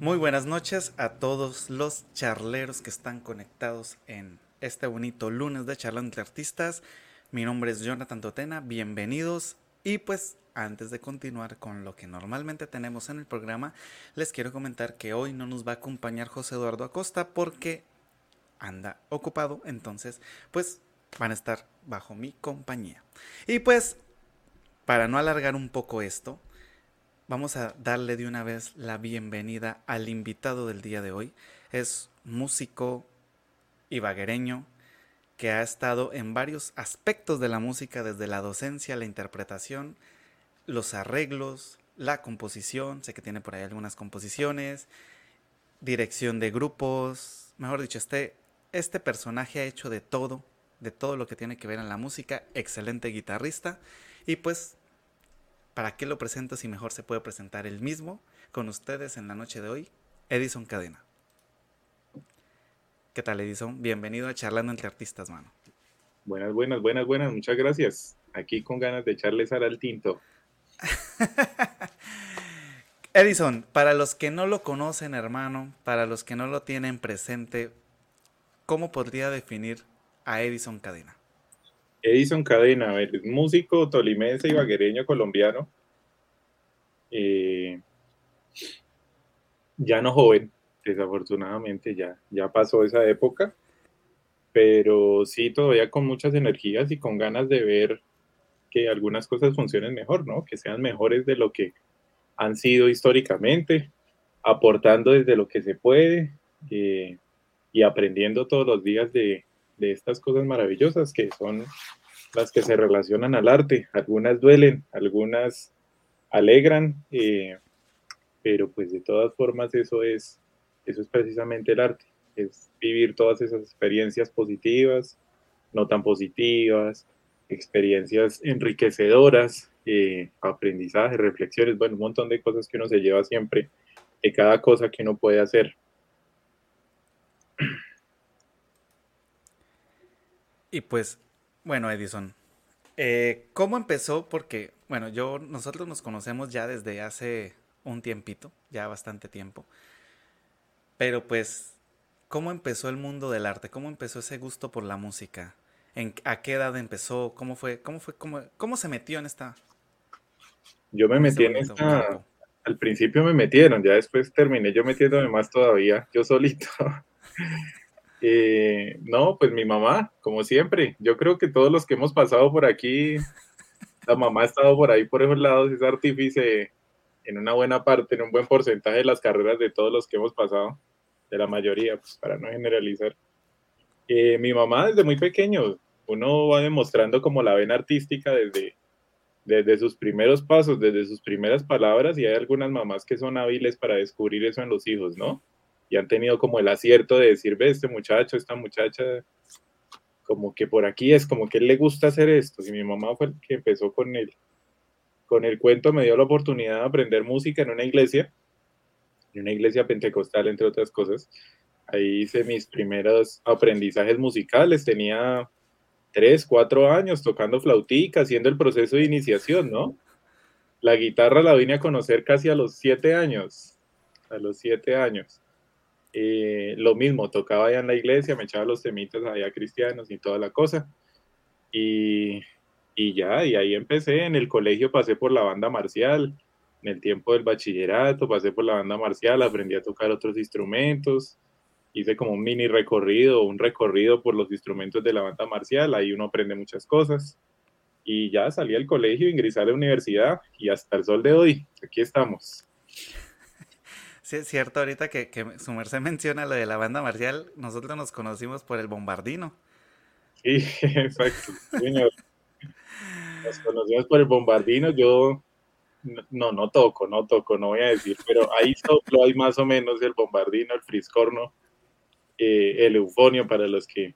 Muy buenas noches a todos los charleros que están conectados en este bonito lunes de Charlando entre Artistas. Mi nombre es Jonathan Totena, bienvenidos. Y pues antes de continuar con lo que normalmente tenemos en el programa, les quiero comentar que hoy no nos va a acompañar José Eduardo Acosta porque anda ocupado, entonces pues van a estar bajo mi compañía. Y pues, para no alargar un poco esto, vamos a darle de una vez la bienvenida al invitado del día de hoy. Es músico ibaguereño que ha estado en varios aspectos de la música, desde la docencia, la interpretación, los arreglos, la composición, sé que tiene por ahí algunas composiciones, dirección de grupos, mejor dicho, este, este personaje ha hecho de todo, de todo lo que tiene que ver en la música, excelente guitarrista. Y pues ¿Para qué lo presento si mejor se puede presentar el mismo con ustedes en la noche de hoy? Edison Cadena. ¿Qué tal, Edison? Bienvenido a Charlando entre Artistas, mano. Buenas, buenas, buenas, buenas. Muchas gracias. Aquí con ganas de echarles al tinto. Edison, para los que no lo conocen, hermano, para los que no lo tienen presente, ¿cómo podría definir a Edison Cadena? Edison Cadena, a ver, es músico tolimense y baguereño colombiano. Eh, ya no joven, desafortunadamente ya, ya pasó esa época, pero sí todavía con muchas energías y con ganas de ver que algunas cosas funcionen mejor, ¿no? Que sean mejores de lo que han sido históricamente, aportando desde lo que se puede eh, y aprendiendo todos los días de, de estas cosas maravillosas que son las que se relacionan al arte. Algunas duelen, algunas alegran, eh, pero pues de todas formas eso es, eso es precisamente el arte, es vivir todas esas experiencias positivas, no tan positivas, experiencias enriquecedoras, eh, aprendizaje, reflexiones, bueno, un montón de cosas que uno se lleva siempre de cada cosa que uno puede hacer. Y pues, bueno, Edison, eh, ¿cómo empezó? Porque, bueno, yo, nosotros nos conocemos ya desde hace un tiempito, ya bastante tiempo. Pero pues, ¿cómo empezó el mundo del arte? ¿Cómo empezó ese gusto por la música? ¿En, ¿A qué edad empezó? ¿Cómo fue? ¿Cómo fue? ¿Cómo, cómo se metió en esta? Yo me metí en esta. Al principio me metieron, ya después terminé yo metiéndome más todavía, yo solito. Eh, no, pues mi mamá, como siempre. Yo creo que todos los que hemos pasado por aquí, la mamá ha estado por ahí, por esos lados, es artífice en una buena parte, en un buen porcentaje de las carreras de todos los que hemos pasado, de la mayoría, pues para no generalizar. Eh, mi mamá desde muy pequeño, uno va demostrando como la vena artística desde, desde sus primeros pasos, desde sus primeras palabras, y hay algunas mamás que son hábiles para descubrir eso en los hijos, ¿no? Y han tenido como el acierto de decir, ve, este muchacho, esta muchacha, como que por aquí es, como que él le gusta hacer esto. Y mi mamá fue el que empezó con él. Con el cuento me dio la oportunidad de aprender música en una iglesia, en una iglesia pentecostal, entre otras cosas. Ahí hice mis primeros aprendizajes musicales, tenía tres, cuatro años tocando flautica, haciendo el proceso de iniciación, ¿no? La guitarra la vine a conocer casi a los siete años, a los siete años. Eh, lo mismo, tocaba allá en la iglesia, me echaba los temitas allá cristianos y toda la cosa. Y, y ya, y ahí empecé. En el colegio pasé por la banda marcial, en el tiempo del bachillerato pasé por la banda marcial, aprendí a tocar otros instrumentos, hice como un mini recorrido, un recorrido por los instrumentos de la banda marcial, ahí uno aprende muchas cosas. Y ya salí al colegio, ingresé a la universidad y hasta el sol de hoy, aquí estamos. Sí, es cierto, ahorita que, su merced menciona lo de la banda marcial, nosotros nos conocimos por el bombardino. Sí, exacto, Nos conocimos por el bombardino, yo no, no toco, no toco, no voy a decir, pero ahí solo hay más o menos el bombardino, el friscorno, eh, el eufonio para los que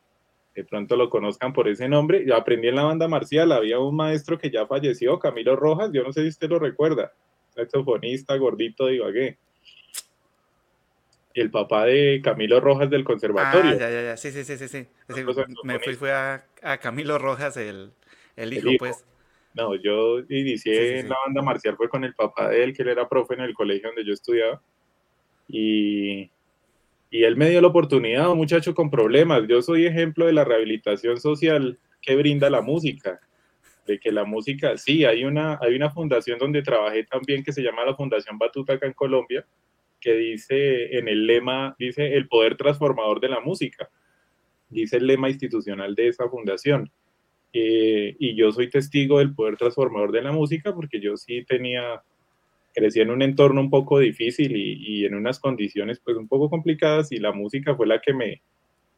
de pronto lo conozcan por ese nombre. Yo aprendí en la banda marcial, había un maestro que ya falleció, Camilo Rojas, yo no sé si usted lo recuerda, saxofonista, gordito de Ibagué el papá de Camilo Rojas del conservatorio. Ah, ya, ya, ya, sí, sí, sí, sí, sí. me fui, fue a, Camilo Rojas, el, hijo, pues. No, yo inicié en la banda marcial, fue con el papá de él, que él era profe en el colegio donde yo estudiaba. Y, y él me dio la oportunidad, un muchacho con problemas. Yo soy ejemplo de la rehabilitación social que brinda la música. De que la música, sí, hay una, hay una fundación donde trabajé también que se llama la Fundación Batuta acá en Colombia, que dice en el lema, dice el poder transformador de la música. Dice el lema institucional de esa fundación. Eh, y yo soy testigo del poder transformador de la música porque yo sí tenía, crecí en un entorno un poco difícil y, en unas condiciones pues un poco complicadas y la música fue la que me,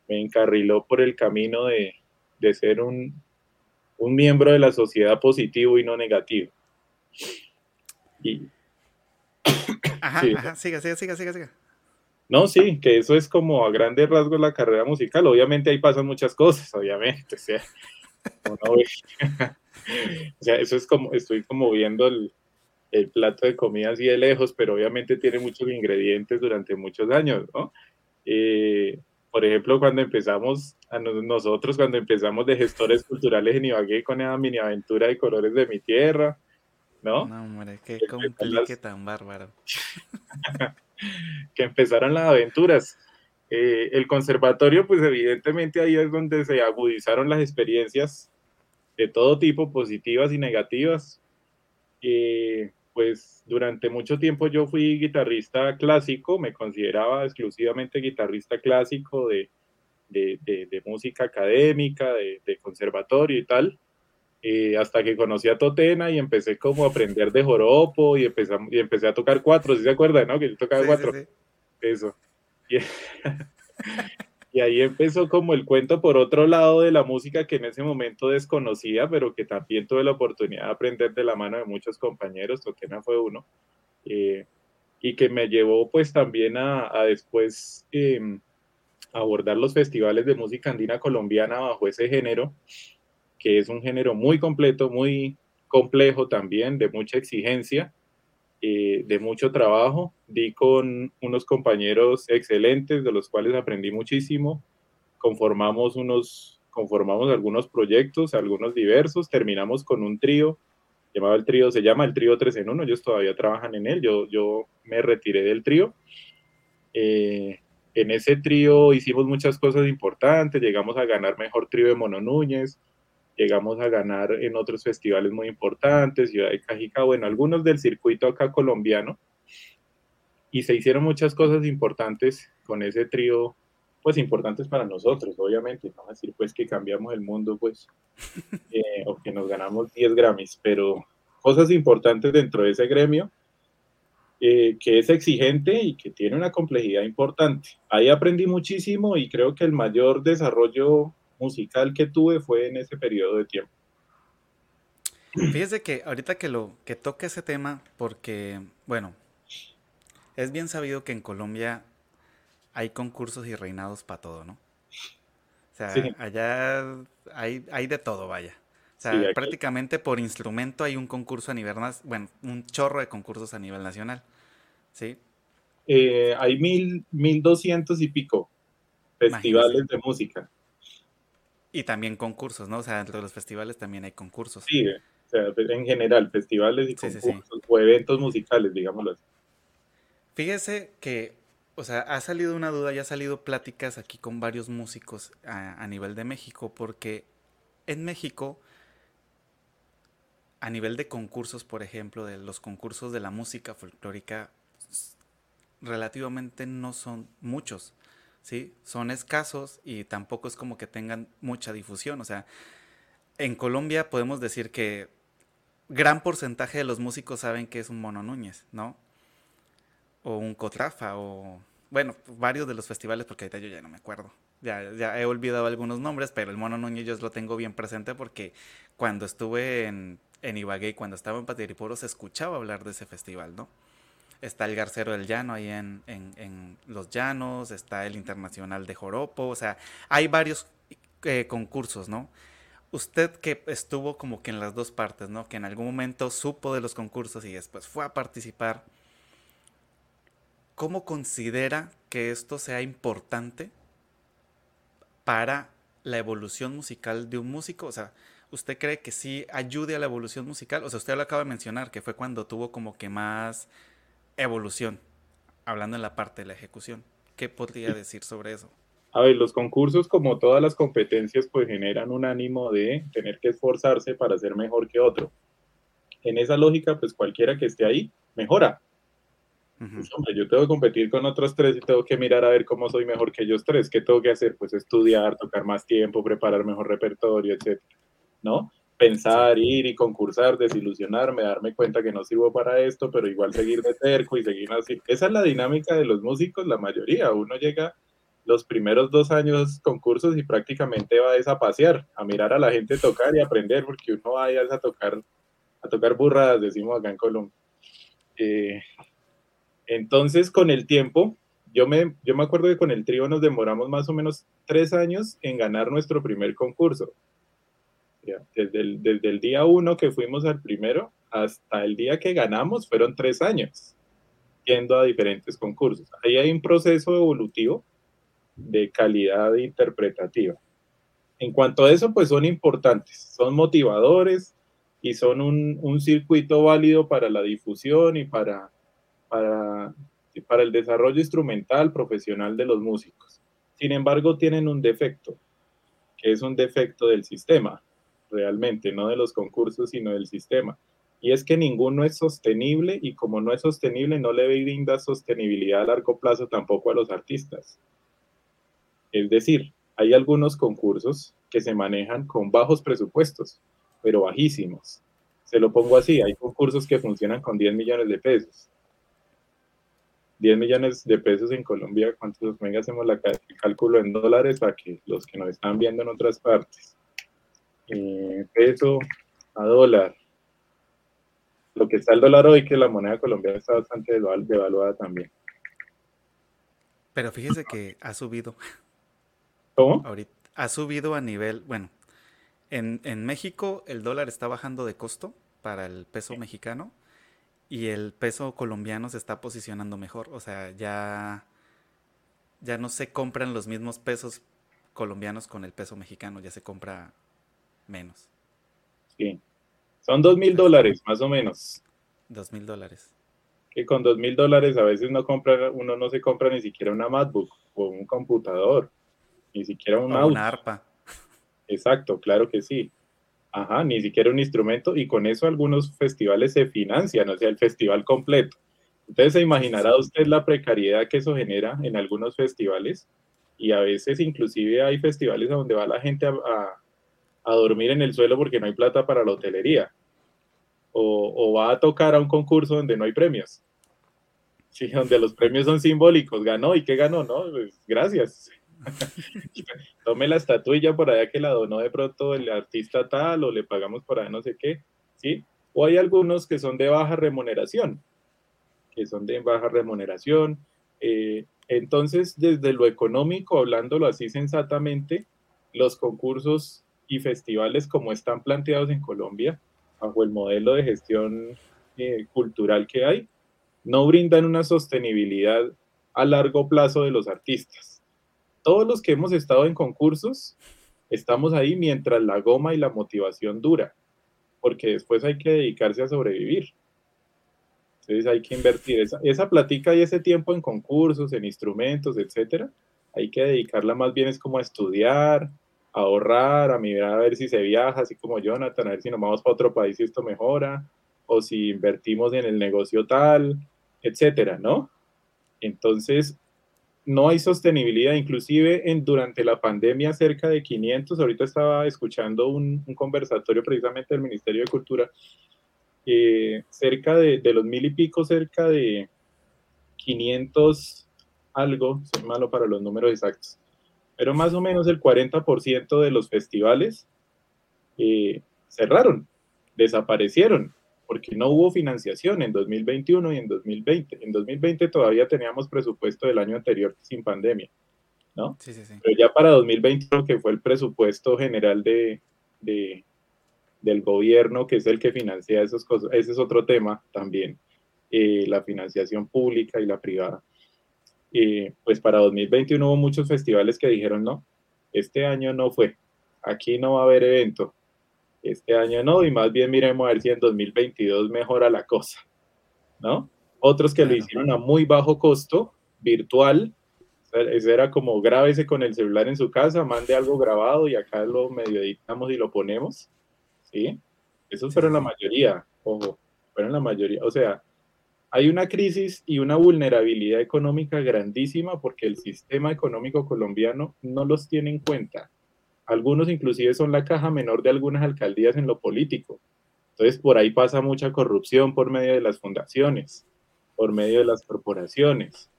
me encarriló por el camino de, de ser un, un, miembro de la sociedad positivo y no negativo. Y, ajá, sí. ajá, siga, siga, siga, siga. No, sí, que eso es como a grandes rasgos la carrera musical. Obviamente ahí pasan muchas cosas, obviamente. O sea, o sea, eso es como, estoy como viendo el, el, plato de comida así de lejos, pero obviamente tiene muchos ingredientes durante muchos años, ¿no? Eh, por ejemplo, cuando empezamos, a nosotros cuando empezamos de gestores culturales en Ibagué con esa mini aventura de colores de mi tierra, ¿no? No, hombre, qué complique tan bárbaro. que empezaron las aventuras. Eh, el conservatorio, pues evidentemente ahí es donde se agudizaron las experiencias de todo tipo, positivas y negativas. Eh, pues durante mucho tiempo yo fui guitarrista clásico, me consideraba exclusivamente guitarrista clásico de, de, de, música académica, de, conservatorio y tal, eh, hasta que conocí a Totena y empecé como a aprender de joropo y empecé, y empecé a tocar cuatro, si se acuerdan, no? Que yo tocaba cuatro. Eso. Y, ahí empezó como el cuento por otro lado de la música que en ese momento desconocía, pero que también tuve la oportunidad de aprender de la mano de muchos compañeros, Totena fue uno, eh, y que me llevó pues también a, después em, abordar los festivales de música andina colombiana bajo ese género, que es un género muy completo, muy complejo también, de mucha exigencia, eh, de mucho trabajo. Di con unos compañeros excelentes, de los cuales aprendí muchísimo. Conformamos unos, conformamos algunos proyectos, algunos diversos. Terminamos con un trío, llamado el trío, se llama el trío 3 en 1. Ellos todavía trabajan en él. Yo, yo me retiré del trío. Eh, en ese trío hicimos muchas cosas importantes. Llegamos a ganar mejor trío de Mono Núñez llegamos a ganar en otros festivales muy importantes, Ciudad de Cajica, bueno, algunos del circuito acá colombiano, y se hicieron muchas cosas importantes con ese trío, pues importantes para nosotros, obviamente, no decir pues que cambiamos el mundo, pues, eh, o que nos ganamos 10 Grammys, pero cosas importantes dentro de ese gremio, eh, que es exigente y que tiene una complejidad importante. Ahí aprendí muchísimo y creo que el mayor desarrollo musical que tuve fue en ese periodo de tiempo. Fíjese que ahorita que lo que toque ese tema, porque, bueno, es bien sabido que en Colombia hay concursos y reinados para todo, ¿no? O sea, allá hay, hay de todo, vaya. O sea, prácticamente por instrumento hay un concurso a nivel, bueno, un chorro de concursos a nivel nacional, ¿sí? Eh, hay mil, mil doscientos y pico festivales de música. Y también concursos, ¿no? O sea, dentro de los festivales también hay concursos. Sí, o sea, en general, festivales y concursos o eventos musicales, digámoslo así. Fíjese que, o sea, ha salido una duda y ha salido pláticas aquí con varios músicos a, a nivel de México, porque en México, a nivel de concursos, por ejemplo, de los concursos de la música folclórica, relativamente no son muchos. ¿Sí? Son escasos y tampoco es como que tengan mucha difusión. O sea, en Colombia podemos decir que gran porcentaje de los músicos saben que es un Mono Núñez, ¿no? O un Cotrafa, o bueno, varios de los festivales, porque ahorita yo ya no me acuerdo. Ya, ya he olvidado algunos nombres, pero el Mono Núñez yo lo tengo bien presente porque cuando estuve en, en Ibagué cuando estaba en Patiriporo se escuchaba hablar de ese festival, ¿no? Está el Garcero del Llano ahí en, Los Llanos, está el Internacional de Joropo, o sea, hay varios eh, concursos, ¿no? Usted que estuvo como que en las dos partes, ¿no? Que en algún momento supo de los concursos y después fue a participar. ¿Cómo considera que esto sea importante para la evolución musical de un músico? O sea, ¿usted cree que sí ayude a la evolución musical? O sea, usted lo acaba de mencionar, que fue cuando tuvo como que más evolución hablando en la parte de la ejecución. ¿Qué podría decir sobre eso? A ver, los concursos, como todas las competencias, pues generan un ánimo de tener que esforzarse para ser mejor que otro. En esa lógica, pues cualquiera que esté ahí, mejora. Pues, hombre, yo tengo que competir con otros tres y tengo que mirar a ver cómo soy mejor que ellos tres. ¿Qué tengo que hacer? Pues estudiar, tocar más tiempo, preparar mejor repertorio, etcétera. ¿No? Pensar, ir y concursar, desilusionarme, darme cuenta que no sirvo para esto, pero igual seguir de cerco y seguir así. Esa es la dinámica de los músicos, la mayoría. Uno llega los primeros dos años concursos y prácticamente va a pasear, a mirar a la gente tocar y aprender, porque uno va a tocar, a tocar burradas, decimos acá en Colombia. Eh, entonces, con el tiempo, yo me, yo me acuerdo que con el trío nos demoramos más o menos tres años en ganar nuestro primer concurso. Desde, el, desde el día uno que fuimos al primero hasta el día que ganamos fueron tres años yendo a diferentes concursos. Ahí hay un proceso evolutivo de calidad interpretativa. En cuanto a eso, pues son importantes, son motivadores y son un, un circuito válido para la difusión y para para, para el desarrollo instrumental profesional de los músicos. Sin embargo, tienen un defecto, que es un defecto del sistema, realmente, no de los concursos, sino del sistema. Y es que ninguno es sostenible y como no es sostenible, no le brinda sostenibilidad a largo plazo tampoco a los artistas. Es decir, hay algunos concursos que se manejan con bajos presupuestos, pero bajísimos. Se lo pongo así, hay concursos que funcionan con 10 millones de pesos 10 millones de pesos en Colombia, ¿cuántos? Venga, hacemos el cálculo en dólares para que los que nos están viendo en otras partes. Eh, peso a dólar. Lo que está el dólar hoy, que la moneda colombiana está bastante devaluada también. Pero fíjese que ha subido. ¿Cómo? Ahorita, ha subido a nivel, bueno, en, en México el dólar está bajando de costo para el peso mexicano y el peso colombiano se está posicionando mejor. O sea, ya, ya no se compran los mismos pesos colombianos con el peso mexicano, ya se compra menos. Sí. Son dos mil dólares, más o menos. Dos mil dólares. Que con dos mil dólares a veces no compra, uno no se compra ni siquiera una MacBook o un computador, ni siquiera un Una arpa. Exacto, claro que sí. Ajá, ni siquiera un instrumento y con eso algunos festivales se financian, o sea, el festival completo. Entonces se imaginará usted la precariedad que eso genera en algunos festivales y a veces inclusive hay festivales donde va la gente a, a, dormir en el suelo porque no hay plata para la hotelería o, o, va a tocar a un concurso donde no hay premios. Sí, donde los premios son simbólicos, ganó y qué ganó, ¿no? Pues gracias. Tome la estatuilla por allá que la donó de pronto el artista tal o le pagamos por allá no sé qué, ¿sí? O hay algunos que son de baja remuneración, que son de baja remuneración. Eh, entonces, desde lo económico, hablándolo así sensatamente, los concursos y festivales como están planteados en Colombia, bajo el modelo de gestión eh, cultural que hay, no brindan una sostenibilidad a largo plazo de los artistas todos los que hemos estado en concursos, estamos ahí mientras la goma y la motivación dura, porque después hay que dedicarse a sobrevivir. Entonces hay que invertir esa, esa platica y ese tiempo en concursos, en instrumentos, etcétera. Hay que dedicarla más bien es como a estudiar, a ahorrar, a mirar a ver si se viaja, así como Jonathan, a ver si nos vamos para otro país y esto mejora, o si invertimos en el negocio tal, etcétera, ¿no? Entonces, no hay sostenibilidad, inclusive en, durante la pandemia cerca de 500, ahorita estaba escuchando un, conversatorio precisamente del Ministerio de Cultura, cerca de, los mil y pico, cerca de 500 algo, soy malo para los números exactos, pero más o menos el 40% de los festivales eh, cerraron, desaparecieron porque no hubo financiación en 2021 y en 2020. En 2020 todavía teníamos presupuesto del año anterior sin pandemia, ¿no? Sí, sí, sí. Pero ya para 2021, que fue el presupuesto general de, del gobierno, que es el que financia esas cosas, ese es otro tema también, eh, la financiación pública y la privada. Eh, pues para 2021 hubo muchos festivales que dijeron, no, este año no fue, aquí no va a haber evento, este año no, y más bien miremos a ver si en 2022 mejora la cosa, ¿no? Otros que lo hicieron a muy bajo costo, virtual. Ese era como grábese con el celular en su casa, mande algo grabado y acá lo medio editamos y lo ponemos. ¿Sí? Esos fueron la mayoría, ojo, fueron la mayoría. O sea, hay una crisis y una vulnerabilidad económica grandísima porque el sistema económico colombiano no los tiene en cuenta. Algunos inclusive son la caja menor de algunas alcaldías en lo político. Entonces por ahí pasa mucha corrupción por medio de las fundaciones, por medio de las corporaciones,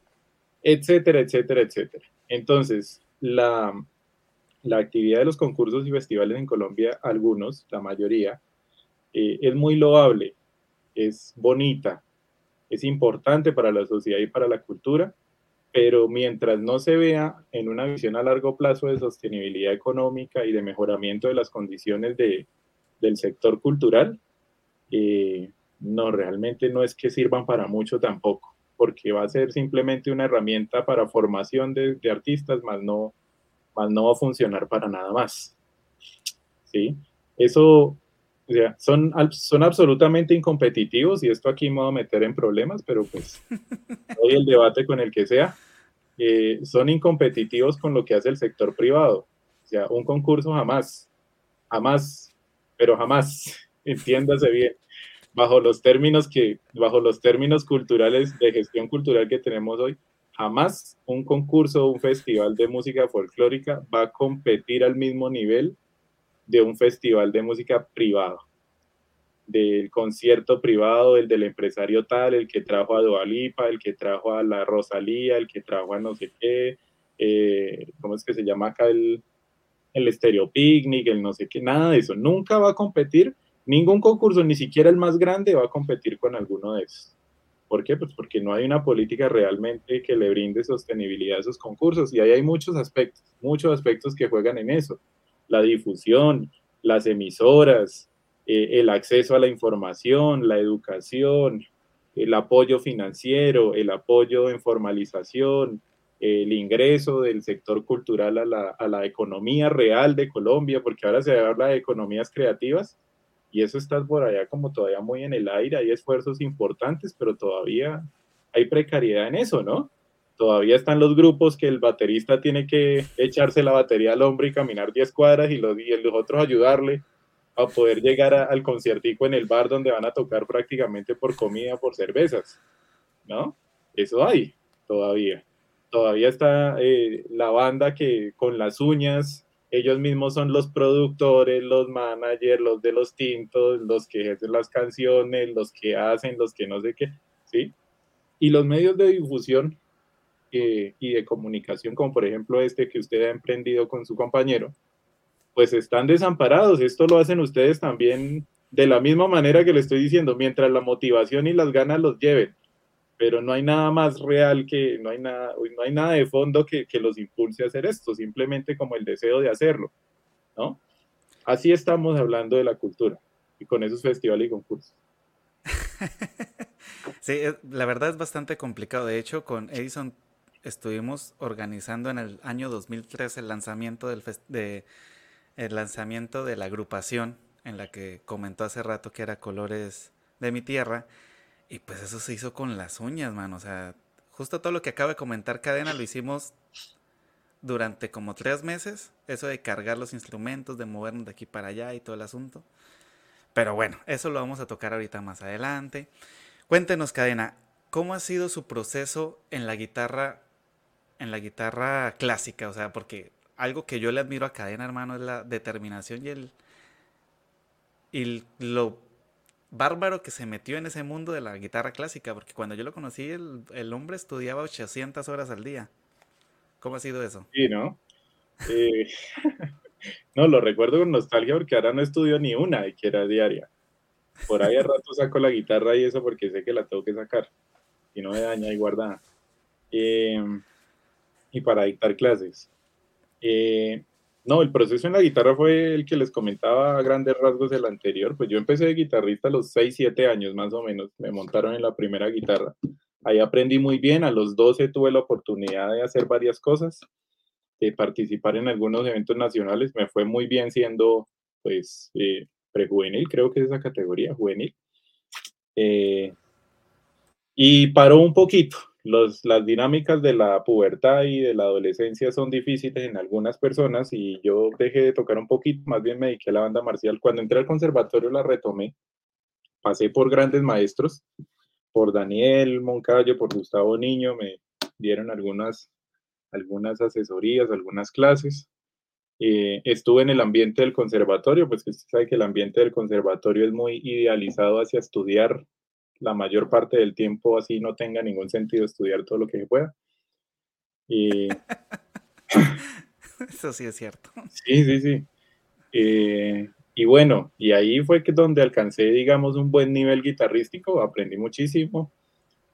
etcétera, etcétera, etcétera. Entonces, la, actividad de los concursos y festivales en Colombia, algunos, la mayoría, eh, es muy loable, es bonita, es importante para la sociedad y para la cultura, pero mientras no se vea en una visión a largo plazo de sostenibilidad económica y de mejoramiento de las condiciones de, del sector cultural, eh, no, realmente no es que sirvan para mucho tampoco, porque va a ser simplemente una herramienta para formación de, de artistas, más no, más no va a funcionar para nada más. ¿Sí? Eso sea, son, son absolutamente incompetitivos y esto aquí me voy a meter en problemas, pero pues hoy el debate con el que sea. Eh, son incompetitivos con lo que hace el sector privado. O sea, un concurso jamás, jamás, pero jamás, entiéndase bien, bajo los términos que, bajo los términos culturales de gestión cultural que tenemos hoy, jamás un concurso o un festival de música folclórica va a competir al mismo nivel de un festival de música privado, del concierto privado, el del empresario tal, el que trajo a Dualipa, el que trajo a la Rosalía, el que trajo a no sé qué, eh, ¿cómo es que se llama acá el, el Estéreo Picnic, el no sé qué, nada de eso. Nunca va a competir, ningún concurso, ni siquiera el más grande, va a competir con alguno de esos. ¿Por qué? Pues porque no hay una política realmente que le brinde sostenibilidad a esos concursos y ahí hay muchos aspectos, muchos aspectos que juegan en eso la difusión, las emisoras, eh, el acceso a la información, la educación, el apoyo financiero, el apoyo en formalización, el ingreso del sector cultural a la, a la, economía real de Colombia, porque ahora se habla de economías creativas y eso está por allá como todavía muy en el aire, hay esfuerzos importantes, pero todavía hay precariedad en eso, ¿no? Todavía están los grupos que el baterista tiene que echarse la batería al hombro y caminar 10 cuadras y los, y los otros ayudarle a poder llegar al conciertico en el bar donde van a tocar prácticamente por comida, por cervezas, ¿no? Eso hay todavía. Todavía está eh, la banda que con las uñas, ellos mismos son los productores, los managers, los de los tintos, los que hacen las canciones, los que hacen, los que no sé qué, ¿sí? Y los medios de difusión eh, y de comunicación, como por ejemplo este que usted ha emprendido con su compañero, pues están desamparados. Esto lo hacen ustedes también de la misma manera que le estoy diciendo, mientras la motivación y las ganas los lleven. Pero no hay nada más real que, no hay nada, no hay nada de fondo que, que los impulse a hacer esto, simplemente como el deseo de hacerlo, ¿no? Así estamos hablando de la cultura y con esos festivales y concursos. sí, la verdad es bastante complicado. De hecho, con Edison estuvimos organizando en el año 2003 el lanzamiento del de, el lanzamiento de la agrupación en la que comentó hace rato que era Colores de mi tierra y pues eso se hizo con las uñas, man, o sea, justo todo lo que acaba de comentar Cadena lo hicimos durante como tres meses, eso de cargar los instrumentos, de movernos de aquí para allá y todo el asunto. Pero bueno, eso lo vamos a tocar ahorita más adelante. Cuéntenos, Cadena, ¿cómo ha sido su proceso en la guitarra en la guitarra clásica, o sea, porque algo que yo le admiro a Cadena, hermano, es la determinación y el y lo bárbaro que se metió en ese mundo de la guitarra clásica, porque cuando yo lo conocí, el, hombre estudiaba 800 horas al día. ¿Cómo ha sido eso? Sí, ¿no? Eh, no, lo recuerdo con nostalgia porque ahora no estudio ni una y que era diaria. Por ahí a rato saco la guitarra y eso porque sé que la tengo que sacar y no me daña y guarda. Eh, y para dictar clases. Eh, no, el proceso en la guitarra fue el que les comentaba a grandes rasgos el anterior. Pues yo empecé de guitarrista a los 6, 7 años más o menos. Me montaron en la primera guitarra. Ahí aprendí muy bien. A los 12 tuve la oportunidad de hacer varias cosas, de participar en algunos eventos nacionales. Me fue muy bien siendo, pues, eh, prejuvenil, creo que es esa categoría, juvenil. Eh, Y paró un poquito. Las dinámicas de la pubertad y de la adolescencia son difíciles en algunas personas y yo dejé de tocar un poquito, más bien me dediqué a la banda marcial. Cuando entré al conservatorio la retomé, pasé por grandes maestros, por Daniel Moncayo, por Gustavo Niño, me dieron algunas, algunas asesorías, algunas clases. Eh, estuve en el ambiente del conservatorio, pues que usted sabe que el ambiente del conservatorio es muy idealizado hacia estudiar la mayor parte del tiempo, así no tenga ningún sentido estudiar todo lo que se pueda. Y... Eso sí es cierto. Sí, sí, sí. Eh, y bueno, y ahí fue que donde alcancé, digamos, un buen nivel guitarrístico, aprendí muchísimo.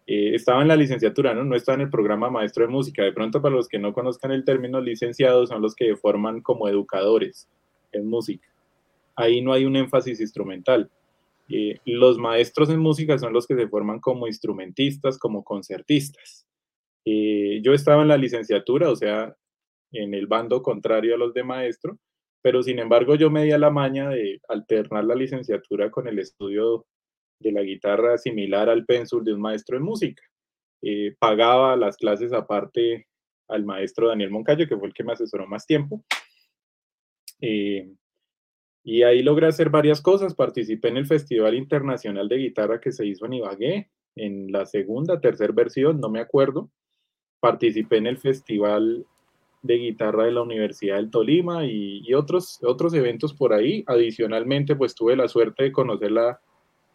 Eh, estaba en la licenciatura, ¿no? No estaba en el programa maestro de música. De pronto, para los que no conozcan el término licenciados, son los que forman como educadores en música. Ahí no hay un énfasis instrumental. Eh, los maestros en música son los que se forman como instrumentistas, como concertistas. Eh, yo estaba en la licenciatura, o sea, en el bando contrario a los de maestro, pero sin embargo yo me di a la maña de alternar la licenciatura con el estudio de la guitarra similar al pénsul de un maestro de música. Eh, pagaba las clases aparte al maestro Daniel Moncayo, que fue el que me asesoró más tiempo. Y ahí logré hacer varias cosas. Participé en el Festival Internacional de Guitarra que se hizo en Ibagué, en la segunda, tercera versión, no me acuerdo. Participé en el Festival de Guitarra de la Universidad del Tolima y, otros, otros eventos por ahí. Adicionalmente, pues tuve la suerte de conocer la,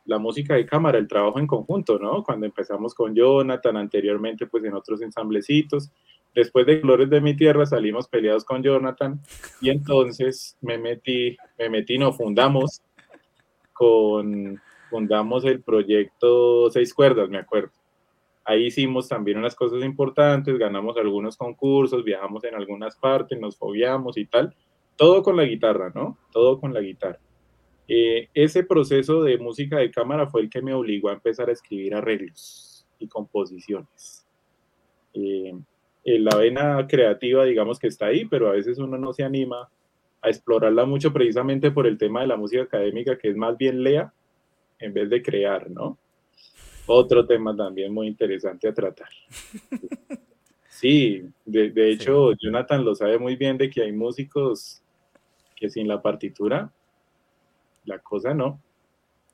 la música de cámara, el trabajo en conjunto, ¿no? Cuando empezamos con Jonathan, anteriormente pues en otros ensamblecitos. Después de Glores de mi Tierra salimos peleados con Jonathan y entonces me metí, me metí, no, fundamos con, fundamos el proyecto Seis Cuerdas, me acuerdo. Ahí hicimos también unas cosas importantes, ganamos algunos concursos, viajamos en algunas partes, nos fobiamos y tal. Todo con la guitarra, ¿no? Todo con la guitarra. Eh, ese proceso de música de cámara fue el que me obligó a empezar a escribir arreglos y composiciones. Eh, la vena creativa, digamos que está ahí, pero a veces uno no se anima a explorarla mucho precisamente por el tema de la música académica, que es más bien lea en vez de crear, ¿no? Otro tema también muy interesante a tratar. Sí, de, hecho, Jonathan lo sabe muy bien de que hay músicos que sin la partitura la cosa no.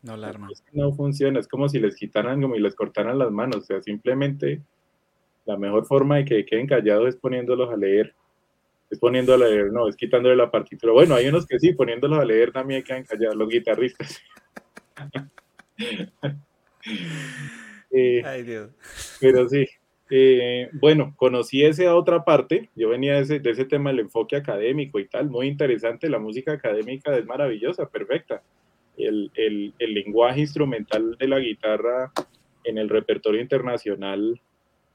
No la arma. No funciona, es como si les quitaran, como si les cortaran las manos, o sea, simplemente la mejor forma de que queden callados es poniéndolos a leer. Es poniéndolos a leer, no, es quitándole la partitura. Bueno, hay unos que sí, poniéndolos a leer también quedan callados, los guitarristas. Eh, Ay, Dios. Pero sí, eh, bueno, conocí esa otra parte, yo venía de ese, de ese tema del enfoque académico y tal, muy interesante, la música académica es maravillosa, perfecta. El, el, el, lenguaje instrumental de la guitarra en el repertorio internacional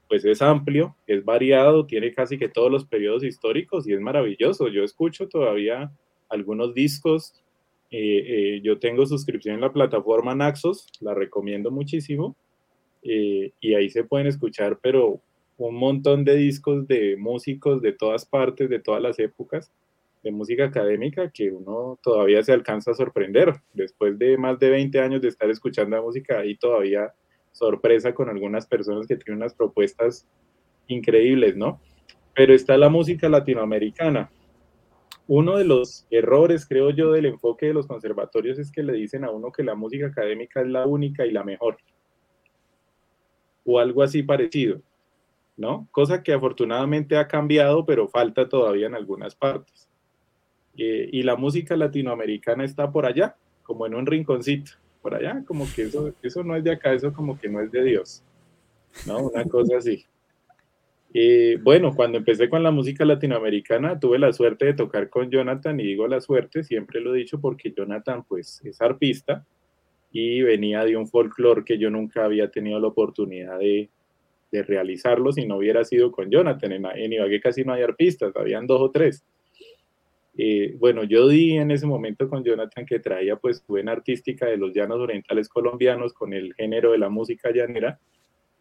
pues es amplio, es variado, tiene casi que todos los periodos históricos y es maravilloso. Yo escucho todavía algunos discos, eh, eh, yo tengo suscripción en la plataforma Naxos, la recomiendo muchísimo eh, y ahí se pueden escuchar, pero un montón de discos de músicos de todas partes, de todas las épocas, de música académica, que uno todavía se alcanza a sorprender. Después de más de 20 años de estar escuchando la música, ahí todavía sorpresa con algunas personas que tienen unas propuestas increíbles, ¿no? Pero está la música latinoamericana. Uno de los errores, creo yo, del enfoque de los conservatorios es que le dicen a uno que la música académica es la única y la mejor o algo así parecido, ¿no? Cosa que afortunadamente ha cambiado, pero falta todavía en algunas partes. Eh, y la música latinoamericana está por allá, como en un rinconcito, por allá, como que eso, eso no es de acá, eso como que no es de Dios, ¿no? Una cosa así. Eh, bueno, cuando empecé con la música latinoamericana, tuve la suerte de tocar con Jonathan, y digo la suerte, siempre lo he dicho porque Jonathan, pues, es arpista, y venía de un folclore que yo nunca había tenido la oportunidad de, de realizarlo si no hubiera sido con Jonathan. En, en Ibagué casi no hay arpistas, habían dos o tres. Eh, bueno, yo di en ese momento con Jonathan que traía pues buena artística de los llanos orientales colombianos con el género de la música llanera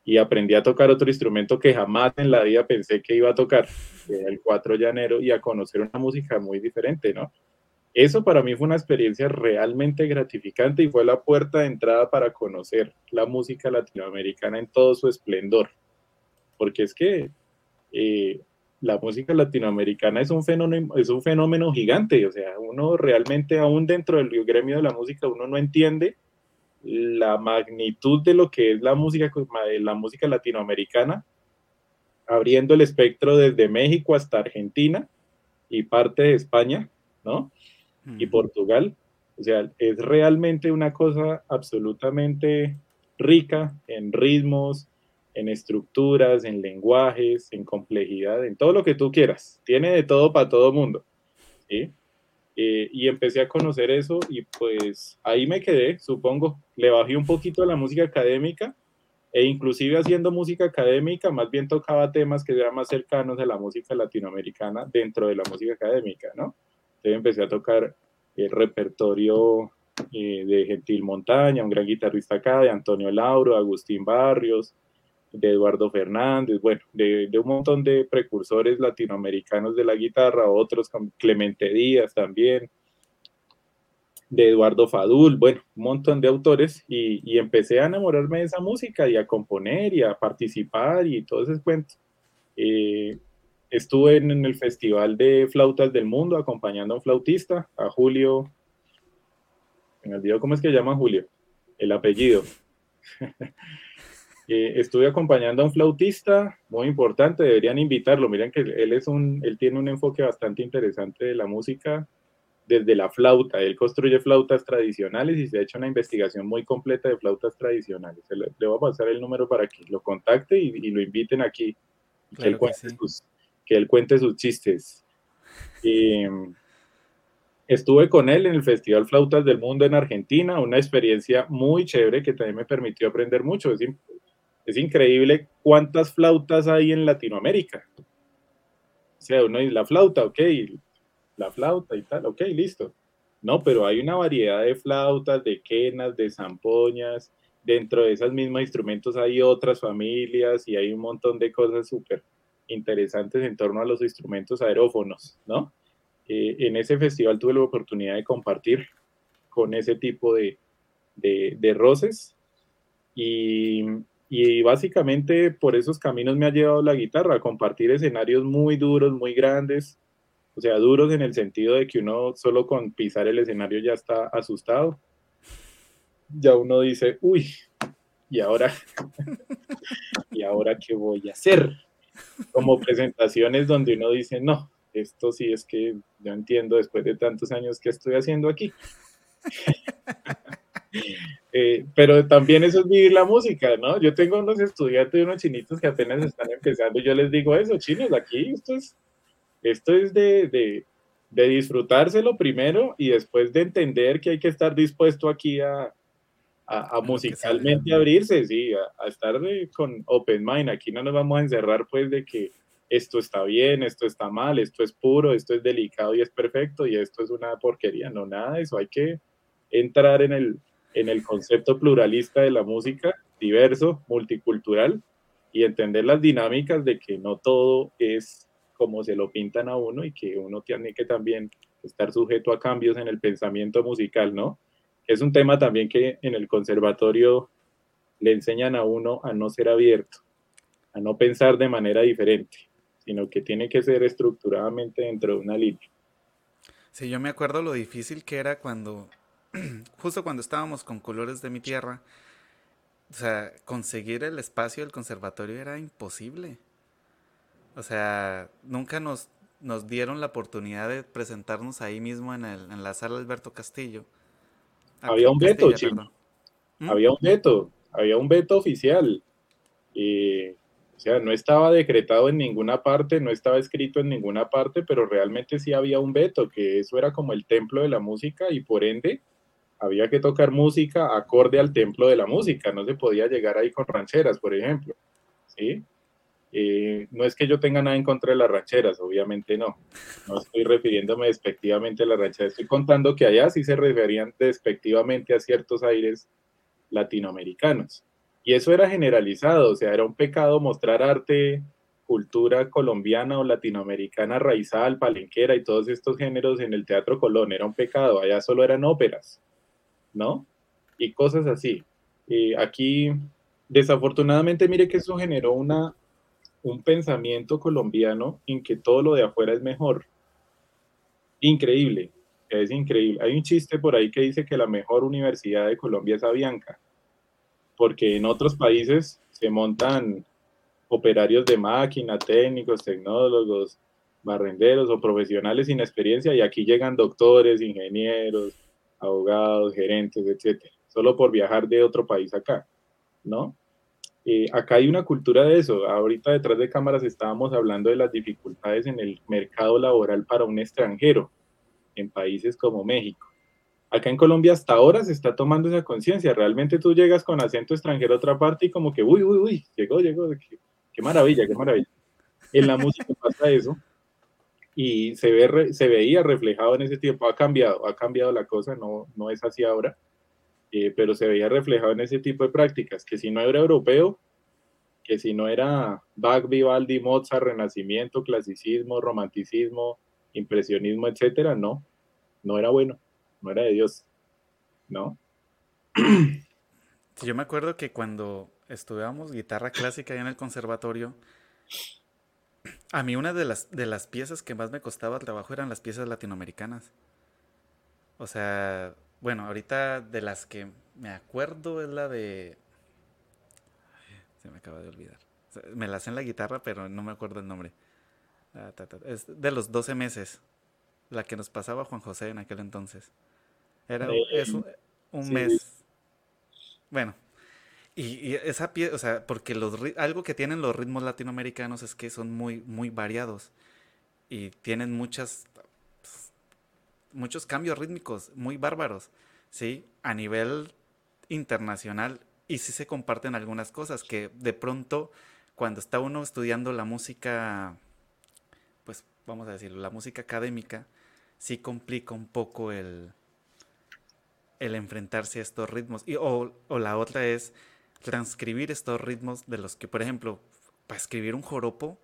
y aprendí a tocar otro instrumento que jamás en la vida pensé que iba a tocar, el cuatro llanero, y a conocer una música muy diferente, ¿no? eso para mí fue una experiencia realmente gratificante y fue la puerta de entrada para conocer la música latinoamericana en todo su esplendor. Porque es que eh, la música latinoamericana es un, fenómeno, es un fenómeno gigante, o sea, uno realmente aún dentro del gremio de la música, uno no entiende la magnitud de lo que es la música, la música latinoamericana, abriendo el espectro desde México hasta Argentina y parte de España, ¿no? y Portugal. O sea, es realmente una cosa absolutamente rica en ritmos, en estructuras, en lenguajes, en complejidad, en todo lo que tú quieras. Tiene de todo para todo mundo. ¿sí? Eh, y empecé a conocer eso y pues ahí me quedé, supongo. Le bajé un poquito a la música académica e inclusive haciendo música académica, más bien tocaba temas que eran más cercanos a la música latinoamericana dentro de la música académica, ¿no? Entonces empecé a tocar el repertorio eh, de Gentil Montaña, un gran guitarrista acá, de Antonio Lauro, Agustín Barrios, de Eduardo Fernández, bueno, de, un montón de precursores latinoamericanos de la guitarra, otros como Clemente Díaz también, de Eduardo Fadul, bueno, un montón de autores, y, empecé a enamorarme de esa música y a componer y a participar y todo ese cuento. Eh, Estuve en, el Festival de Flautas del Mundo acompañando a un flautista, a Julio. Me olvidó cómo es que llama Julio, el apellido. Eh, estuve acompañando a un flautista muy importante, deberían invitarlo. Miren que él es un, él tiene un enfoque bastante interesante de la música desde la flauta. Él construye flautas tradicionales y se ha hecho una investigación muy completa de flautas tradicionales. Le, voy a pasar el número para que lo contacte y, lo inviten aquí. Claro que que él cuente sus chistes. estuve con él en el Festival Flautas del Mundo en Argentina, una experiencia muy chévere que también me permitió aprender mucho. Es, es increíble cuántas flautas hay en Latinoamérica. O sea, uno dice la flauta, ok, la flauta y tal, ok, listo. No, pero hay una variedad de flautas, de quenas, de zampoñas. Dentro de esos mismos instrumentos hay otras familias y hay un montón de cosas súper interesantes en torno a los instrumentos aerófonos, ¿no? Eh, en ese festival tuve la oportunidad de compartir con ese tipo de, de, roces y, y, básicamente por esos caminos me ha llevado la guitarra, a compartir escenarios muy duros, muy grandes, o sea, duros en el sentido de que uno solo con pisar el escenario ya está asustado. Ya uno dice, uy, ¿y ahora? ¿Y ahora qué voy a hacer? como presentaciones donde uno dice, no, esto sí es que yo entiendo después de tantos años que estoy haciendo aquí. Eh, pero también eso es vivir la música, ¿no? Yo tengo unos estudiantes y unos chinitos que apenas están empezando y yo les digo eso, chinos, aquí esto es, esto es de, de, de disfrutárselo primero y después de entender que hay que estar dispuesto aquí a, a, musicalmente abrirse, sí, a, estar con open mind. Aquí no nos vamos a encerrar pues de que esto está bien, esto está mal, esto es puro, esto es delicado y es perfecto y esto es una porquería. No, nada de eso. Hay que entrar en el, en el concepto pluralista de la música, diverso, multicultural y entender las dinámicas de que no todo es como se lo pintan a uno y que uno tiene que también estar sujeto a cambios en el pensamiento musical, ¿no? es un tema también que en el conservatorio le enseñan a uno a no ser abierto, a no pensar de manera diferente, sino que tiene que ser estructuradamente dentro de una línea. Sí, yo me acuerdo lo difícil que era cuando, justo cuando estábamos con Colores de mi Tierra, o sea, conseguir el espacio del conservatorio era imposible. O sea, nunca nos, nos dieron la oportunidad de presentarnos ahí mismo en, el, en la sala Alberto Castillo. Había un veto, chino. ¿Mm? Había un veto, había un veto oficial. o sea, no estaba decretado en ninguna parte, no estaba escrito en ninguna parte, pero realmente sí había un veto, que eso era como el templo de la música y por ende había que tocar música acorde al templo de la música, no se podía llegar ahí con rancheras, por ejemplo. ¿sí? Eh, no es que yo tenga nada en contra de las rancheras, obviamente no. No estoy refiriéndome despectivamente a las rancheras. Estoy contando que allá sí se referían despectivamente a ciertos aires latinoamericanos. Y eso era generalizado, o sea, era un pecado mostrar arte cultura colombiana o latinoamericana raizal, palenquera y todos estos géneros en el Teatro Colón. Era un pecado, allá solo eran óperas, ¿no? Y cosas así. Y aquí, desafortunadamente, mire que eso generó una, un pensamiento colombiano en que todo lo de afuera es mejor. Increíble, es increíble. Hay un chiste por ahí que dice que la mejor universidad de Colombia es Avianca, porque en otros países se montan operarios de máquina, técnicos, tecnólogos, barrenderos o profesionales sin experiencia y aquí llegan doctores, ingenieros, abogados, gerentes, etcétera, solo por viajar de otro país acá, ¿no? Eh, acá hay una cultura de eso. Ahorita detrás de cámaras estábamos hablando de las dificultades en el mercado laboral para un extranjero en países como México. Acá en Colombia hasta ahora se está tomando esa conciencia. Realmente tú llegas con acento extranjero a otra parte y como que, uy, uy, uy, llegó, llegó, qué, maravilla, qué maravilla. En la música pasa eso y se, ve, se veía reflejado en ese tiempo. Ha cambiado, ha cambiado la cosa, no, no es así ahora eh, pero se veía reflejado en ese tipo de prácticas, que si no era europeo, que si no era Bach, Vivaldi, Mozart, Renacimiento, Clasicismo, Romanticismo, Impresionismo, etcétera, no, no era bueno, no era de Dios, ¿no? Yo me acuerdo que cuando estudiábamos guitarra clásica en el conservatorio, a mí una de las, de las piezas que más me costaba trabajo eran las piezas latinoamericanas. O sea, bueno, ahorita de las que me acuerdo es la de. Se me acaba de olvidar. Me la sé en la guitarra, pero no me acuerdo el nombre. Ah, es de los 12 meses. La que nos pasaba Juan José en aquel entonces. Era un, mes. Bueno. Y, esa pieza, o sea, porque los algo que tienen los ritmos latinoamericanos es que son muy, muy variados. Y tienen muchas muchos cambios rítmicos muy bárbaros, ¿sí? A nivel internacional y sí se comparten algunas cosas que de pronto cuando está uno estudiando la música, pues vamos a decirlo, la música académica, sí complica un poco el, el enfrentarse a estos ritmos. Y, o, o la otra es transcribir estos ritmos de los que, por ejemplo, para escribir un joropo,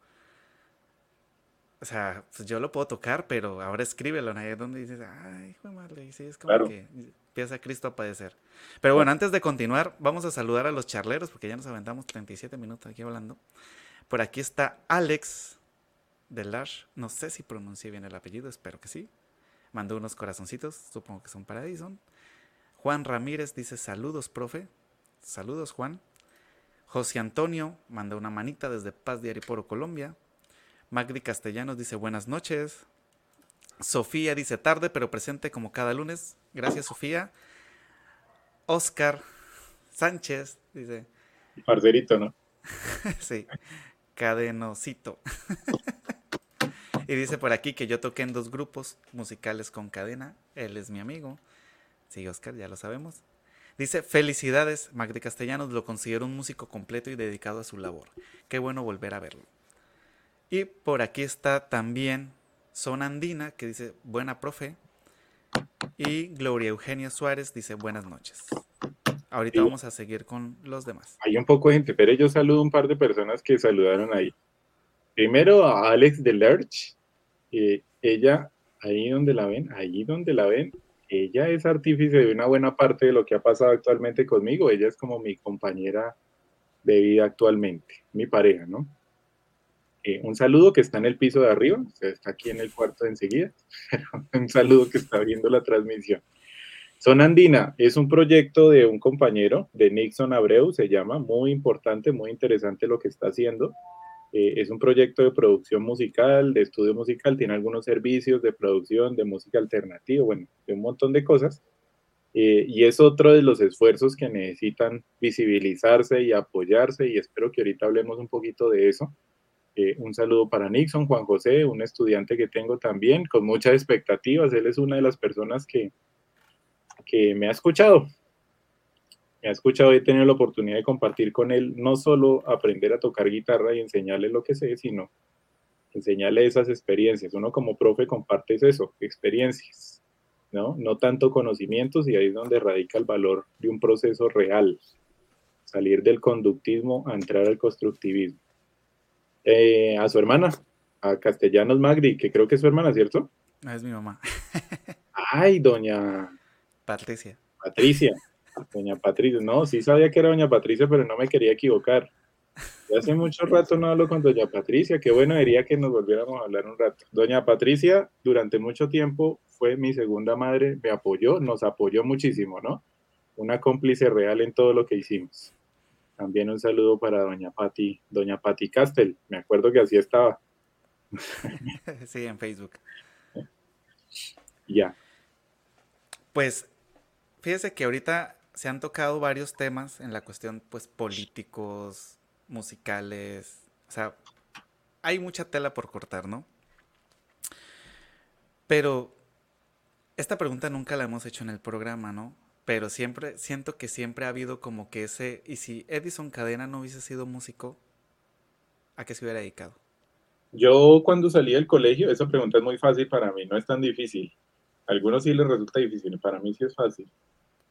o sea, pues yo lo puedo tocar, pero ahora escríbelo, ¿no? donde dices, ay, hijo de madre, sí, es como que empieza Cristo a padecer. Pero bueno, antes de continuar, vamos a saludar a los charleros, porque ya nos aventamos 37 minutos aquí hablando. Por aquí está Alex de Lash, no sé si pronuncié bien el apellido, espero que sí. Mandó unos corazoncitos, supongo que son para Edison. Juan Ramírez dice, saludos, profe. Saludos, Juan. José Antonio manda una manita desde Paz de Ariporo, Colombia. Magdi Castellanos dice buenas noches. Sofía dice tarde pero presente como cada lunes. Gracias Sofía. Oscar Sánchez dice. Parcerito, ¿no? sí. Cadenocito. y dice por aquí que yo toqué en dos grupos musicales con cadena. Él es mi amigo. Sí, Oscar, ya lo sabemos. Dice, felicidades, Magdi Castellanos lo considero un músico completo y dedicado a su labor. Qué bueno volver a verlo. Y por aquí está también Son Andina, que dice buena profe. Y Gloria Eugenia Suárez dice buenas noches. Ahorita vamos a seguir con los demás. Hay un poco de gente, pero yo saludo a un par de personas que saludaron ahí. Primero a Alex de Lerch. ella, ahí donde la ven, ahí donde la ven, ella es artífice de una buena parte de lo que ha pasado actualmente conmigo. Ella es como mi compañera de vida actualmente, mi pareja, ¿no? Eh, un saludo que está en el piso de arriba, está aquí en el cuarto enseguida, un saludo que está viendo la transmisión. Son Andina es un proyecto de un compañero, de Nixon Abreu, se llama, muy importante, muy interesante lo que está haciendo. Eh, es un proyecto de producción musical, de estudio musical, tiene algunos servicios de producción, de música alternativa, bueno, de un montón de cosas. Eh, y es otro de los esfuerzos que necesitan visibilizarse y apoyarse, y espero que ahorita hablemos un poquito de eso. Eh, un saludo para Nixon, Juan José, un estudiante que tengo también, con muchas expectativas. Él es una de las personas que, que me ha escuchado. Me ha escuchado y he tenido la oportunidad de compartir con él, no solo aprender a tocar guitarra y enseñarle lo que sé, sino enseñarle esas experiencias. Uno como profe comparte eso, experiencias, ¿no? No tanto conocimientos y ahí es donde radica el valor de un proceso real. Salir del conductismo a entrar al constructivismo Eh, a su hermana, a Castellanos Magri, que creo que es su hermana, ¿cierto? No, es mi mamá. Ay, doña Patricia. Patricia. Doña Patricia. No, sí sabía que era doña Patricia, pero no me quería equivocar. hace mucho rato no hablo con doña Patricia. Qué bueno sería que nos volviéramos a hablar un rato. Doña Patricia, durante mucho tiempo, fue mi segunda madre, me apoyó, nos apoyó muchísimo, ¿no? Una cómplice real en todo lo que hicimos. También un saludo para doña Pati, doña Pati Castel. Me acuerdo que así estaba. Sí, en Facebook. Ya. Pues fíjese que ahorita se han tocado varios temas en la cuestión, pues, políticos, musicales. O sea, hay mucha tela por cortar, ¿no? Pero esta pregunta nunca la hemos hecho en el programa, ¿no? Pero siempre, siento que siempre ha habido como que ese, y si Edison Cadena no hubiese sido músico, ¿a qué se hubiera dedicado? Yo cuando salí del colegio, esa pregunta es muy fácil para mí, no es tan difícil. A algunos sí les resulta difícil, para mí sí es fácil.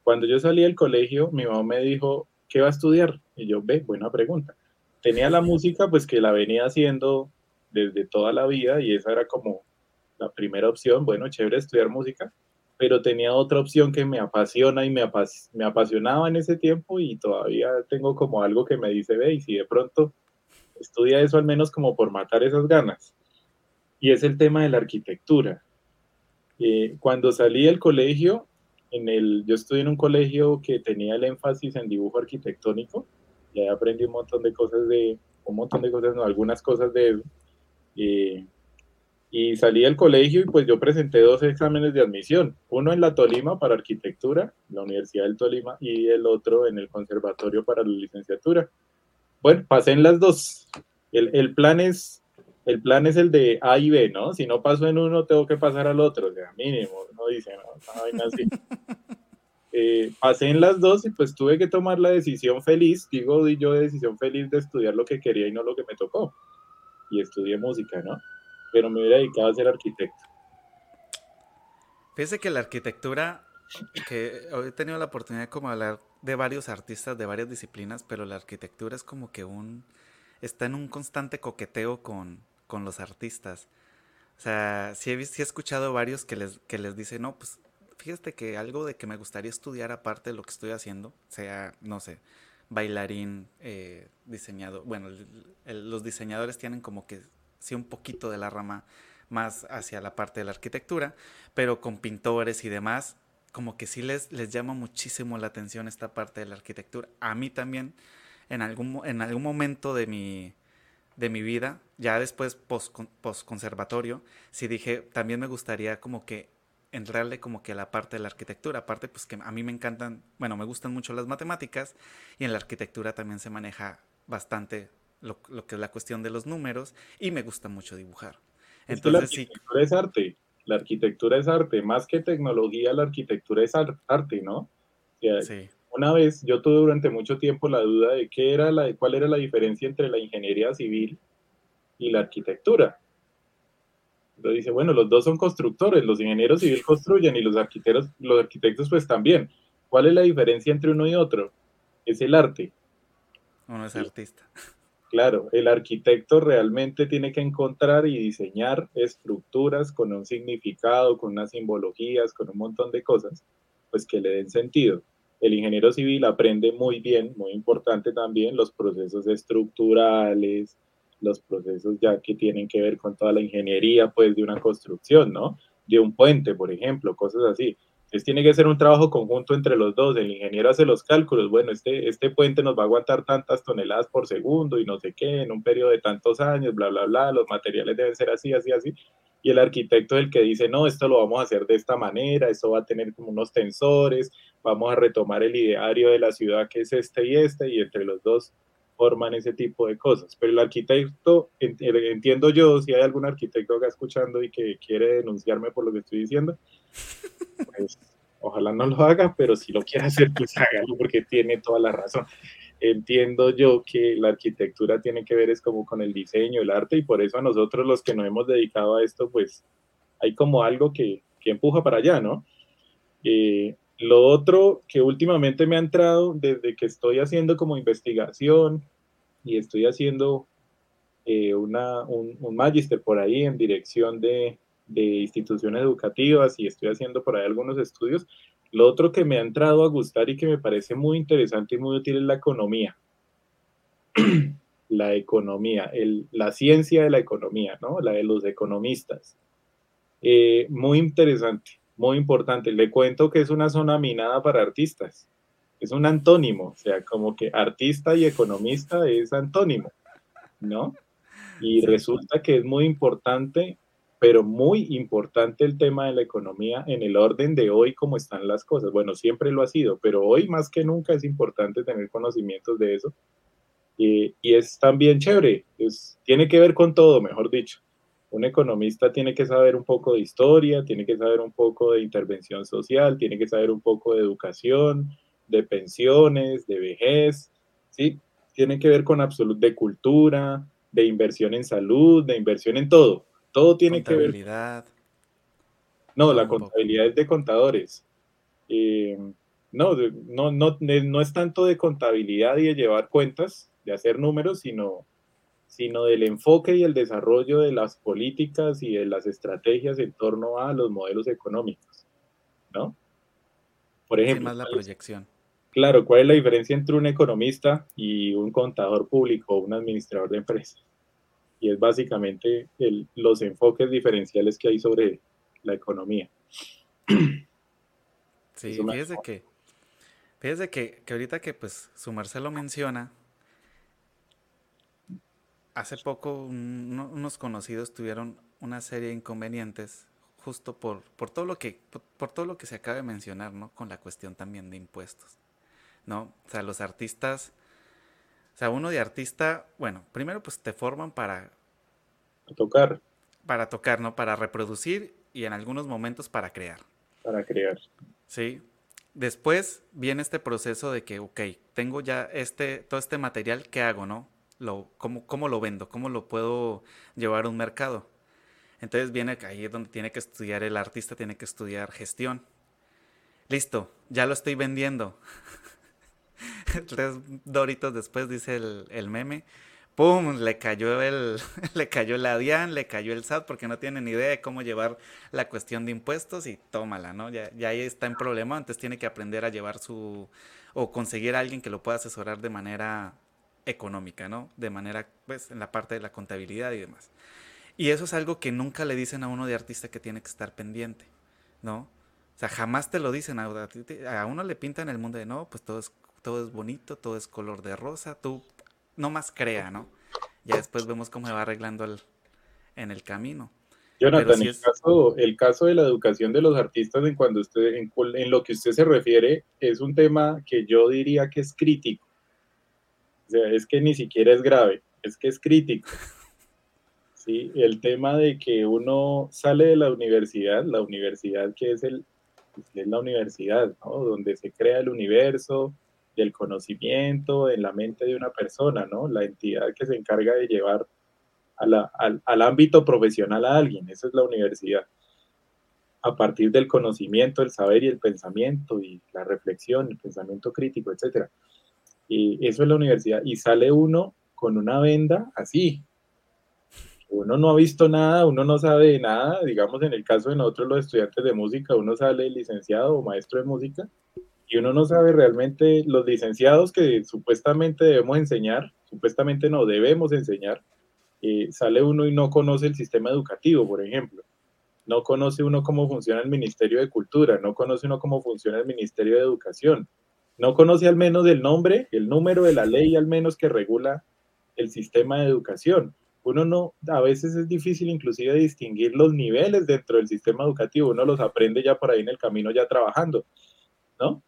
Cuando yo salí del colegio, mi mamá me dijo, ¿qué va a estudiar? Y yo, ve, buena pregunta. Tenía la música, pues que la venía haciendo desde toda la vida y esa era como la primera opción, bueno, chévere estudiar música, pero tenía otra opción que me apasiona y me, me apasionaba en ese tiempo y todavía tengo como algo que me dice, ve, y si de pronto estudia eso al menos como por matar esas ganas. Y es el tema de la arquitectura. Eh, cuando salí del colegio, en el, yo estudié en un colegio que tenía el énfasis en dibujo arquitectónico y ahí aprendí un montón de cosas de, un montón de cosas, no, algunas cosas de eh, y salí del colegio y pues yo presenté dos exámenes de admisión, uno en la Tolima para arquitectura, la Universidad del Tolima, y el otro en el conservatorio para la licenciatura. Bueno, pasé en las dos. El, el, plan es, el plan es el de A y B, ¿no? Si no paso en uno, tengo que pasar al otro, o sea, mínimo, no dice, no, así. Eh, pasé en las dos y pues tuve que tomar la decisión feliz, digo di yo de decisión feliz de estudiar lo que quería y no lo que me tocó. Y estudié música, ¿no? pero me hubiera dedicado a ser arquitecto. Fíjese que la arquitectura, que he tenido la oportunidad de como hablar de varios artistas de varias disciplinas, pero la arquitectura es como que un, está en un constante coqueteo con, con los artistas. O sea, sí he, sí he escuchado varios que les, que les dicen, no, pues fíjate que algo de que me gustaría estudiar aparte de lo que estoy haciendo, sea, no sé, bailarín, eh, diseñador. Bueno, los diseñadores tienen como que sí un poquito de la rama más hacia la parte de la arquitectura, pero con pintores y demás, como que sí les, les llama muchísimo la atención esta parte de la arquitectura. A mí también, en algún, en algún momento de mi, de mi vida, ya después post, post conservatorio, sí dije, también me gustaría como que entrarle como que a la parte de la arquitectura. Aparte, pues que a mí me encantan, bueno, me gustan mucho las matemáticas y en la arquitectura también se maneja bastante lo, que es la cuestión de los números y me gusta mucho dibujar. Entonces, la arquitectura es arte, la arquitectura es arte, más que tecnología, la arquitectura es arte, ¿no? sí. Una vez yo tuve durante mucho tiempo la duda de qué era la, cuál era la diferencia entre la ingeniería civil y la arquitectura. Entonces dice, bueno, los dos son constructores, los ingenieros civiles construyen y los arquitectos, los arquitectos pues también. ¿Cuál es la diferencia entre uno y otro? Es el arte. Uno es artista. Claro, el arquitecto realmente tiene que encontrar y diseñar estructuras con un significado, con unas simbologías, con un montón de cosas, pues que le den sentido. El ingeniero civil aprende muy bien, muy importante también, los procesos estructurales, los procesos ya que tienen que ver con toda la ingeniería, pues, de una construcción, ¿no? De un puente, por ejemplo, cosas así. Entonces tiene que ser un trabajo conjunto entre los dos. El ingeniero hace los cálculos. Bueno, este, este puente nos va a aguantar tantas toneladas por segundo y no sé qué, en un periodo de tantos años, bla, bla, bla. Los materiales deben ser así, así, así. Y el arquitecto es el que dice, no, esto lo vamos a hacer de esta manera, esto va a tener como unos tensores, vamos a retomar el ideario de la ciudad que es este y este, y entre los dos forman ese tipo de cosas. Pero el arquitecto, entiendo yo, si hay algún arquitecto acá escuchando y que quiere denunciarme por lo que estoy diciendo, pues ojalá no lo haga, pero si lo quiere hacer, pues hágalo porque tiene toda la razón. Entiendo yo que la arquitectura tiene que ver es como con el diseño, el arte, y por eso a nosotros los que nos hemos dedicado a esto, pues hay como algo que, que empuja para allá, ¿no? Eh, lo otro que últimamente me ha entrado desde que estoy haciendo como investigación y estoy haciendo eh, una, un, magister por ahí en dirección de, de instituciones educativas y estoy haciendo por ahí algunos estudios. Lo otro que me ha entrado a gustar y que me parece muy interesante y muy útil es la economía. la economía, el, la ciencia de la economía, ¿no? La de los economistas. Eh, muy interesante, muy importante. Le cuento que es una zona minada para artistas. Es un antónimo, o sea, como que artista y economista es antónimo, ¿no? Y resulta que es muy importante, pero muy importante el tema de la economía en el orden de hoy como están las cosas. Bueno, siempre lo ha sido, pero hoy más que nunca es importante tener conocimientos de eso. y es también chévere, es, tiene que ver con todo, mejor dicho. Un economista tiene que saber un poco de historia, tiene que saber un poco de intervención social, tiene que saber un poco de educación, de pensiones, de vejez, ¿sí? Tiene que ver con absoluto de cultura, de inversión en salud, de inversión en todo. Todo tiene que ver. No, la contabilidad es de contadores. Eh, no, no, no, no es tanto de contabilidad y de llevar cuentas, de hacer números, sino, sino del enfoque y el desarrollo de las políticas y de las estrategias en torno a los modelos económicos, ¿no? Por ejemplo. más la proyección. Claro, ¿cuál es la diferencia entre un economista y un contador público o un administrador de empresas? Y es básicamente los enfoques diferenciales que hay sobre la economía. Sí, fíjese que, fíjese que, que ahorita que pues su Marcelo menciona, hace poco unos conocidos tuvieron una serie de inconvenientes justo por, por todo lo que por, todo lo que se acaba de mencionar, ¿no? Con la cuestión también de impuestos. ¿No? O sea, los artistas o sea, uno de artista, bueno, primero pues te forman para tocar. Para tocar, ¿no? Para reproducir y en algunos momentos para crear. Para crear. Sí. Después viene este proceso de que, ok, tengo ya este, todo este material, ¿qué hago, no? Lo, cómo, cómo lo vendo, cómo lo puedo llevar a un mercado. Entonces viene ahí es donde tiene que estudiar el artista, tiene que estudiar gestión. Listo, ya lo estoy vendiendo. Tres doritos después dice el, el, meme. ¡Pum! Le cayó el, le cayó la DIAN, le cayó el SAT porque no tiene ni idea de cómo llevar la cuestión de impuestos y tómala, ¿no? Ya, ya ahí está en problema, entonces tiene que aprender a llevar su, o conseguir a alguien que lo pueda asesorar de manera económica, ¿no? De manera, pues, en la parte de la contabilidad y demás. Y eso es algo que nunca le dicen a uno de artista que tiene que estar pendiente, ¿no? O sea, jamás te lo dicen. A, uno le pintan el mundo de, no, pues todo es, todo es bonito, todo es color de rosa, tú no más crea, ¿no? Ya después vemos cómo se va arreglando el, en el camino. Jonathan, el, caso, el caso de la educación de los artistas en, cuando usted, en lo que usted se refiere es un tema que yo diría que es crítico o sea, es que ni siquiera es grave, es que es crítico. ¿sí? El tema de que uno sale de la universidad, la universidad que es, el, es la universidad, ¿no? donde se crea el universo del conocimiento en la mente de una persona, ¿no? la entidad que se encarga de llevar al, al ámbito profesional a alguien, eso es la universidad a partir del conocimiento, el saber y el pensamiento y la reflexión, el pensamiento crítico, etcétera. Y eso es la universidad. Y sale uno con una venda así. Uno no ha visto nada, uno no sabe de nada. Digamos, en el caso de nosotros los estudiantes de música, uno sale licenciado o maestro de música y uno no sabe realmente los licenciados que supuestamente debemos enseñar, supuestamente no debemos enseñar. Eh, sale uno y no conoce el sistema educativo, por ejemplo. No conoce uno cómo funciona el Ministerio de Cultura, no conoce uno cómo funciona el Ministerio de Educación no conoce al menos el nombre, el número de la ley al menos que regula el sistema de educación. Uno no, a veces es difícil inclusive distinguir los niveles dentro del sistema educativo, uno los aprende ya por ahí en el camino ya trabajando, ¿no?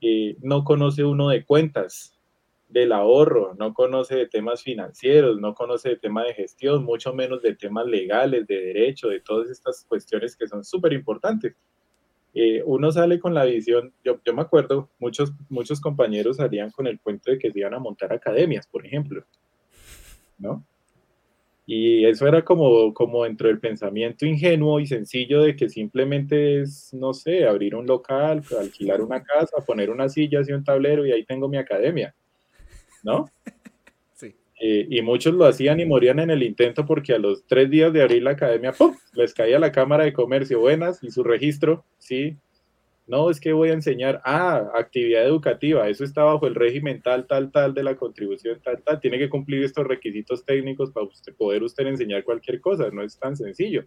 Eh, no conoce uno de cuentas, del ahorro, no conoce de temas financieros, no conoce de temas de gestión, mucho menos de temas legales, de derecho, de todas estas cuestiones que son súper importantes. Eh, uno sale con la visión, yo, yo, me acuerdo, muchos, muchos compañeros salían con el cuento de que se iban a montar academias, por ejemplo, ¿no? Y eso era como, como dentro del pensamiento ingenuo y sencillo de que simplemente es, no sé, abrir un local, alquilar una casa, poner una silla y un tablero y ahí tengo mi academia, ¿no? Eh, y muchos lo hacían y morían en el intento porque a los tres días de abrir la academia, ¡pum! les caía la Cámara de Comercio, buenas, y su registro, ¿sí? No, es que voy a enseñar, ah, actividad educativa, eso está bajo el régimen tal, tal, tal de la contribución, tal, tal, tiene que cumplir estos requisitos técnicos para usted, poder usted enseñar cualquier cosa, no es tan sencillo,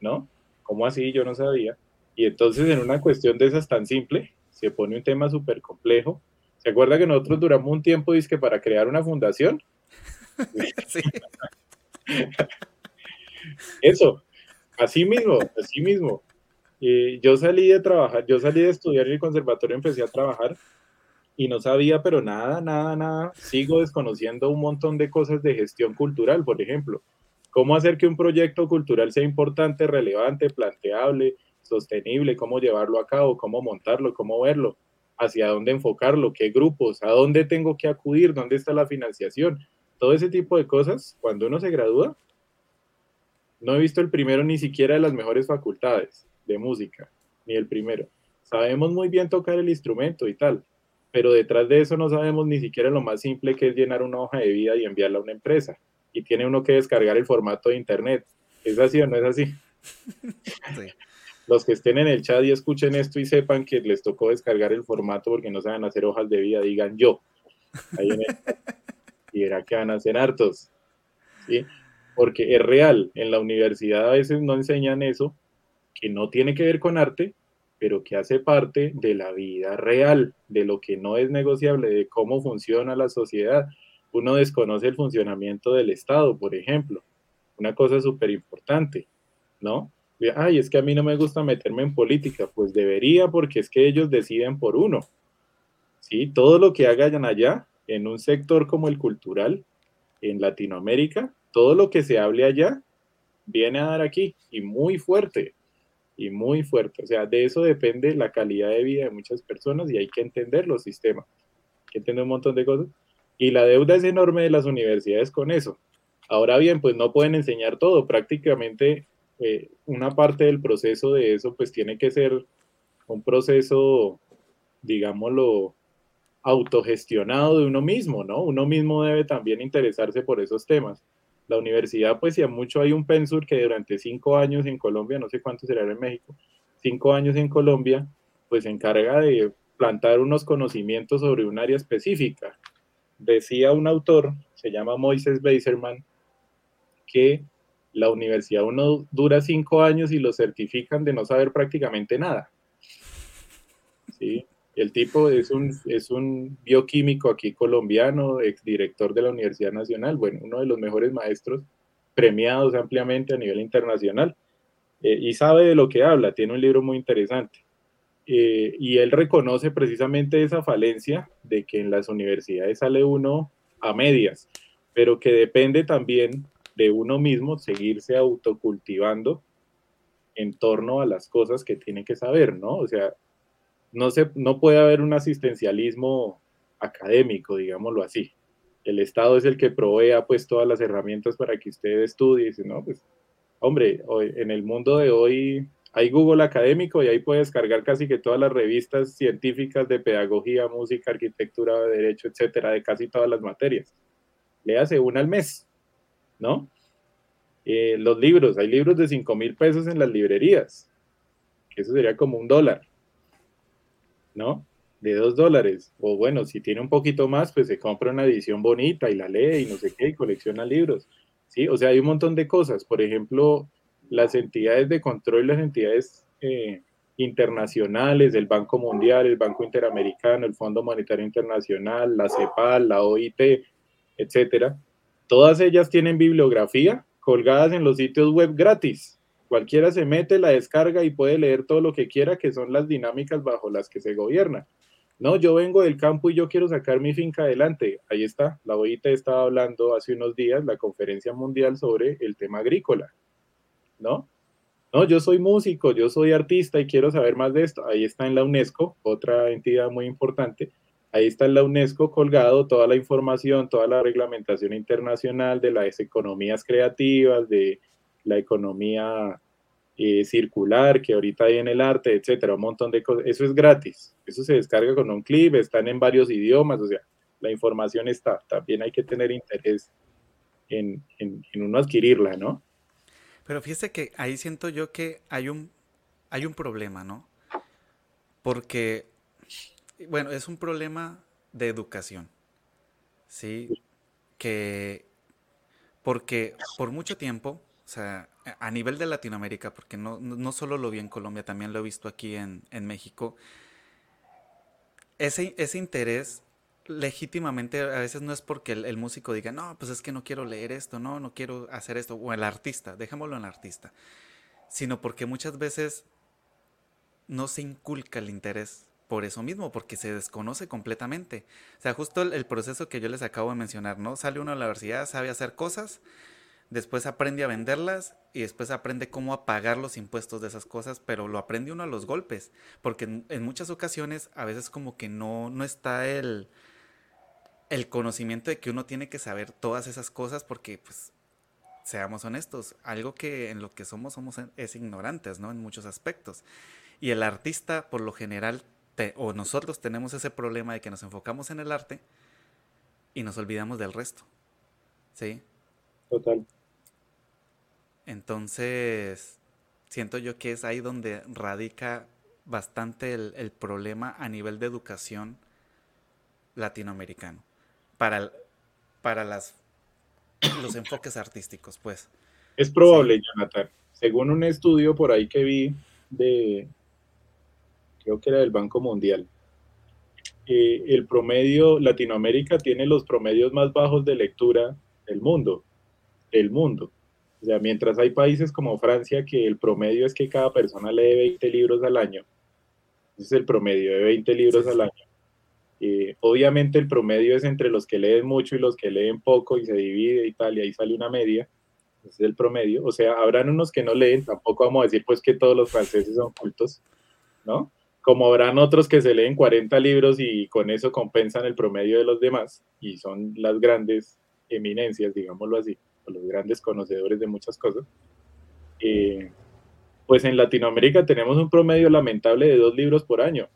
¿no? ¿Cómo así? Yo no sabía. Y entonces en una cuestión de esas tan simple, se pone un tema súper complejo. ¿Se acuerda que nosotros duramos un tiempo, que para crear una fundación? Eso, así mismo, así mismo. Y yo salí de trabajar, yo salí de estudiar en el conservatorio, empecé a trabajar y no sabía, pero nada, nada, nada. Sigo desconociendo un montón de cosas de gestión cultural, por ejemplo. Cómo hacer que un proyecto cultural sea importante, relevante, planteable, sostenible, cómo llevarlo a cabo, cómo montarlo, cómo verlo, hacia dónde enfocarlo, qué grupos, a dónde tengo que acudir, dónde está la financiación. Todo ese tipo de cosas, cuando uno se gradúa, no he visto el primero ni siquiera de las mejores facultades de música, ni el primero. Sabemos muy bien tocar el instrumento y tal, pero detrás de eso no sabemos ni siquiera lo más simple que es llenar una hoja de vida y enviarla a una empresa. Y tiene uno que descargar el formato de internet. ¿Es así o no es así? Los que estén en el chat y escuchen esto y sepan que les tocó descargar el formato porque no saben hacer hojas de vida, digan yo. Y verá que van a hacer hartos. ¿sí? Porque es real, en la universidad a veces no enseñan eso que no tiene que ver con arte, pero que hace parte de la vida real, de lo que no es negociable, de cómo funciona la sociedad. Uno desconoce el funcionamiento del Estado, por ejemplo. Una cosa súper importante, ¿no? Ay, es que a mí no me gusta meterme en política. Pues debería, porque es que ellos deciden por uno. ¿Sí? Todo lo que hagan allá, en un sector como el cultural, en Latinoamérica, todo lo que se hable allá, viene a dar aquí, y muy fuerte y muy fuerte. O sea, de eso depende la calidad de vida de muchas personas y hay que entender los sistemas, hay que entender un montón de cosas. Y la deuda es enorme de las universidades con eso. Ahora bien, pues no pueden enseñar todo. Prácticamente eh, una parte del proceso de eso pues tiene que ser un proceso, digámoslo, autogestionado de uno mismo, ¿no? Uno mismo debe también interesarse por esos temas la universidad, pues si a mucho hay un pensur que durante cinco años en Colombia, no sé cuánto será en México, cinco años en Colombia, pues se encarga de plantar unos conocimientos sobre un área específica. Decía un autor, se llama Moises Beiserman, que la universidad uno dura cinco años y lo certifican de no saber prácticamente nada. ¿Sí? El tipo es un, es un bioquímico aquí colombiano, exdirector de la Universidad Nacional, bueno, uno de los mejores maestros premiados ampliamente a nivel internacional eh, y sabe de lo que habla, tiene un libro muy interesante. Eh, y él reconoce precisamente esa falencia de que en las universidades sale uno a medias, pero que depende también de uno mismo seguirse autocultivando en torno a las cosas que tiene que saber, ¿no? O sea, no, se, no puede haber un asistencialismo académico, digámoslo así. El Estado es el que provea pues todas las herramientas para que usted estudie. Dice, pues, hombre, hoy, en el mundo de hoy hay Google académico y ahí puede descargar casi que todas las revistas científicas de pedagogía, música, arquitectura, derecho, etcétera, de casi todas las materias. Le hace una al mes, ¿no? Eh, los libros, hay libros de 5 mil pesos en las librerías, eso sería como un dólar. ¿No? De dos dólares. O bueno, si tiene un poquito más, pues se compra una edición bonita y la lee y no sé qué, y colecciona libros. ¿sí? O sea, hay un montón de cosas. Por ejemplo, las entidades de control, las entidades eh, internacionales, el Banco Mundial, el Banco Interamericano, el Fondo Monetario Internacional, la CEPAL, la OIT, etcétera. Todas ellas tienen bibliografía colgadas en los sitios web gratis. Cualquiera se mete, la descarga y puede leer todo lo que quiera, que son las dinámicas bajo las que se gobierna. No, yo vengo del campo y yo quiero sacar mi finca adelante. Ahí está, la OIT estaba hablando hace unos días, la conferencia mundial sobre el tema agrícola. ¿No? No, yo soy músico, yo soy artista y quiero saber más de esto. Ahí está en la UNESCO, otra entidad muy importante. Ahí está en la UNESCO colgado toda la información, toda la reglamentación internacional de las economías creativas, de la economía eh, circular que ahorita hay en el arte, etcétera, un montón de cosas. Eso es gratis. Eso se descarga con un clip, están en varios idiomas, o sea, la información está, también hay que tener interés en, en, uno adquirirla, ¿no? Pero fíjese que ahí siento yo que hay un, hay un problema, ¿no? Porque, bueno, es un problema de educación, ¿sí? Que, porque por mucho tiempo, o sea, a nivel de Latinoamérica, porque no, no solo lo vi en Colombia, también lo he visto aquí en, en México, ese, ese interés legítimamente a veces no es porque el, músico diga, no, pues es que no quiero leer esto, no, no quiero hacer esto, o el artista, dejémoslo en el artista, sino porque muchas veces no se inculca el interés por eso mismo, porque se desconoce completamente. O sea, justo el, el proceso que yo les acabo de mencionar, ¿no? Sale uno a la universidad, sabe hacer cosas, después aprende a venderlas y después aprende cómo apagar los impuestos de esas cosas, pero lo aprende uno a los golpes, porque en, muchas ocasiones a veces como que no, no está el, el conocimiento de que uno tiene que saber todas esas cosas porque pues seamos honestos, algo que en lo que somos somos es ignorantes, ¿no? En muchos aspectos. Y el artista por lo general o nosotros tenemos ese problema de que nos enfocamos en el arte y nos olvidamos del resto. ¿Sí? Total. Entonces, siento yo que es ahí donde radica bastante el, problema a nivel de educación latinoamericano. Para, para las, los enfoques artísticos, pues. Es probable, Jonathan. Según un estudio por ahí que vi de, creo que era del Banco Mundial, eh, el promedio, Latinoamérica tiene los promedios más bajos de lectura del mundo. El mundo. O sea, mientras hay países como Francia que el promedio es que cada persona lee 20 libros al año, ese es el promedio de 20 libros al año. Eh, obviamente el promedio es entre los que leen mucho y los que leen poco y se divide y tal, y ahí sale una media, ese es el promedio. O sea, habrán unos que no leen, tampoco vamos a decir pues que todos los franceses son cultos, ¿no? Como habrán otros que se leen 40 libros y con eso compensan el promedio de los demás y son las grandes eminencias, digámoslo así los grandes conocedores de muchas cosas, eh, pues en Latinoamérica tenemos un promedio lamentable de dos libros por año,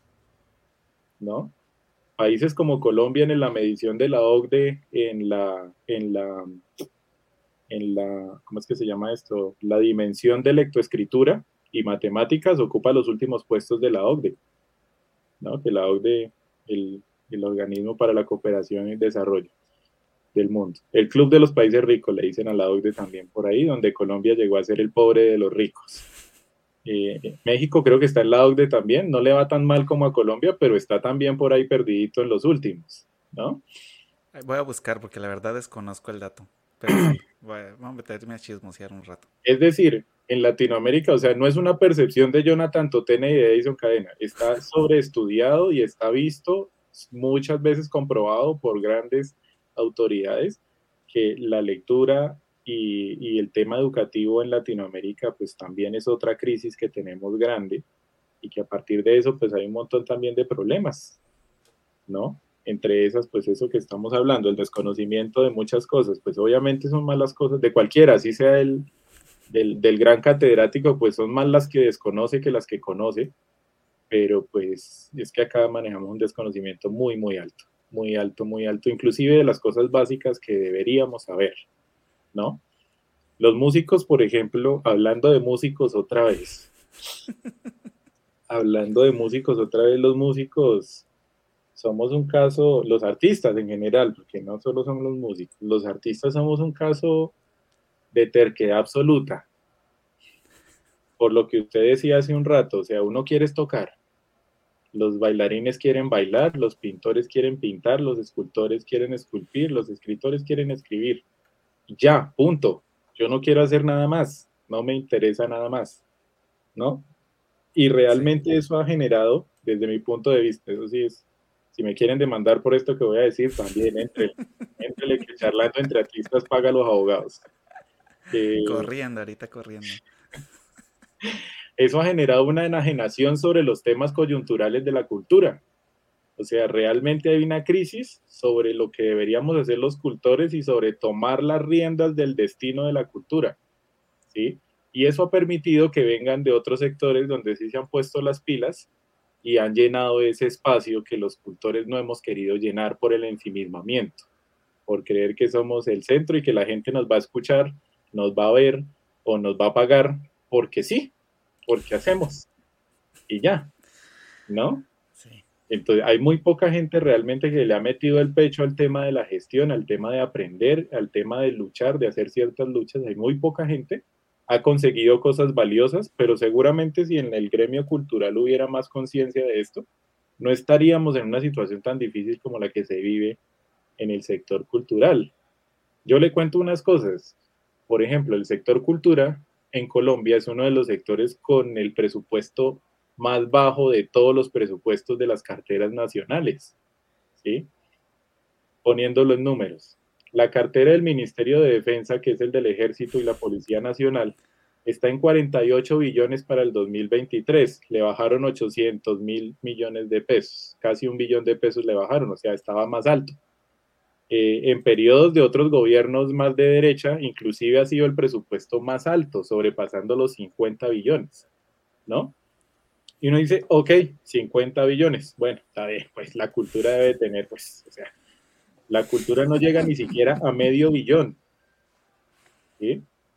¿no? Países como Colombia en la medición de la OCDE, en la, en la, en la, ¿cómo es que se llama esto? La dimensión de lectoescritura y matemáticas ocupa los últimos puestos de la OCDE, ¿no? Que la OCDE, el, el organismo para la cooperación y desarrollo del mundo. El Club de los Países Ricos, le dicen a la OCDE también por ahí, donde Colombia llegó a ser el pobre de los ricos. Eh, México creo que está en la OCDE también, no le va tan mal como a Colombia, pero está también por ahí perdidito en los últimos, ¿no? Voy a buscar porque la verdad desconozco el dato, pero vamos a meterme a chismosear un rato. Es decir, en Latinoamérica, o sea, no es una percepción de Jonathan Totena y de Edison Cadena, está sobreestudiado y está visto muchas veces comprobado por grandes autoridades que la lectura y, el tema educativo en Latinoamérica pues también es otra crisis que tenemos grande y que a partir de eso pues hay un montón también de problemas, ¿no? Entre esas pues eso que estamos hablando, el desconocimiento de muchas cosas, pues obviamente son malas cosas de cualquiera, así sea el, del, del gran catedrático, pues son más las que desconoce que las que conoce, pero pues es que acá manejamos un desconocimiento muy, muy alto muy alto, muy alto, inclusive de las cosas básicas que deberíamos saber, ¿no? Los músicos, por ejemplo, hablando de músicos otra vez, hablando de músicos otra vez, los músicos somos un caso, los artistas en general, porque no solo son los músicos, los artistas somos un caso de terquedad absoluta. Por lo que usted decía hace un rato, o sea, uno quiere tocar, los bailarines quieren bailar, los pintores quieren pintar, los escultores quieren esculpir, los escritores quieren escribir. Ya, punto. Yo no quiero hacer nada más, no me interesa nada más, ¿no? Y realmente eso ha generado, desde mi punto de vista, eso sí es, si me quieren demandar por esto que voy a decir, también entre, entre que charlando entre artistas paga los abogados. Eh, corriendo, ahorita corriendo. eso ha generado una enajenación sobre los temas coyunturales de la cultura. O sea, realmente hay una crisis sobre lo que deberíamos hacer los cultores y sobre tomar las riendas del destino de la cultura. ¿sí? Y eso ha permitido que vengan de otros sectores donde sí se han puesto las pilas y han llenado ese espacio que los cultores no hemos querido llenar por el ensimismamiento, por creer que somos el centro y que la gente nos va a escuchar, nos va a ver o nos va a pagar porque sí, porque hacemos. Y ya, ¿no? Sí. Entonces, hay muy poca gente realmente que le ha metido el pecho al tema de la gestión, al tema de aprender, al tema de luchar, de hacer ciertas luchas. Hay muy poca gente ha conseguido cosas valiosas, pero seguramente si en el gremio cultural hubiera más conciencia de esto, no estaríamos en una situación tan difícil como la que se vive en el sector cultural. Yo le cuento unas cosas. Por ejemplo, el sector cultura en Colombia es uno de los sectores con el presupuesto más bajo de todos los presupuestos de las carteras nacionales. ¿sí? Poniéndolo en números. La cartera del Ministerio de Defensa, que es el del Ejército y la Policía Nacional, está en 48 billones para el 2023. Le bajaron 800 mil millones de pesos, casi un billón de pesos le bajaron, o sea, estaba más alto. Eh, en periodos de otros gobiernos más de derecha, inclusive ha sido el presupuesto más alto, sobrepasando los 50 billones, ¿no? Y uno dice, ok, 50 billones. Bueno, pues la cultura debe tener, pues, o sea, la cultura no llega ni siquiera a medio billón.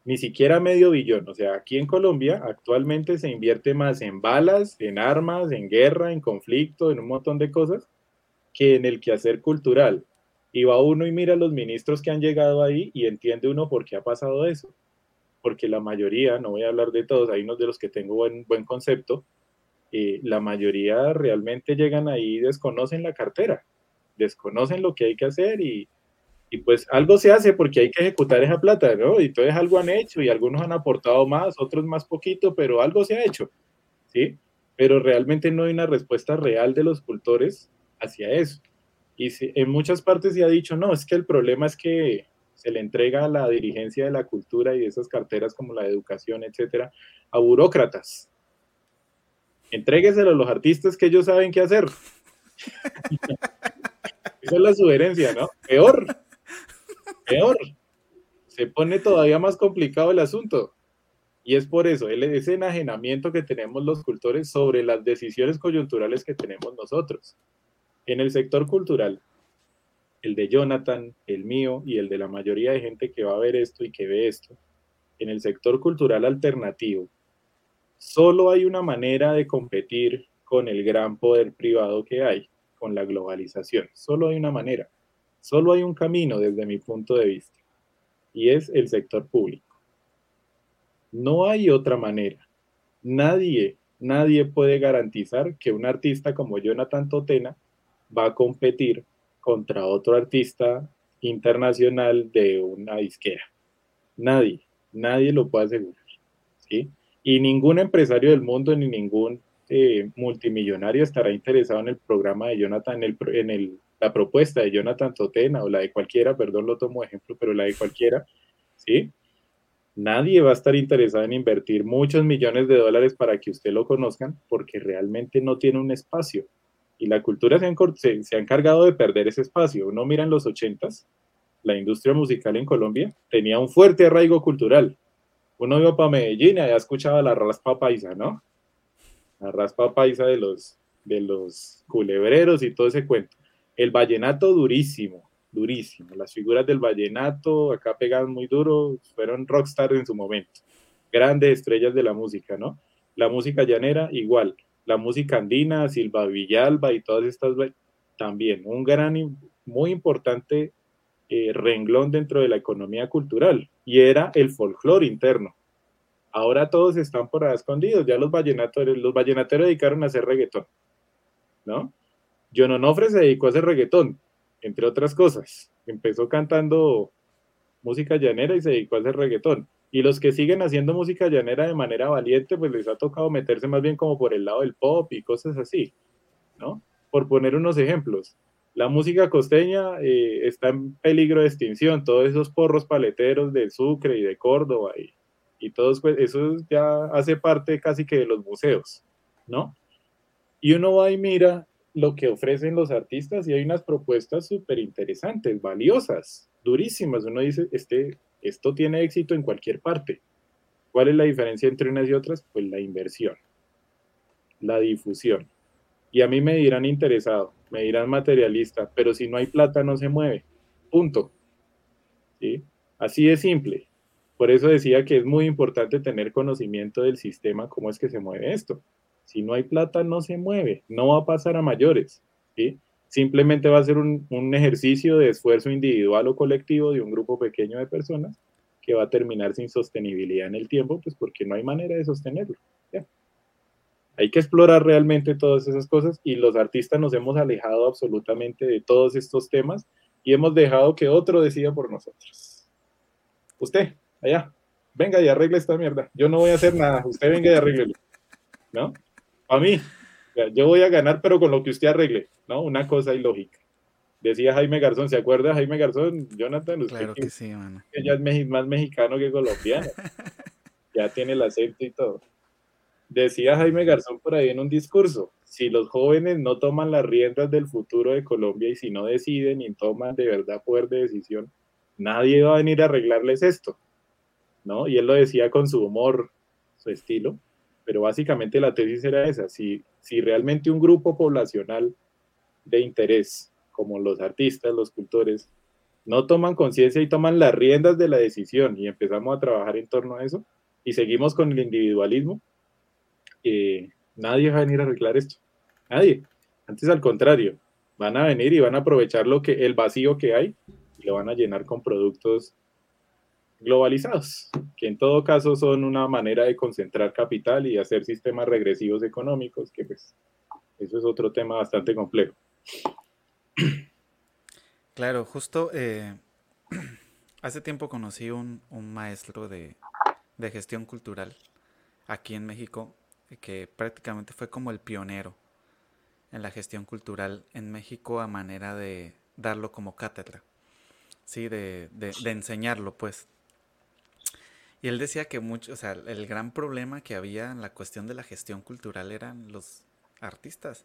Ni siquiera a medio billón. O sea, aquí en Colombia actualmente se invierte más en balas, en armas, en guerra, en conflicto, en un montón de cosas, que en el quehacer cultural. Y va uno y mira los ministros que han llegado ahí y entiende uno por qué ha pasado eso. Porque la mayoría, no voy a hablar de todos, hay unos de los que tengo buen, concepto, y la mayoría realmente llegan ahí y desconocen la cartera desconocen lo que hay que hacer y, pues algo se hace porque hay que ejecutar esa plata, ¿no? Y entonces algo han hecho y algunos han aportado más, otros más poquito, pero algo se ha hecho, ¿sí? Pero realmente no hay una respuesta real de los cultores hacia eso. Y en muchas partes se ha dicho, no, es que el problema es que se le entrega a la dirigencia de la cultura y esas carteras como la educación, etcétera, a burócratas. Entrégueselo a los artistas que ellos saben qué hacer. Esa es la sugerencia, ¿no? Peor. Peor. Se pone todavía más complicado el asunto. Y es por eso, ese enajenamiento que tenemos los cultores sobre las decisiones coyunturales que tenemos nosotros. En el sector cultural, el de Jonathan, el mío y el de la mayoría de gente que va a ver esto y que ve esto, en el sector cultural alternativo, solo hay una manera de competir con el gran poder privado que hay, con la globalización. Solo hay una manera, solo hay un camino desde mi punto de vista, y es el sector público. No hay otra manera. Nadie, nadie puede garantizar que un artista como Jonathan Totena va a competir contra otro artista internacional de una disquera. Nadie, nadie lo puede asegurar. ¿sí? Y ningún empresario del mundo ni ningún eh, multimillonario estará interesado en el programa de Jonathan, en, el, en el, la propuesta de Jonathan Totena o la de cualquiera, perdón, lo tomo de ejemplo, pero la de cualquiera, ¿sí? Nadie va a estar interesado en invertir muchos millones de dólares para que usted lo conozcan porque realmente no tiene un espacio. Y la cultura se, se, se ha encargado de perder ese espacio. Uno mira en los ochentas, la industria musical en Colombia tenía un fuerte arraigo cultural. Uno iba para Medellín y allá escuchaba la raspa paisa, ¿no? la raspa paisa de los, de los culebreros y todo ese cuento. El vallenato durísimo, durísimo. Las figuras del vallenato acá pegaban muy duro, fueron rockstar en su momento. Grandes estrellas de la música, ¿no? La música llanera, igual. La música andina, Silva Villalba y todas estas, también. Un gran, muy importante eh, renglón dentro de la economía cultural. Y era el folclore interno. Ahora todos están por escondidos, ya los vallenateros, los vallenateros dedicaron a hacer reggaetón, ¿no? John Onofre se dedicó a hacer reggaetón, entre otras cosas. Empezó cantando música llanera y se dedicó a hacer reggaetón. Y los que siguen haciendo música llanera de manera valiente, pues les ha tocado meterse más bien como por el lado del pop y cosas así, ¿no? Por poner unos ejemplos. La música costeña eh, está en peligro de extinción, todos esos porros paleteros de Sucre y de Córdoba y y todos, pues, eso ya hace parte casi que de los museos, ¿no? Y uno va y mira lo que ofrecen los artistas y hay unas propuestas súper interesantes, valiosas, durísimas. Uno dice, este, esto tiene éxito en cualquier parte. ¿Cuál es la diferencia entre unas y otras? Pues la inversión, la difusión. Y a mí me dirán interesado, me dirán materialista, pero si no hay plata no se mueve. Punto. ¿Sí? Así de simple. Por eso decía que es muy importante tener conocimiento del sistema, cómo es que se mueve esto. Si no hay plata, no se mueve, no va a pasar a mayores. ¿sí? Simplemente va a ser un, un ejercicio de esfuerzo individual o colectivo de un grupo pequeño de personas que va a terminar sin sostenibilidad en el tiempo, pues porque no hay manera de sostenerlo. Hay que explorar realmente todas esas cosas y los artistas nos hemos alejado absolutamente de todos estos temas y hemos dejado que otro decida por nosotros. Usted, allá, venga y arregle esta mierda. Yo no voy a hacer nada, usted venga y arregle. ¿No? A mí, yo voy a ganar, pero con lo que usted arregle, ¿no? Una cosa ilógica. Decía Jaime Garzón, ¿se acuerda Jaime Garzón? Jonathan, usted claro que, sí, mano. Ella es más mexicano que colombiano. ya tiene el acento y todo. Decía Jaime Garzón por ahí en un discurso, si los jóvenes no toman las riendas del futuro de Colombia y si no deciden y toman de verdad poder de decisión, nadie va a venir a arreglarles esto, ¿no? Y él lo decía con su humor, su estilo, pero básicamente la tesis era esa, si, si realmente un grupo poblacional de interés, como los artistas, los cultores, no toman conciencia y toman las riendas de la decisión y empezamos a trabajar en torno a eso y seguimos con el individualismo, nadie va a venir a arreglar esto. Nadie. Antes al contrario, van a venir y van a aprovechar lo que el vacío que hay y lo van a llenar con productos globalizados, que en todo caso son una manera de concentrar capital y hacer sistemas regresivos económicos, que pues eso es otro tema bastante complejo. Claro, justo eh, hace tiempo conocí un, un maestro de, de gestión cultural aquí en México que prácticamente fue como el pionero en la gestión cultural en México a manera de darlo como cátedra, sí, de, de, enseñarlo, pues. Y él decía que mucho, o sea, el gran problema que había en la cuestión de la gestión cultural eran los artistas.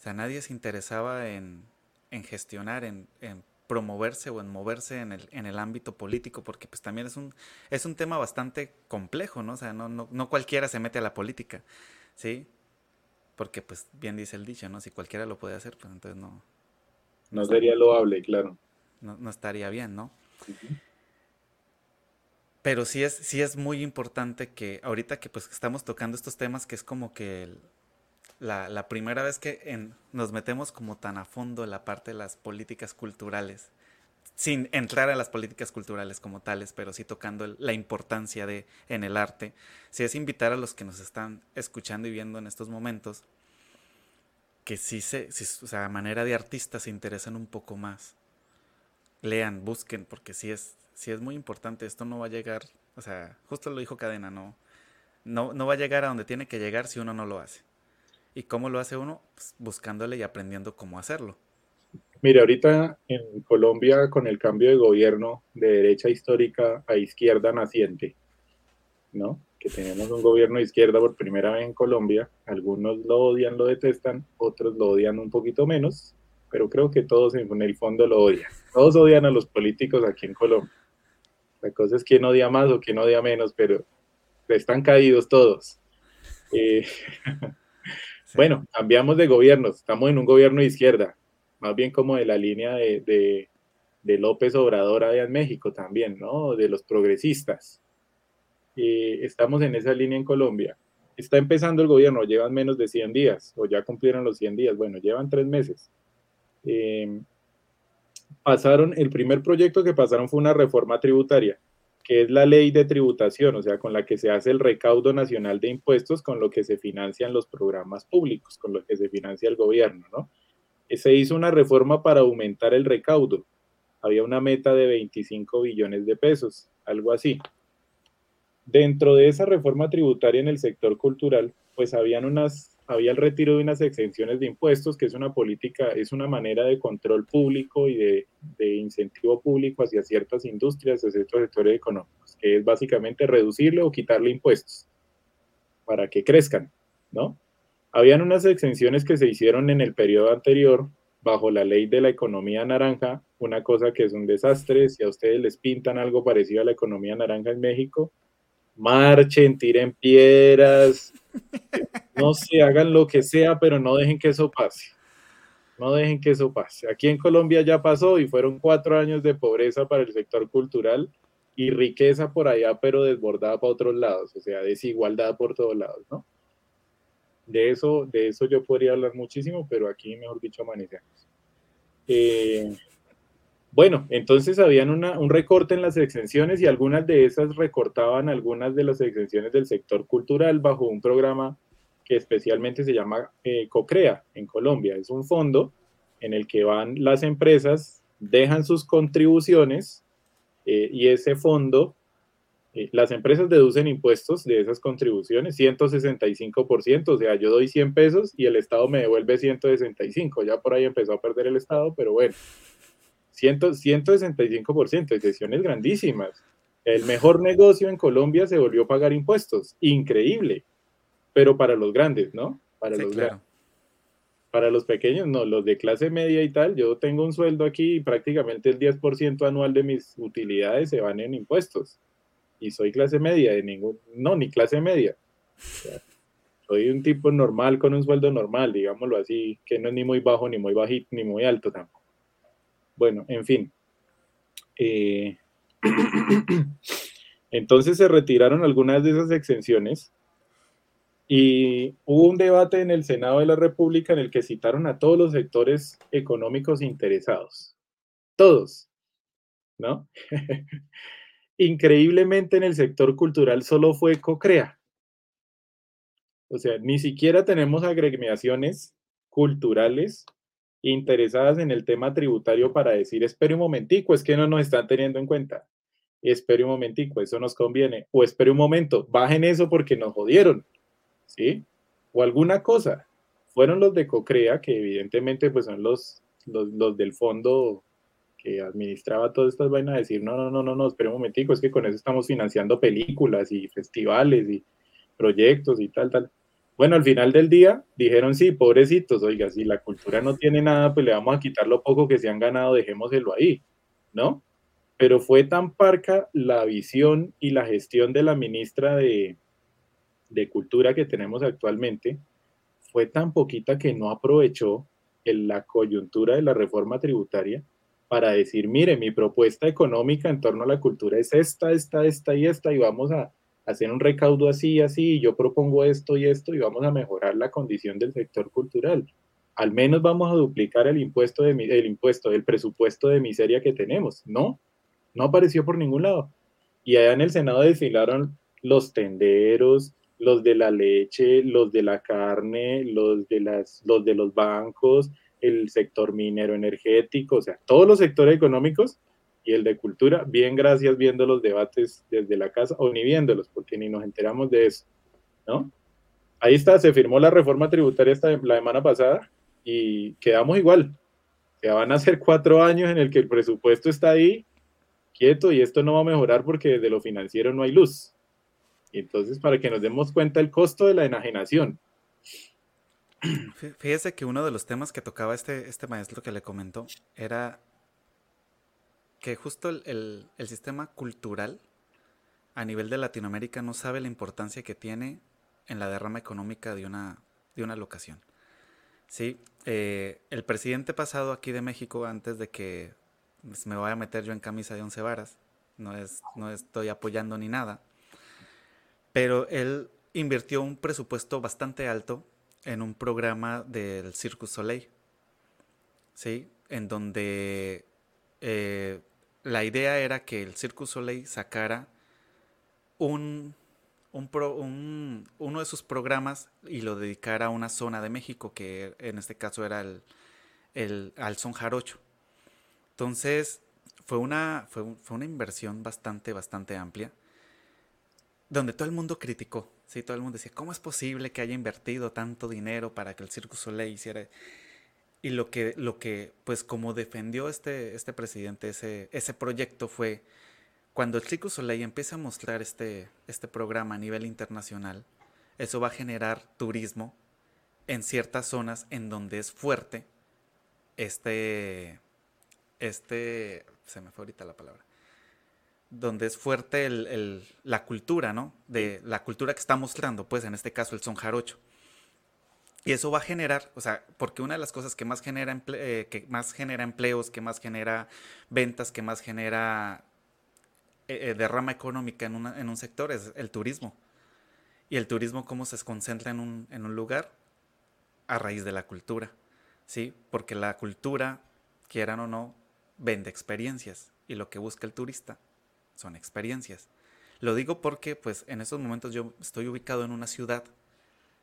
O sea, nadie se interesaba en, en gestionar, en, en promoverse o en moverse en el, en el ámbito político, porque pues también es un, es un tema bastante complejo, ¿no? O sea, no, no, no cualquiera se mete a la política, ¿sí? Porque pues bien dice el dicho, ¿no? Si cualquiera lo puede hacer, pues entonces no... No sería loable, claro. No, no estaría bien, ¿no? Pero sí es, sí es muy importante que ahorita que pues estamos tocando estos temas, que es como que el, la, primera vez que nos metemos como tan a fondo en la parte de las políticas culturales, sin entrar a las políticas culturales como tales, pero sí tocando la importancia de en el arte, sí es invitar a los que nos están escuchando y viendo en estos momentos que sí se, o sea, a manera de artistas se interesan un poco más. Lean, busquen, porque sí es, sí es muy importante. Esto no va a llegar, o sea, justo lo dijo Cadena, no, no, no va a llegar a donde tiene que llegar si uno no lo hace. ¿Y cómo lo hace uno? Pues buscándole y aprendiendo cómo hacerlo. Mire, ahorita en Colombia con el cambio de gobierno de derecha histórica a izquierda naciente, ¿no? Que tenemos un gobierno de izquierda por primera vez en Colombia, algunos lo odian, lo detestan, otros lo odian un poquito menos, pero creo que todos en el fondo lo odian. Todos odian a los políticos aquí en Colombia. La cosa es quién odia más o quién odia menos, pero están caídos todos. Eh, Bueno, cambiamos de gobierno, estamos en un gobierno de izquierda, más bien como de la línea de, López Obrador allá en México también, ¿no? De los progresistas. estamos en esa línea en Colombia. Está empezando el gobierno, llevan menos de 100 días, o ya cumplieron los 100 días, bueno, llevan tres meses. Eh, pasaron, el primer proyecto que pasaron fue una reforma tributaria es la ley de tributación, o sea, con la que se hace el recaudo nacional de impuestos, con lo que se financian los programas públicos, con lo que se financia el gobierno, ¿no? Se hizo una reforma para aumentar el recaudo. Había una meta de 25 billones de pesos, algo así. Dentro de esa reforma tributaria en el sector cultural, pues habían unas había el retiro de unas exenciones de impuestos, que es una política, es una manera de control público y de, incentivo público hacia ciertas industrias, hacia ciertos sectores económicos, que es básicamente reducirle o quitarle impuestos para que crezcan, ¿no? Habían unas exenciones que se hicieron en el periodo anterior bajo la ley de la economía naranja, una cosa que es un desastre, si a ustedes les pintan algo parecido a la economía naranja en México, marchen, tiren piedras, No se hagan lo que sea, pero no dejen que eso pase. No dejen que eso pase. Aquí en Colombia ya pasó y fueron cuatro años de pobreza para el sector cultural y riqueza por allá, pero desbordada para otros lados, o sea, desigualdad por todos lados, ¿no? De eso, de eso yo podría hablar muchísimo, pero aquí, mejor dicho, amanecemos. Eh, bueno, entonces habían un recorte en las exenciones y algunas de esas recortaban algunas de las exenciones del sector cultural bajo un programa que especialmente se llama eh, COCREA en Colombia. Es un fondo en el que van las empresas, dejan sus contribuciones eh, y ese fondo, eh, las empresas deducen impuestos de esas contribuciones, 165%, o sea, yo doy 100 pesos y el Estado me devuelve 165, ya por ahí empezó a perder el Estado, pero bueno, 100, 165%, excepciones grandísimas. El mejor negocio en Colombia se volvió a pagar impuestos, increíble pero para los grandes, ¿no? Para los claro. Para los pequeños, no, los de clase media y tal, yo tengo un sueldo aquí y prácticamente el 10% anual de mis utilidades se van en impuestos. Y soy clase media, de ningún, no, ni clase media. soy un tipo normal con un sueldo normal, digámoslo así, que no es ni muy bajo, ni muy bajito, ni muy alto tampoco. Bueno, en fin. Eh, entonces se retiraron algunas de esas exenciones y hubo un debate en el Senado de la República en el que citaron a todos los sectores económicos interesados. Todos, ¿no? Increíblemente en el sector cultural solo fue COCREA. O sea, ni siquiera tenemos agremiaciones culturales interesadas en el tema tributario para decir, espere un momentico, es que no nos están teniendo en cuenta. Espere un momentico, eso nos conviene. O espere un momento, bajen eso porque nos jodieron. ¿sí? O alguna cosa. Fueron los de Cocrea, que evidentemente pues son los, los, del fondo que administraba todas estas vainas, decir, no, no, no, no, no, espera un momentico, es que con eso estamos financiando películas y festivales y proyectos y tal, tal. Bueno, al final del día dijeron, sí, pobrecitos, oiga, si la cultura no tiene nada, pues le vamos a quitar lo poco que se han ganado, dejémoselo ahí, ¿no? Pero fue tan parca la visión y la gestión de la ministra de, de cultura que tenemos actualmente fue tan poquita que no aprovechó la coyuntura de la reforma tributaria para decir, mire, mi propuesta económica en torno a la cultura es esta, esta, esta y esta, y vamos a hacer un recaudo así así, yo propongo esto y esto, y vamos a mejorar la condición del sector cultural. Al menos vamos a duplicar el impuesto, de, el impuesto, el presupuesto de miseria que tenemos. No, no apareció por ningún lado. Y allá en el Senado desfilaron los tenderos, los de la leche, los de la carne, los de, las, los de los bancos, el sector minero energético, o sea, todos los sectores económicos y el de cultura, bien gracias viendo los debates desde la casa o ni viéndolos, porque ni nos enteramos de eso, ¿no? Ahí está, se firmó la reforma tributaria esta, la semana pasada y quedamos igual. Ya van a ser cuatro años en el que el presupuesto está ahí quieto y esto no va a mejorar porque desde lo financiero no hay luz. Entonces, para que nos demos cuenta el costo de la enajenación. Fíjese que uno de los temas que tocaba este, este maestro que le comentó era que justo el, sistema cultural a nivel de Latinoamérica no sabe la importancia que tiene en la derrama económica de una, de una locación. Sí, eh, el presidente pasado aquí de México, antes de que pues, me vaya a meter yo en camisa de once varas, no, es, no estoy apoyando ni nada, pero él invirtió un presupuesto bastante alto en un programa del Circus Soleil, ¿sí? En donde eh, la idea era que el Circus Soleil sacara un, un, uno de sus programas y lo dedicara a una zona de México, que en este caso era el, el jarocho. Entonces, fue una, fue, fue una inversión bastante, bastante amplia donde todo el mundo criticó, ¿sí? Todo el mundo decía, ¿cómo es posible que haya invertido tanto dinero para que el Circus Soleil hiciera...? Y lo que, lo que pues como defendió este, este presidente ese, ese proyecto fue, cuando el Circus Soleil empieza a mostrar este, este programa a nivel internacional, eso va a generar turismo en ciertas zonas en donde es fuerte este, este, se me fue ahorita la palabra, donde es fuerte el, la cultura, ¿no? De la cultura que está mostrando, pues en este caso el son jarocho. Y eso va a generar, o sea, porque una de las cosas que más genera, eh, que más genera empleos, que más genera ventas, que más genera eh, derrama económica en, en, un sector es el turismo. Y el turismo, ¿cómo se concentra en un, en un lugar? A raíz de la cultura, ¿sí? Porque la cultura, quieran o no, vende experiencias. Y lo que busca el turista son experiencias. Lo digo porque, pues, en estos momentos yo estoy ubicado en una ciudad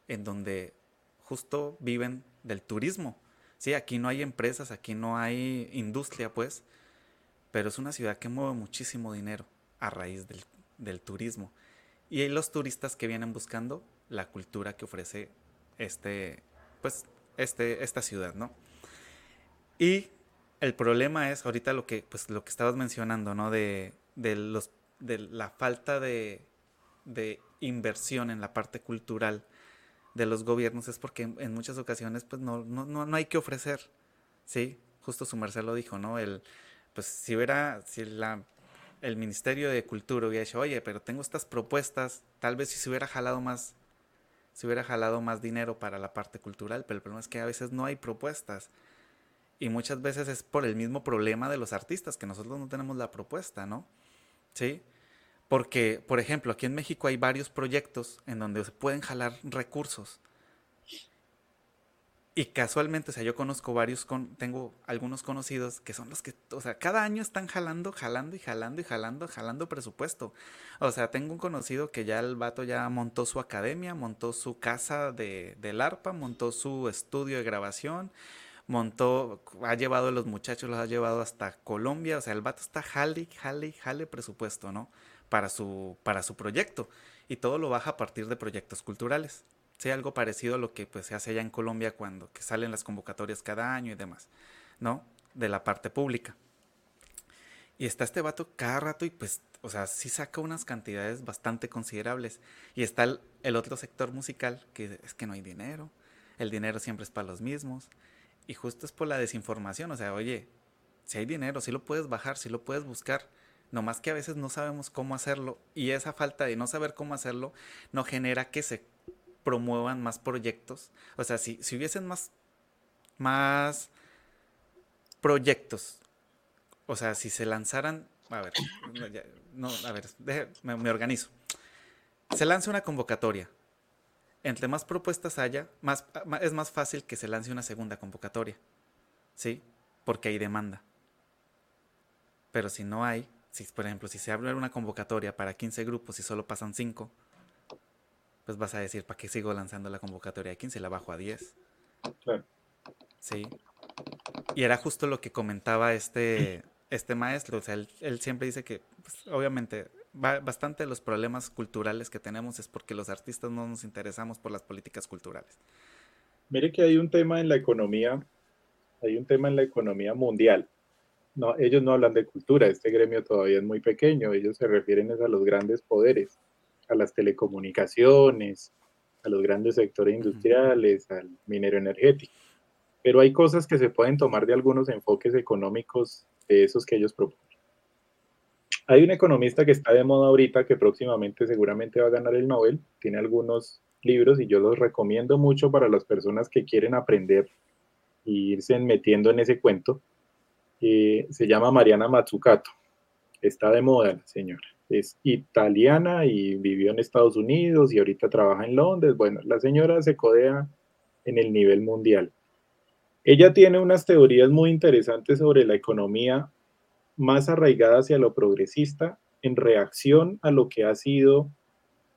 en donde justo viven del turismo. Sí, aquí no hay empresas, aquí no hay industria, pues, pero es una ciudad que mueve muchísimo dinero a raíz del, turismo. Y hay los turistas que vienen buscando la cultura que ofrece este, pues, este, esta ciudad, ¿no? Y el problema es ahorita lo que, pues, lo que estabas mencionando, ¿no? De, de los, de la falta de inversión en la parte cultural de los gobiernos es porque en, muchas ocasiones pues no, no, no, hay que ofrecer, ¿sí? Justo su merced lo dijo, ¿no? El, pues si hubiera, si la, el Ministerio de Cultura hubiera dicho, oye, pero tengo estas propuestas, tal vez si se hubiera jalado más, se hubiera jalado más dinero para la parte cultural, pero el problema es que a veces no hay propuestas. Y muchas veces es por el mismo problema de los artistas, que nosotros no tenemos la propuesta, ¿no? ¿Sí? Porque, por ejemplo, aquí en México hay varios proyectos en donde se pueden jalar recursos. Y casualmente, o sea, yo conozco varios, con, tengo algunos conocidos que son los que, o sea, cada año están jalando, jalando y jalando y jalando, jalando presupuesto. O sea, tengo un conocido que ya el vato ya montó su academia, montó su casa de, del arpa, montó su estudio de grabación, montó, ha llevado a los muchachos, los ha llevado hasta Colombia. O sea, el vato está jale, jale, jale presupuesto, ¿no? Para su, para su proyecto. Y todo lo baja a partir de proyectos culturales. Sea algo parecido a lo que pues, se hace allá en Colombia cuando que salen las convocatorias cada año y demás, ¿no? De la parte pública. Y está este vato cada rato y pues, o sea, sí saca unas cantidades bastante considerables. Y está el, el otro sector musical que es que no hay dinero, el dinero siempre es para los mismos. Y justo es por la desinformación, o sea, oye, si hay dinero, si lo puedes bajar, si lo puedes buscar, más que a veces no sabemos cómo hacerlo y esa falta de no saber cómo hacerlo no genera que se promuevan más proyectos. O sea, si, si hubiesen más, más proyectos, o sea, si se lanzaran, a ver, no, a ver, me, me, organizo. Se lanza una convocatoria. Entre más propuestas haya, más, es más fácil que se lance una segunda convocatoria. ¿Sí? Porque hay demanda. Pero si no hay, si, por ejemplo, si se abre una convocatoria para 15 grupos y solo pasan 5, pues vas a decir, ¿para qué sigo lanzando la convocatoria de 15? La bajo a 10. Claro. Sí. Y era justo lo que comentaba este, este maestro. O sea, él, siempre dice que, pues, obviamente, bastante de los problemas culturales que tenemos es porque los artistas no nos interesamos por las políticas culturales. Mire que hay un tema en la economía, hay un tema en la economía mundial no, ellos no hablan de cultura, este gremio todavía es muy pequeño, ellos se refieren a los grandes poderes, a las telecomunicaciones, a los grandes sectores industriales, al minero energético. Pero hay cosas que se pueden tomar de algunos enfoques económicos de esos que ellos proponen. Hay un economista que está de moda ahorita que próximamente seguramente va a ganar el Nobel, tiene algunos libros y yo los recomiendo mucho para las personas que quieren aprender e irse metiendo en ese cuento se llama Mariana Mazzucato. Está de moda la señora. Es italiana y vivió en Estados Unidos y ahorita trabaja en Londres. Bueno, la señora se codea en el nivel mundial. Ella tiene unas teorías muy interesantes sobre la economía más arraigada hacia lo progresista en reacción a lo que ha sido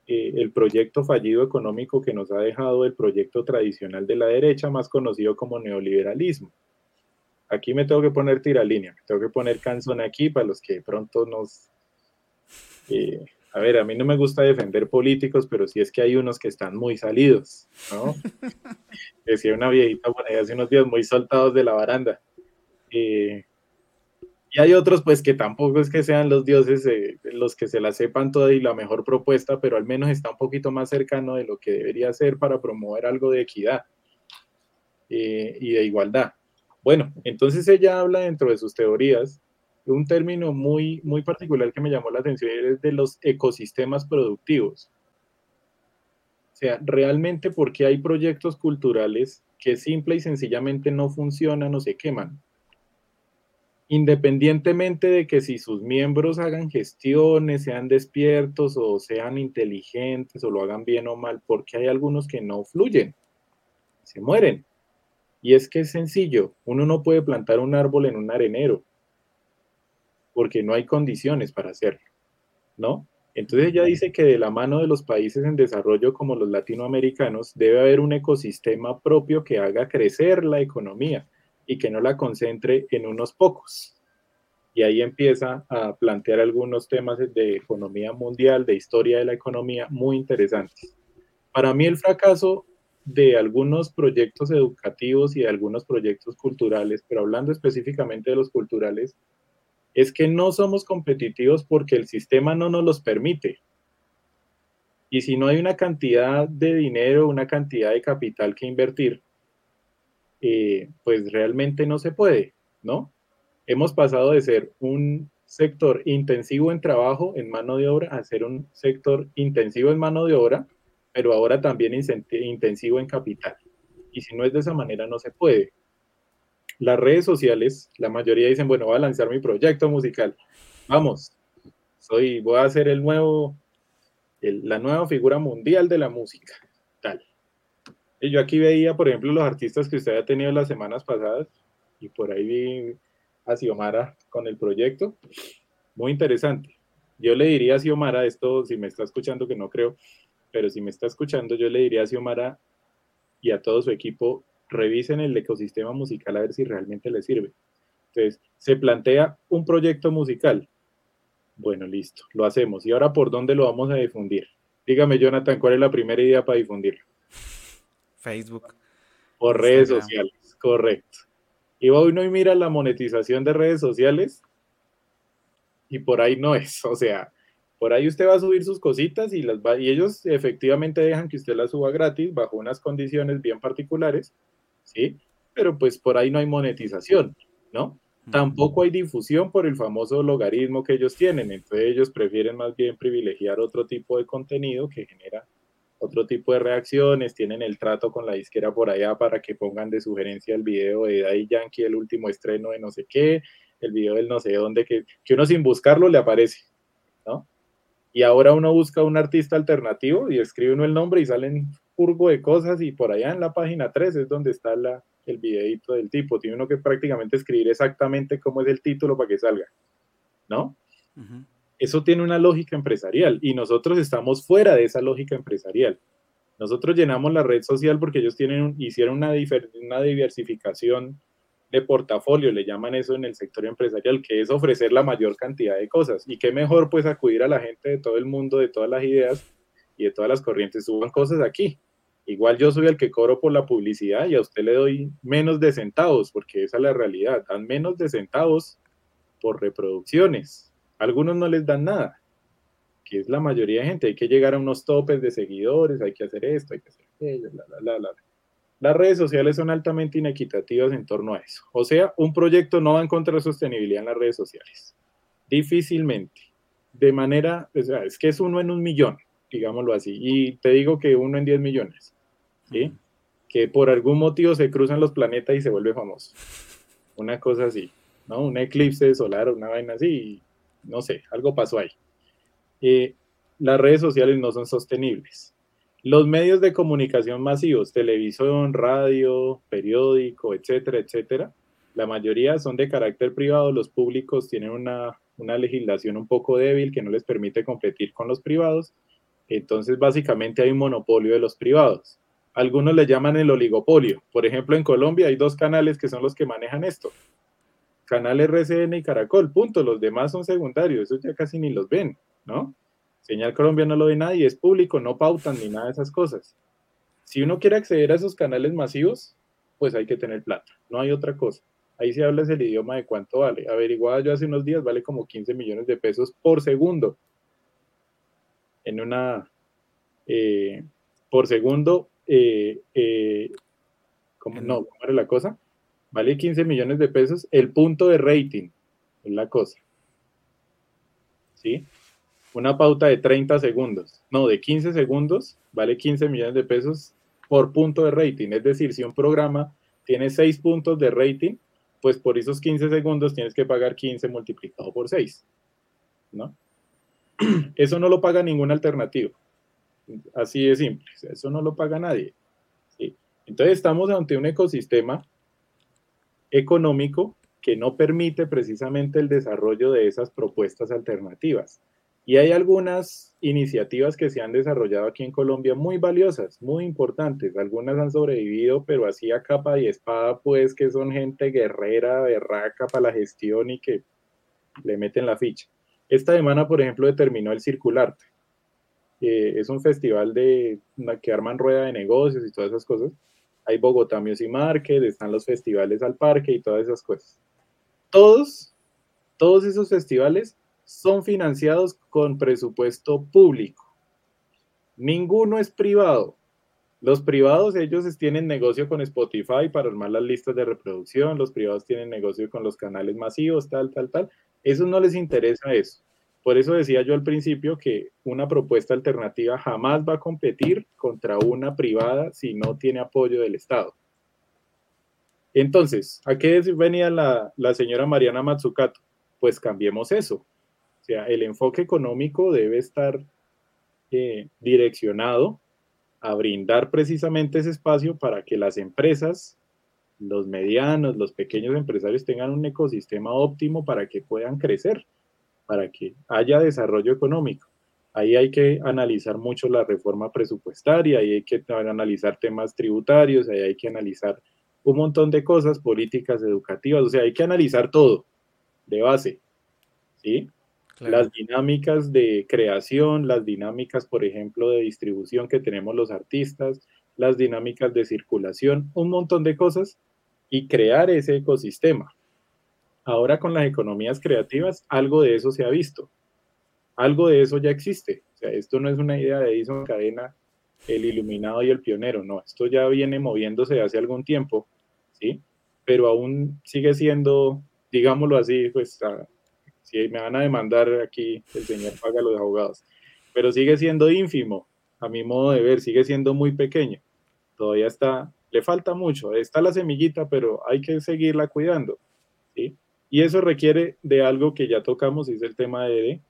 eh, el proyecto fallido económico que nos ha dejado el proyecto tradicional de la derecha, más conocido como neoliberalismo aquí me tengo que poner tiralínea, me tengo que poner canzón aquí para los que pronto nos... Eh, a ver, a mí no me gusta defender políticos, pero sí es que hay unos que están muy salidos, ¿no? Decía una viejita por ahí hace unos días, muy soltados de la baranda. Eh, y hay otros, pues, que tampoco es que sean los dioses eh, los que se la sepan toda y la mejor propuesta, pero al menos está un poquito más cercano de lo que debería ser para promover algo de equidad y de igualdad. Bueno, entonces ella habla dentro de sus teorías de un término muy, muy particular que me llamó la atención, es de los ecosistemas productivos. sea, realmente porque hay proyectos culturales que simple y sencillamente no funcionan o se queman. Independientemente de que si sus miembros hagan gestiones, sean despiertos o sean inteligentes o lo hagan bien o mal, porque hay algunos que no fluyen, se mueren. Y es que es sencillo, uno no puede plantar un árbol en un arenero, porque no hay condiciones para hacerlo, ¿no? Entonces ella dice que de la mano de los países en desarrollo como los latinoamericanos debe haber un ecosistema propio que haga crecer la economía y que no la concentre en unos pocos. Y ahí empieza a plantear algunos temas de economía mundial, de historia de la economía muy interesantes. Para mí el fracaso de algunos proyectos educativos y de algunos proyectos culturales, pero hablando específicamente de los culturales, es que no somos competitivos porque el sistema no nos los permite. Y si no hay una cantidad de dinero, una cantidad de capital que invertir, eh, pues realmente no se puede, ¿no? Hemos pasado de ser un sector intensivo en trabajo, en mano de obra, a ser un sector intensivo en mano de obra, pero ahora también intensivo en capital. Y si no es de esa manera, no se puede las redes sociales, la mayoría dicen, bueno, voy a lanzar mi proyecto musical. Vamos, soy, voy a ser el nuevo, la nueva figura mundial de la música. Tal. Y yo aquí veía, por ejemplo, los artistas que usted ha tenido las semanas pasadas, y por ahí vi a Xiomara con el proyecto. Muy interesante. Yo le diría a Xiomara, esto si me está escuchando, que no creo, pero si me está escuchando, yo le diría a Xiomara y a todo su equipo, revisen el ecosistema musical a ver si realmente les sirve. Entonces, se plantea un proyecto musical. Bueno, listo, lo hacemos. ¿Y ahora por dónde lo vamos a difundir? Dígame, Jonathan, ¿cuál es la primera idea para difundirlo? Facebook. Por redes sociales, correcto. Y va uno y mira la monetización de redes sociales y por ahí no es. O sea, por ahí usted va a subir sus cositas y, las va, y ellos efectivamente dejan que usted las suba gratis bajo unas condiciones bien particulares ¿sí? Pero pues por ahí no hay monetización, ¿no? Tampoco hay difusión por el famoso logaritmo que ellos tienen, entonces ellos prefieren más bien privilegiar otro tipo de contenido que genera otro tipo de reacciones, tienen el trato con la disquera por allá para que pongan de sugerencia el video de Daddy Yankee, el último estreno de no sé qué, el video del no sé dónde, que, que uno sin buscarlo le aparece. Y ahora uno busca un artista alternativo y escribe uno el nombre y salen de cosas y por allá en la página 3 es donde está la, el videito del tipo. Tiene uno que prácticamente escribir exactamente cómo es el título para que salga, ¿no? Eso tiene una lógica empresarial y nosotros estamos fuera de esa lógica empresarial. Nosotros llenamos la red social porque ellos tienen, hicieron una, una diversificación de portafolio, le llaman eso en el sector empresarial, que es ofrecer la mayor cantidad de cosas. Y qué mejor pues acudir a la gente de todo el mundo, de todas las ideas y de todas las corrientes, suban cosas aquí. Igual yo soy el que cobro por la publicidad y a usted le doy menos de centavos, porque esa es la realidad. Dan menos de centavos por reproducciones. algunos no les dan nada, que es la mayoría de gente. Hay que llegar a unos topes de seguidores, hay que hacer esto, hay que hacer aquello, la, la, Las redes sociales son altamente inequitativas en torno a eso. O sea, un proyecto no va a encontrar sostenibilidad en las redes sociales. Difícilmente. De manera, o sea, es que es uno en un millón, digámoslo así. Y te digo que uno en diez millones. Que por algún motivo se cruzan los planetas y se vuelve famoso. Una cosa así, ¿no? Un eclipse solar una vaina así, no sé, algo pasó ahí. Eh, las redes sociales no son sostenibles. Los medios de comunicación masivos, televisión, radio, periódico, etcétera, etcétera, la mayoría son de carácter privado, los públicos tienen una, una legislación un poco débil que no les permite competir con los privados, entonces básicamente hay un monopolio de los privados algunos le llaman el oligopolio. Por ejemplo, en Colombia hay dos canales que son los que manejan esto. Canal RCN y Caracol, punto. Los demás son secundarios, esos ya casi ni los ven, ¿no? Señal Colombia no lo ve nadie, es público, no pautan ni nada de esas cosas. Si uno quiere acceder a esos canales masivos, pues hay que tener plata, no hay otra cosa. Ahí se habla el idioma de cuánto vale. Averiguada yo hace unos días, vale como 15 millones de pesos por segundo. En una, eh, por segundo eh, eh, ¿cómo, no, ¿cómo era la cosa? Vale 15 millones de pesos el punto de rating, es la cosa. ¿Sí? Una pauta de 30 segundos, no, de 15 segundos, vale 15 millones de pesos por punto de rating. Es decir, si un programa tiene 6 puntos de rating, pues por esos 15 segundos tienes que pagar 15 multiplicado por 6. ¿no? Eso no lo paga ninguna alternativa. Así de simple. Eso no lo paga nadie. Entonces estamos ante un ecosistema económico que no permite precisamente el desarrollo de esas propuestas alternativas. Y hay algunas iniciativas que se han desarrollado aquí en Colombia muy valiosas, muy importantes. Algunas han sobrevivido, pero así a capa y espada, pues que son gente guerrera, berraca para la gestión y que le meten la ficha. Esta semana, por ejemplo, determinó el Circularte. Eh, es un festival de, que arman rueda de negocios y todas esas cosas. Hay Bogotá Music Market, están los festivales al parque y todas esas cosas. Todos, todos esos festivales son financiados con presupuesto público. Ninguno es privado. Los privados, ellos tienen negocio con Spotify para armar las listas de reproducción, los privados tienen negocio con los canales masivos, tal, tal, tal. Eso no les interesa eso. Por eso decía yo al principio que una propuesta alternativa jamás va a competir contra una privada si no tiene apoyo del Estado. Entonces, ¿a qué venía la, la señora Mariana Matsukato? Pues cambiemos eso sea, el enfoque económico debe estar eh, direccionado a brindar precisamente ese espacio para que las empresas, los medianos, los pequeños empresarios tengan un ecosistema óptimo para que puedan crecer, para que haya desarrollo económico. Ahí hay que analizar mucho la reforma presupuestaria, ahí hay que analizar temas tributarios, ahí hay que analizar un montón de cosas, políticas educativas, o sea, hay que analizar todo de base, ¿sí? Las dinámicas de creación, las dinámicas, por ejemplo, de distribución que tenemos los artistas, las dinámicas de circulación, un montón de cosas y crear ese ecosistema. Ahora con las economías creativas, algo de eso se ha visto, algo de eso ya existe. O sea, esto no es una idea de Edison Cadena, el iluminado y el pionero, no, esto ya viene moviéndose hace algún tiempo, ¿sí? Pero aún sigue siendo, digámoslo así, pues si me van a demandar aquí, el señor paga los abogados. Pero sigue siendo ínfimo, a mi modo de ver, sigue siendo muy pequeño. Todavía está, le falta mucho, está la semillita, pero hay que seguirla cuidando. ¿sí? Y eso requiere de algo que ya tocamos, es el tema de,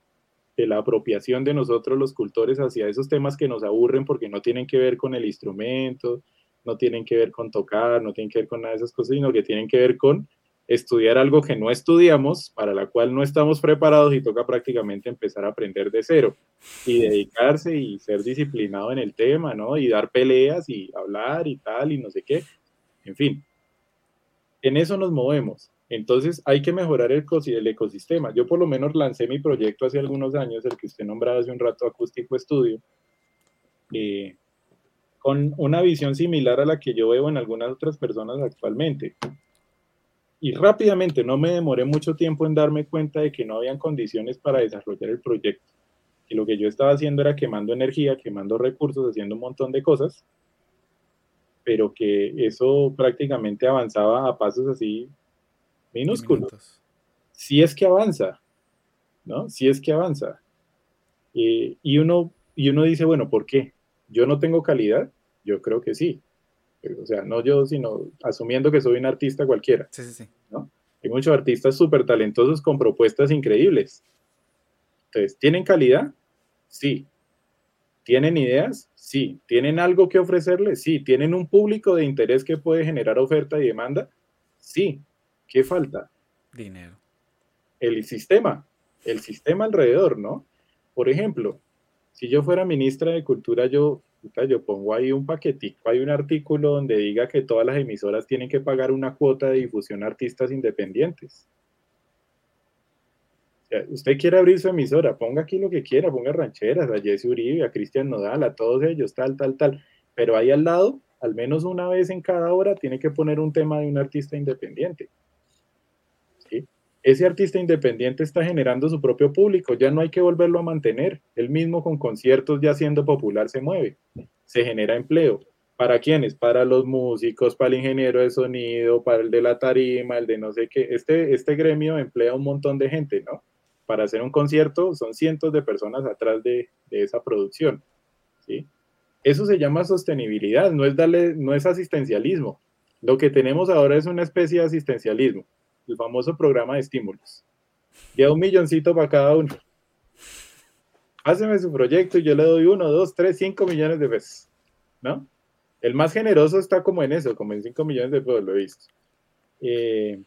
de la apropiación de nosotros los cultores hacia esos temas que nos aburren porque no tienen que ver con el instrumento, no tienen que ver con tocar, no tienen que ver con nada de esas cosas, sino que tienen que ver con estudiar algo que no estudiamos, para la cual no estamos preparados y toca prácticamente empezar a aprender de cero y dedicarse y ser disciplinado en el tema, ¿no? Y dar peleas y hablar y tal y no sé qué. En fin, en eso nos movemos. Entonces hay que mejorar el, ecosistema. Yo por lo menos lancé mi proyecto hace algunos años, el que usted nombraba hace un rato, Acústico Estudio, eh, con una visión similar a la que yo veo en algunas otras personas actualmente y rápidamente, no me demoré mucho tiempo en darme cuenta de que no habían condiciones para desarrollar el proyecto. Y lo que yo estaba haciendo era quemando energía, quemando recursos, haciendo un montón de cosas, pero que eso prácticamente avanzaba a pasos así minúsculos. Si es que avanza, ¿no? Si es que avanza. Eh, y, uno, y uno dice, bueno, ¿por qué? ¿Yo no tengo calidad? Yo creo que sí. O sea, no yo, sino asumiendo que soy un artista cualquiera. Sí, sí, sí. ¿no? Hay muchos artistas súper talentosos con propuestas increíbles. Entonces, ¿tienen calidad? Sí. ¿Tienen ideas? Sí. ¿Tienen algo que ofrecerles? Sí. ¿Tienen un público de interés que puede generar oferta y demanda? Sí. ¿Qué falta? Dinero. El sistema. El sistema alrededor, ¿no? Por ejemplo, si yo fuera ministra de Cultura, yo yo pongo ahí un paquetico, hay un artículo donde diga que todas las emisoras tienen que pagar una cuota de difusión a artistas independientes. usted quiere abrir su emisora, ponga aquí lo que quiera, ponga rancheras, a Jesse Uribe, a Cristian Nodal, a todos ellos, tal, tal, tal. Pero ahí al lado, al menos una vez en cada hora, tiene que poner un tema de un artista independiente ese artista independiente está generando su propio público, ya no hay que volverlo a mantener. Él mismo con conciertos ya siendo popular se mueve, se genera empleo. ¿Para quiénes? Para los músicos, para el ingeniero de sonido, para el de la tarima, el de no sé qué. Este, este gremio emplea un montón de gente, ¿no? para hacer un concierto son cientos de personas atrás de, de esa producción. ¿sí? Eso se llama sostenibilidad, no es, darle, no es asistencialismo. Lo que tenemos ahora es una especie de asistencialismo, el famoso programa de estímulos. Ya un milloncito para cada uno. Háceme su proyecto y yo le doy uno, dos, tres, cinco millones de pesos. ¿No? El más generoso está como en eso, como en cinco millones de pesos, lo he visto. Eh,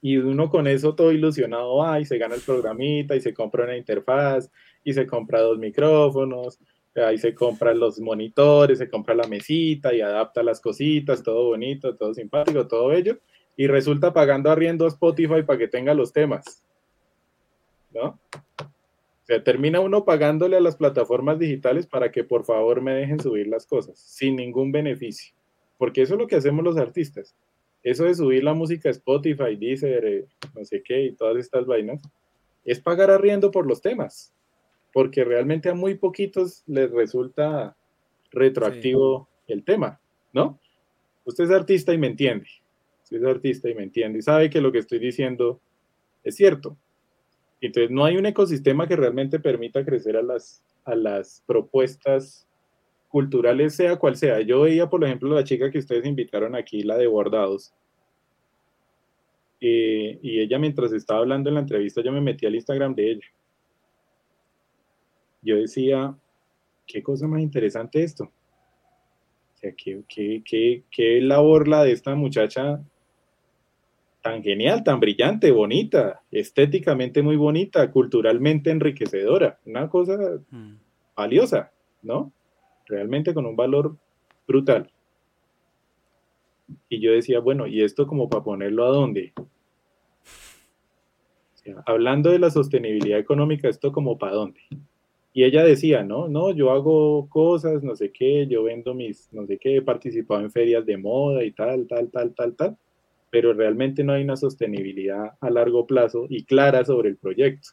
y uno con eso todo ilusionado va y se gana el programita y se compra una interfaz y se compra dos micrófonos, ahí se compran los monitores, se compra la mesita y adapta las cositas, todo bonito, todo simpático, todo bello, y resulta pagando arriendo a Spotify para que tenga los temas. ¿No? O sea, termina uno pagándole a las plataformas digitales para que por favor me dejen subir las cosas, sin ningún beneficio. Porque eso es lo que hacemos los artistas eso de subir la música a Spotify, Deezer, eh, no sé qué, y todas estas vainas, es pagar arriendo por los temas, porque realmente a muy poquitos les resulta retroactivo el tema, ¿no? Usted es artista y me entiende, es artista y me entiende, y sabe que lo que estoy diciendo es cierto. Entonces, no hay un ecosistema que realmente permita crecer a las, a las propuestas culturales, sea cual sea. Yo veía, por ejemplo, la chica que ustedes invitaron aquí, la de bordados. Eh, y ella, mientras estaba hablando en la entrevista, yo me metí al Instagram de ella. Yo decía, qué cosa más interesante esto. O sea, qué, qué, qué labor la de esta muchacha tan genial, tan brillante, bonita, estéticamente muy bonita, culturalmente enriquecedora, una cosa mm. valiosa, ¿no? realmente con un valor brutal. Y yo decía, bueno, ¿y esto como para ponerlo a dónde? hablando de la sostenibilidad económica, ¿esto como para dónde? Y ella decía, no, no, yo hago cosas, no sé qué, yo vendo mis, no sé qué, he participado en ferias de moda y tal, tal, tal, tal, tal, pero realmente no hay una sostenibilidad a largo plazo y clara sobre el proyecto.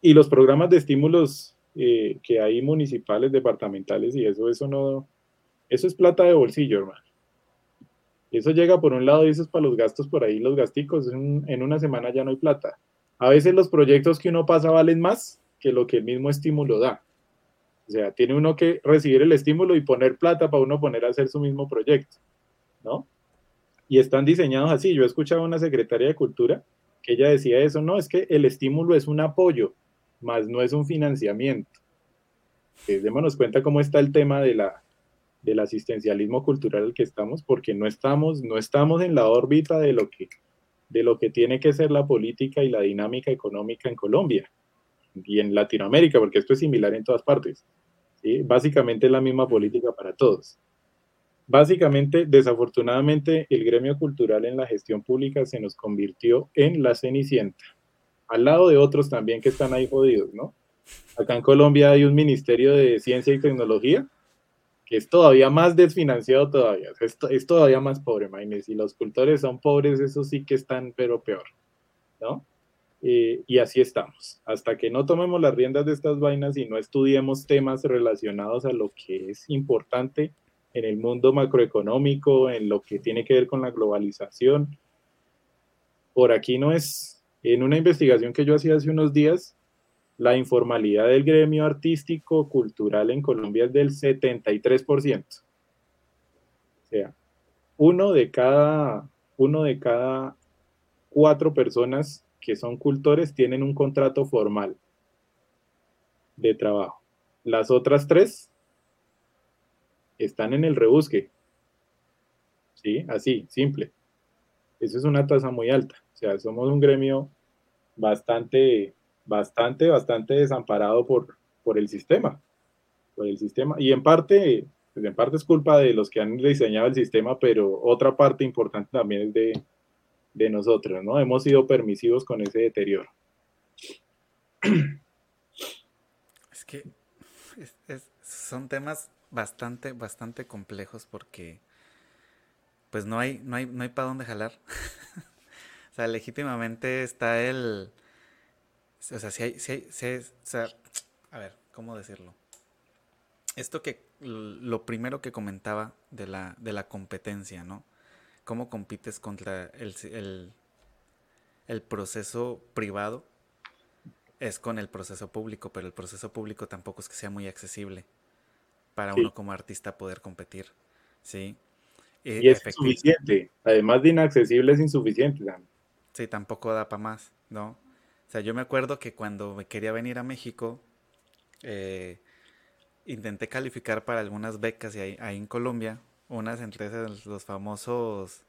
Y los programas de estímulos eh, que hay municipales, departamentales y eso, eso no, eso es plata de bolsillo, hermano. Eso llega por un lado y eso es para los gastos por ahí, los gasticos, en, una semana ya no hay plata. A veces los proyectos que uno pasa valen más que lo que el mismo estímulo da. O sea, tiene uno que recibir el estímulo y poner plata para uno poner a hacer su mismo proyecto, ¿no? Y están diseñados así. Yo he escuchado a una secretaria de Cultura que ella decía eso, no, es que el estímulo es un apoyo, más no es un financiamiento. Eh, démonos cuenta cómo está el tema de la, del asistencialismo cultural al que estamos, porque no estamos, no estamos en la órbita de lo, que, de lo que tiene que ser la política y la dinámica económica en Colombia y en Latinoamérica, porque esto es similar en todas partes. Básicamente es la misma política para todos. Básicamente, desafortunadamente, el gremio cultural en la gestión pública se nos convirtió en la cenicienta al lado de otros también que están ahí jodidos, ¿no? Acá en Colombia hay un Ministerio de Ciencia y Tecnología que es todavía más desfinanciado todavía, es, es todavía más pobre, imagínense, y los cultores son pobres, eso sí que están, pero peor, ¿no? Eh, y así estamos. Hasta que no tomemos las riendas de estas vainas y no estudiemos temas relacionados a lo que es importante en el mundo macroeconómico, en lo que tiene que ver con la globalización, por aquí no es, en una investigación que yo hacía hace unos días, la informalidad del gremio artístico cultural en Colombia es del 73%. O sea, uno de cada, uno de cada cuatro personas que son cultores tienen un contrato formal de trabajo. Las otras tres están en el rebusque. ¿Sí? Así, simple. Eso es una tasa muy alta. O sea, somos un gremio bastante, bastante, bastante desamparado por, por el sistema. Por el sistema. Y en parte, pues en parte es culpa de los que han diseñado el sistema, pero otra parte importante también es de, de nosotros, ¿no? Hemos sido permisivos con ese deterioro. Es que son temas bastante, bastante complejos porque pues no hay, no hay, no hay para dónde jalar. O sea, legítimamente está el... O sea, si hay... Si hay, si o sea, a ver, ¿cómo decirlo? Esto que... Lo primero que comentaba de la, de la competencia, ¿no? ¿Cómo compites contra el, el proceso privado es con el proceso público, pero el proceso público tampoco es que sea muy accesible para uno como artista poder competir. ¿sí? Y, es insuficiente, además de inaccesible es insuficiente. Sí, tampoco da para más, ¿no? O sea, yo me acuerdo que cuando me quería venir a México, eh, intenté calificar para algunas becas y ahí, en Colombia, unas entre los famosos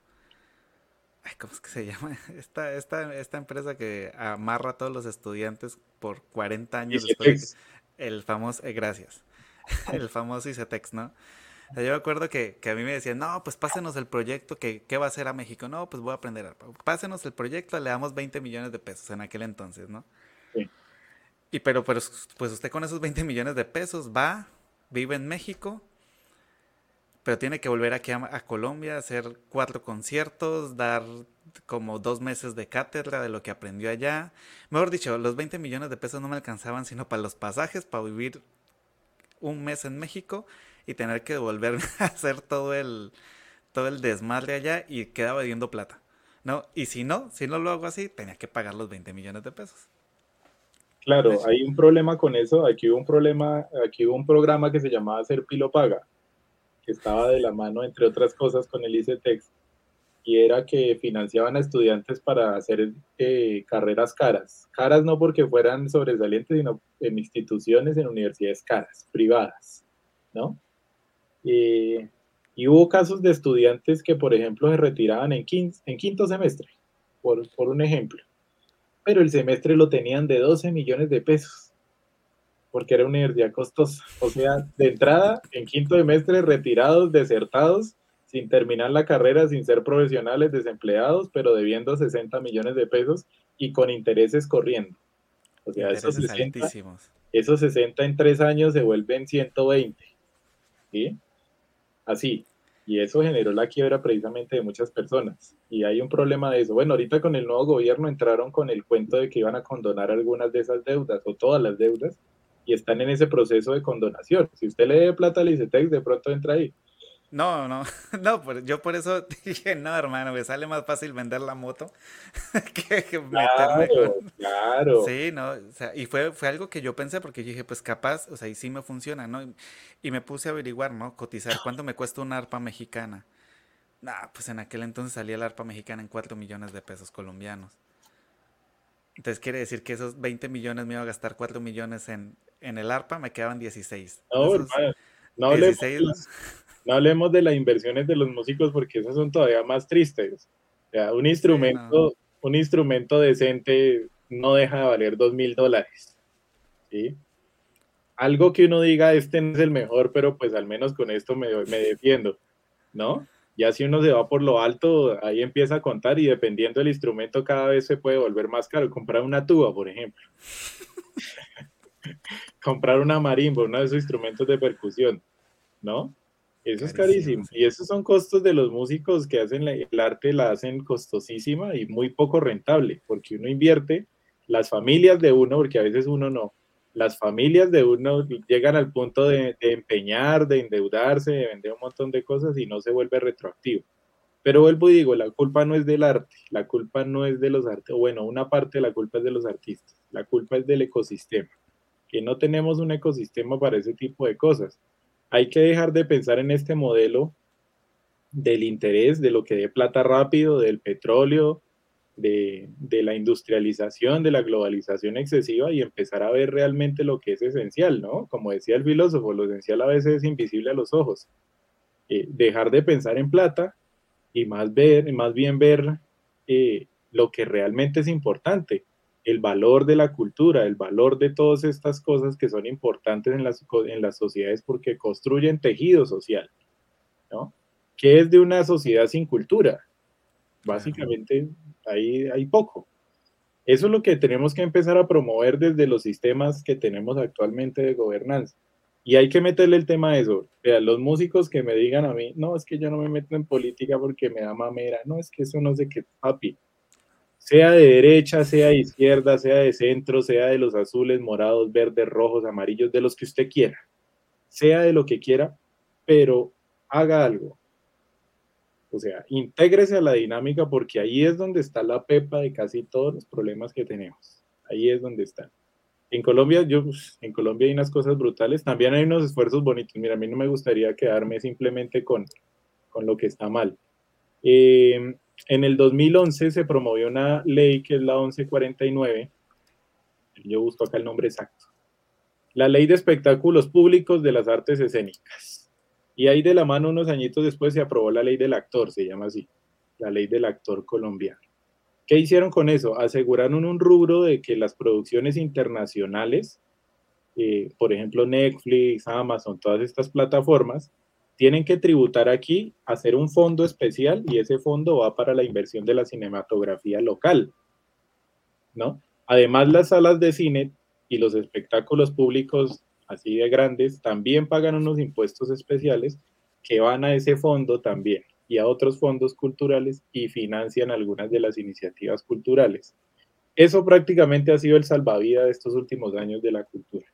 ¿cómo es que se llama? Esta, esta, esta empresa que amarra a todos los estudiantes por 40 años después. El famoso, eh, gracias, el famoso ICETEX, ¿no? yo me acuerdo que, a mí me decían, no, pues pásenos el proyecto, que, ¿qué va a hacer a México? No, pues voy a aprender. Pásenos el proyecto, le damos 20 millones de pesos en aquel entonces, ¿no? Sí. Y pero, pero pues usted con esos 20 millones de pesos va, vive en México, pero tiene que volver aquí a, Colombia, hacer cuatro conciertos, dar como dos meses de cátedra de lo que aprendió allá. Mejor dicho, los 20 millones de pesos no me alcanzaban sino para los pasajes, para vivir un mes en México y tener que volver a hacer todo el, todo el desmadre allá y quedaba viendo plata. ¿no? Y si no, si no lo hago así, tenía que pagar los 20 millones de pesos. Claro, hay un problema con eso. Aquí hubo un problema, aquí hubo un programa que se llamaba Ser Pilo Paga que estaba de la mano, entre otras cosas, con el ICETEX, y era que financiaban a estudiantes para hacer eh, carreras caras. Caras no porque fueran sobresalientes, sino en instituciones, en universidades caras, privadas, ¿no? y hubo casos de estudiantes que, por ejemplo, se retiraban en, en quinto semestre, por, por un ejemplo, pero el semestre lo tenían de 12 millones de pesos porque era una universidad costosa. O sea, de entrada, en quinto semestre, retirados, desertados, sin terminar la carrera, sin ser profesionales, desempleados, pero debiendo 60 millones de pesos y con intereses corriendo. O sea, esos 60, esos 60 en tres años se vuelven 120. ¿Sí? Así. Y eso generó la quiebra precisamente de muchas personas. Y hay un problema de eso. Bueno, ahorita con el nuevo gobierno entraron con el cuento de que iban a condonar algunas de esas deudas o todas las deudas y están en ese proceso de condonación. Si usted le dé plata al ICETEX, de pronto entra ahí. No, no, no, yo por eso dije, no, hermano, me sale más fácil vender la moto que, meterme con... Claro. Sí, no, o sea, y fue, fue algo que yo pensé porque dije, pues capaz, o sea, y sí me funciona, ¿no? Y, me puse a averiguar, ¿no? Cotizar, ¿cuánto me cuesta una arpa mexicana? Nah, pues en aquel entonces salía la arpa mexicana en 4 millones de pesos colombianos. Entonces quiere decir que esos 20 millones me iba a gastar 4 millones en, en el ARPA, me quedaban 16. No, no, hablemos, de las inversiones de los músicos porque esas son todavía más tristes. O sea, un instrumento, un instrumento decente no deja de valer 2 mil dólares. ¿sí? Algo que uno diga, este no es el mejor, pero pues al menos con esto me, me defiendo, ¿no? Ya si uno se va por lo alto, ahí empieza a contar y dependiendo del instrumento cada vez se puede volver más caro. Comprar una tuba, por ejemplo. Comprar una marimba, uno de esos instrumentos de percusión, ¿no? Eso es carísimo. Y esos son costos de los músicos que hacen el arte, la hacen costosísima y muy poco rentable, porque uno invierte, las familias de uno, porque a veces uno no, las familias de uno llegan al punto de, empeñar, de endeudarse, de vender un montón de cosas y no se vuelve retroactivo. Pero vuelvo y digo, la culpa no es del arte, la culpa no es de los artistas, bueno, una parte de la culpa es de los artistas, la culpa es del ecosistema, que no tenemos un ecosistema para ese tipo de cosas. Hay que dejar de pensar en este modelo del interés, de lo que dé plata rápido, del petróleo, de, la industrialización, de la globalización excesiva y empezar a ver realmente lo que es esencial, ¿no? Como decía el filósofo, lo esencial a veces es invisible a los ojos. Eh, dejar de pensar en plata y más, ver, más bien ver eh, lo que realmente es importante, el valor de la cultura, el valor de todas estas cosas que son importantes en las, en las sociedades porque construyen tejido social, ¿no? ¿Qué es de una sociedad sin cultura? Básicamente ahí hay poco. Eso es lo que tenemos que empezar a promover desde los sistemas que tenemos actualmente de gobernanza. Y hay que meterle el tema a eso. O los músicos que me digan a mí, no, es que yo no me meto en política porque me da mamera. No, es que eso no sé qué, papi. Sea de derecha, sea de izquierda, sea de centro, sea de los azules, morados, verdes, rojos, amarillos, de los que usted quiera. Sea de lo que quiera, pero haga algo O sea, intégrese a la dinámica porque ahí es donde está la pepa de casi todos los problemas que tenemos. Ahí es donde están. En Colombia, yo, en Colombia hay unas cosas brutales, también hay unos esfuerzos bonitos. Mira, a mí no me gustaría quedarme simplemente con, con lo que está mal. Eh, en el 2011 se promovió una ley que es la 1149. Yo busco acá el nombre exacto. La ley de espectáculos públicos de las artes escénicas. Y ahí de la mano unos añitos después se aprobó la ley del actor, se llama así, la ley del actor colombiano. ¿Qué hicieron con eso? Aseguraron un rubro de que las producciones internacionales, eh, por ejemplo Netflix, Amazon, todas estas plataformas, tienen que tributar aquí, hacer un fondo especial y ese fondo va para la inversión de la cinematografía local, ¿no? Además, las salas de cine y los espectáculos públicos así de grandes también pagan unos impuestos especiales que van a ese fondo también y a otros fondos culturales y financian algunas de las iniciativas culturales. Eso prácticamente ha sido el salvavidas de estos últimos años de la cultura.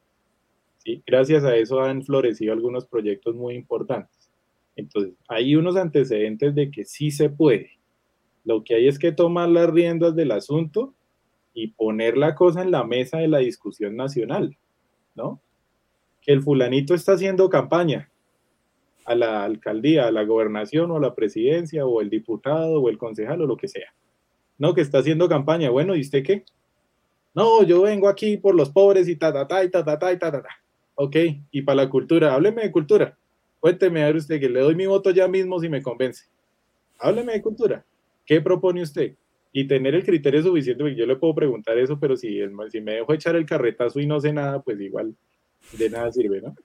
¿Sí? Gracias a eso han florecido algunos proyectos muy importantes. Entonces, hay unos antecedentes de que sí se puede. Lo que hay es que tomar las riendas del asunto y poner la cosa en la mesa de la discusión nacional, ¿no? Que el fulanito está haciendo campaña, a la alcaldía, a la gobernación o a la presidencia o el diputado o el concejal o lo que sea. No, que está haciendo campaña. Bueno, ¿y usted qué? No, yo vengo aquí por los pobres y ta, ta, ta, y ta, ta, ta, y ta, ta, ta. Ok, y para la cultura, hábleme de cultura. Cuénteme a ver usted que le doy mi voto ya mismo si me convence. Hábleme de cultura. ¿Qué propone usted? Y tener el criterio suficiente, porque yo le puedo preguntar eso, pero si, si me dejo echar el carretazo y no sé nada, pues igual de nada sirve, ¿no?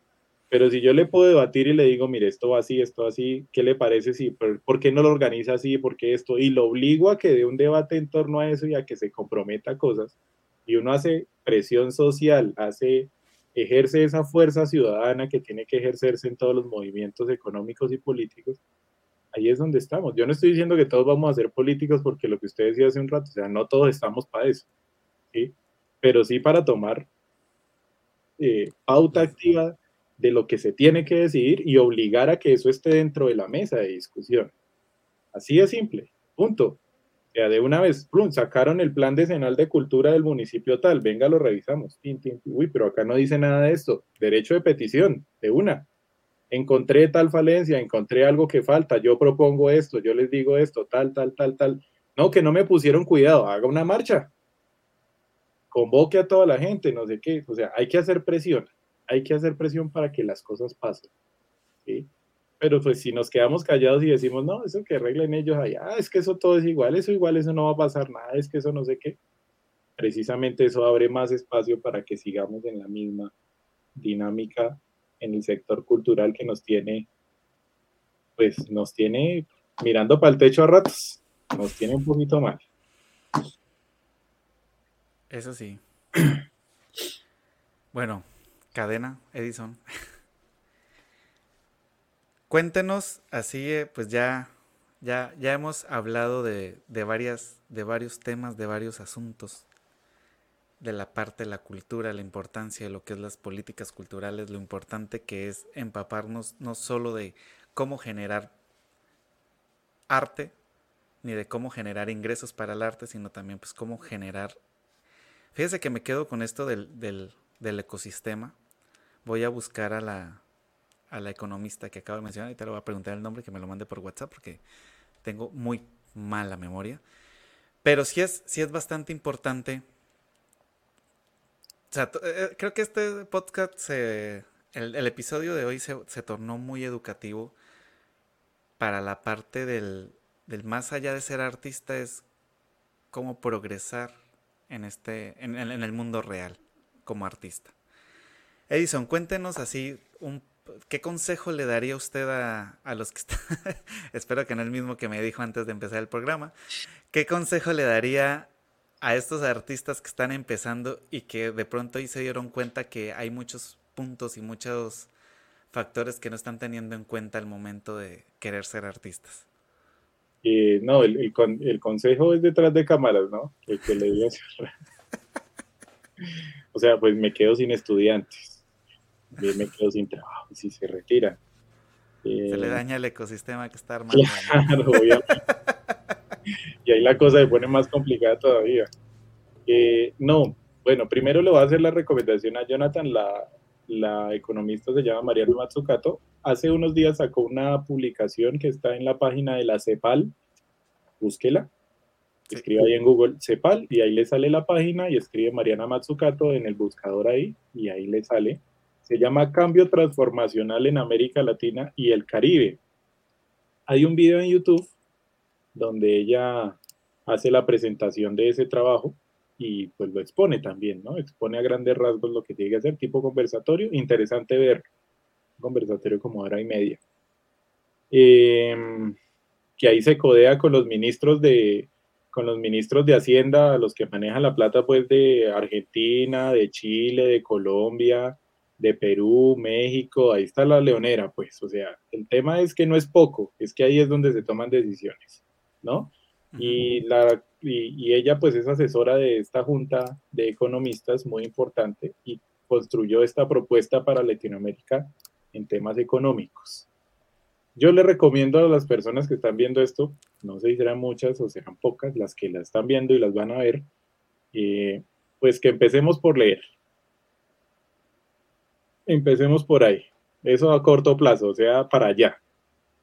Pero si yo le puedo debatir y le digo, mire, esto va así, esto así, ¿qué le parece? Si, ¿Por qué no lo organiza así? ¿Por qué esto? Y lo obligo a que dé un debate en torno a eso y a que se comprometa cosas. Y uno hace presión social, hace, ejerce esa fuerza ciudadana que tiene que ejercerse en todos los movimientos económicos y políticos. Ahí es donde estamos. Yo no estoy diciendo que todos vamos a ser políticos porque lo que usted decía hace un rato, o sea, no todos estamos para eso, ¿sí? Pero sí para tomar eh, pauta activa de lo que se tiene que decidir y obligar a que eso esté dentro de la mesa de discusión. Así de simple, punto. Sea, de una vez, plum, sacaron el plan decenal de cultura del municipio tal, venga, lo revisamos. Uy, pero acá no dice nada de esto. Derecho de petición, de una. Encontré tal falencia, encontré algo que falta, yo propongo esto, yo les digo esto, tal, tal, tal, tal. No, que no me pusieron cuidado, haga una marcha. Convoque a toda la gente, no sé qué. O sea, hay que hacer presión hay que hacer presión para que las cosas pasen. ¿sí? Pero pues si nos quedamos callados y decimos, no, eso que arreglen ellos allá, ah, es que eso todo es igual, eso igual, eso no va a pasar nada, es que eso no sé qué. Precisamente eso abre más espacio para que sigamos en la misma dinámica en el sector cultural que nos tiene, pues nos tiene mirando para el techo a ratos, nos tiene un poquito mal. Eso sí. bueno, cadena Edison. Cuéntenos, así eh, pues ya, ya, ya hemos hablado de, de, varias, de varios temas, de varios asuntos, de la parte de la cultura, la importancia de lo que es las políticas culturales, lo importante que es empaparnos no solo de cómo generar arte, ni de cómo generar ingresos para el arte, sino también pues cómo generar... Fíjese que me quedo con esto del, del, del ecosistema, voy a buscar a la, a la economista que acabo de mencionar te lo voy a preguntar el nombre que me lo mande por WhatsApp porque tengo muy mala memoria. Pero sí es, sí es bastante importante. O sea, eh, creo que este podcast, el, episodio de hoy se, se, tornó muy educativo para la parte del, del, más allá de ser artista, es cómo progresar en, este, en, en el mundo real como artista. Edison, cuéntenos así un ¿qué consejo le daría usted a, a los que están? Espero que no el mismo que me dijo antes de empezar el programa. ¿Qué consejo le daría a estos artistas que están empezando y que de pronto ahí se dieron cuenta que hay muchos puntos y muchos factores que no están teniendo en cuenta al momento de querer ser artistas? Eh, no, el, el, consejo es detrás de cámaras, ¿no? El que le digo. o sea, pues me quedo sin estudiantes me quedo sin trabajo si se retira. se le daña el ecosistema que está armando. Claro, y ahí la cosa se pone más complicada todavía. no, bueno, primero le voy a hacer la recomendación a Jonathan, la, la economista se llama Mariana Matsukato. Hace unos días sacó una publicación que está en la página de la CEPAL, búsquela, escribe ahí en Google CEPAL y ahí le sale la página y escribe Mariana Matsukato en el buscador ahí y ahí le sale. Se llama Cambio Transformacional en América Latina y el Caribe. Hay un video en YouTube donde ella hace la presentación de ese trabajo y pues lo expone también, ¿no? Expone a grandes rasgos lo que tiene que hacer, tipo conversatorio. Interesante ver conversatorio como hora y media. Em, que ahí se codea con los ministros de con los ministros de Hacienda, los que manejan la plata pues de Argentina, de Chile, de Colombia, de Perú, México, ahí está la leonera, pues, o sea, el tema es que no es poco, es que ahí es donde se toman decisiones, ¿no? Y, la, y, ella pues es asesora de esta junta de economistas muy importante y construyó esta propuesta para Latinoamérica en temas económicos. Yo le recomiendo a las personas que están viendo esto, no sé si serán muchas o serán pocas, las que la están viendo y las van a ver, eh, pues que empecemos por leer. Empecemos por ahí. Eso a corto plazo, o sea, para allá,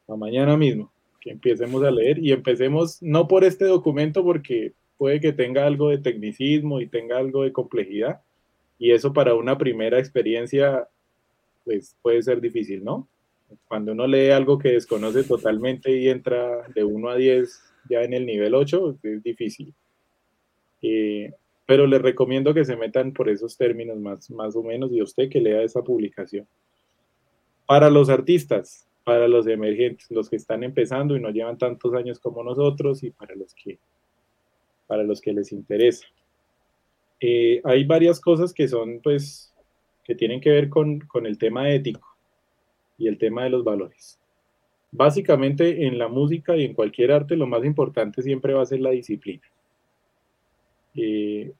para mañana mismo que empecemos a leer y empecemos no por este documento porque puede que tenga algo de tecnicismo y tenga algo de complejidad y eso para una primera experiencia pues puede ser difícil, ¿no? Cuando uno lee algo que desconoce totalmente y entra de 1 a 10 ya en el nivel 8, es difícil. Eh, pero les recomiendo que se metan por esos términos más, más o menos y usted que lea esa publicación. Para los artistas, para los emergentes, los que están empezando y no llevan tantos años como nosotros y para los que, para los que les interesa. Eh, hay varias cosas que son, pues, que tienen que ver con, con, el tema ético y el tema de los valores. Básicamente en la música y en cualquier arte lo más importante siempre va a ser la disciplina. Eh,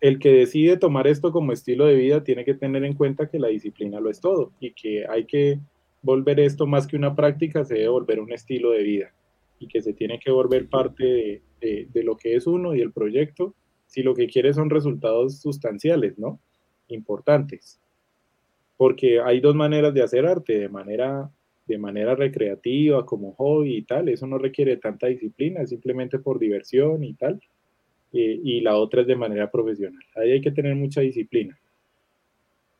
el que decide tomar esto como estilo de vida tiene que tener en cuenta que la disciplina lo es todo y que hay que volver esto más que una práctica, se debe volver un estilo de vida y que se tiene que volver parte de, de, lo que es uno y el proyecto, si lo que quiere son resultados sustanciales, ¿no? Importantes. Porque hay dos maneras de hacer arte, de manera, de manera recreativa, como hobby y tal, eso no requiere tanta disciplina, simplemente por diversión y tal, eh, y la otra es de manera profesional. Ahí hay que tener mucha disciplina.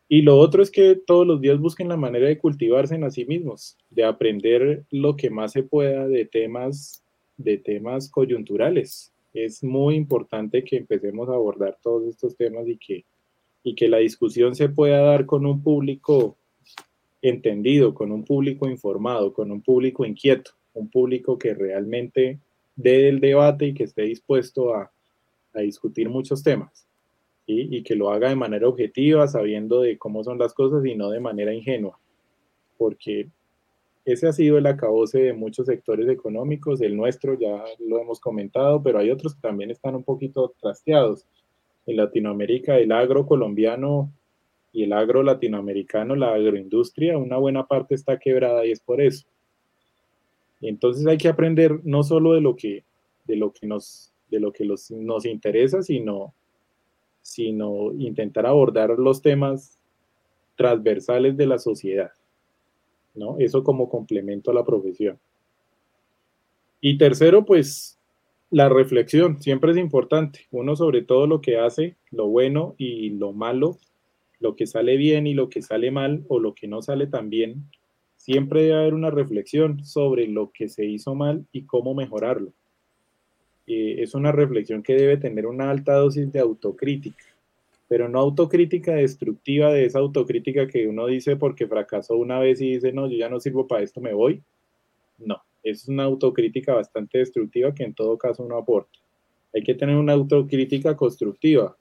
Y lo otro es que todos los días busquen la manera de cultivarse en a sí mismos, de aprender lo que más se pueda de temas, de temas coyunturales. Es muy importante que empecemos a abordar todos estos temas y que, y que la discusión se pueda dar con un público entendido, con un público informado, con un público inquieto, un público que realmente dé el debate y que esté dispuesto a, a discutir muchos temas y que lo haga de manera objetiva, sabiendo de cómo son las cosas y no de manera ingenua, porque ese ha sido el acabose de muchos sectores económicos, el nuestro ya lo hemos comentado, pero hay otros que también están un poquito trasteados. En Latinoamérica, el agro colombiano y el agro latinoamericano, la agroindustria, una buena parte está quebrada y es por eso. entonces hay que aprender no solo de lo que, de lo que, nos, de lo que nos interesa, sino sino intentar abordar los temas transversales de la sociedad, ¿no? Eso como complemento a la profesión. Y tercero, pues la reflexión, siempre es importante. Uno sobre todo lo que hace, lo bueno y lo malo, lo que sale bien y lo que sale mal o lo que no sale tan bien, siempre debe haber una reflexión sobre lo que se hizo mal y cómo mejorarlo. Eh, es una reflexión que debe tener una alta dosis de autocrítica, pero no autocrítica destructiva de esa autocrítica que uno dice porque fracasó una vez y dice, no, yo ya no sirvo para esto, me voy. No, es una autocrítica bastante destructiva que en todo caso no aporta. Hay que tener una autocrítica constructiva.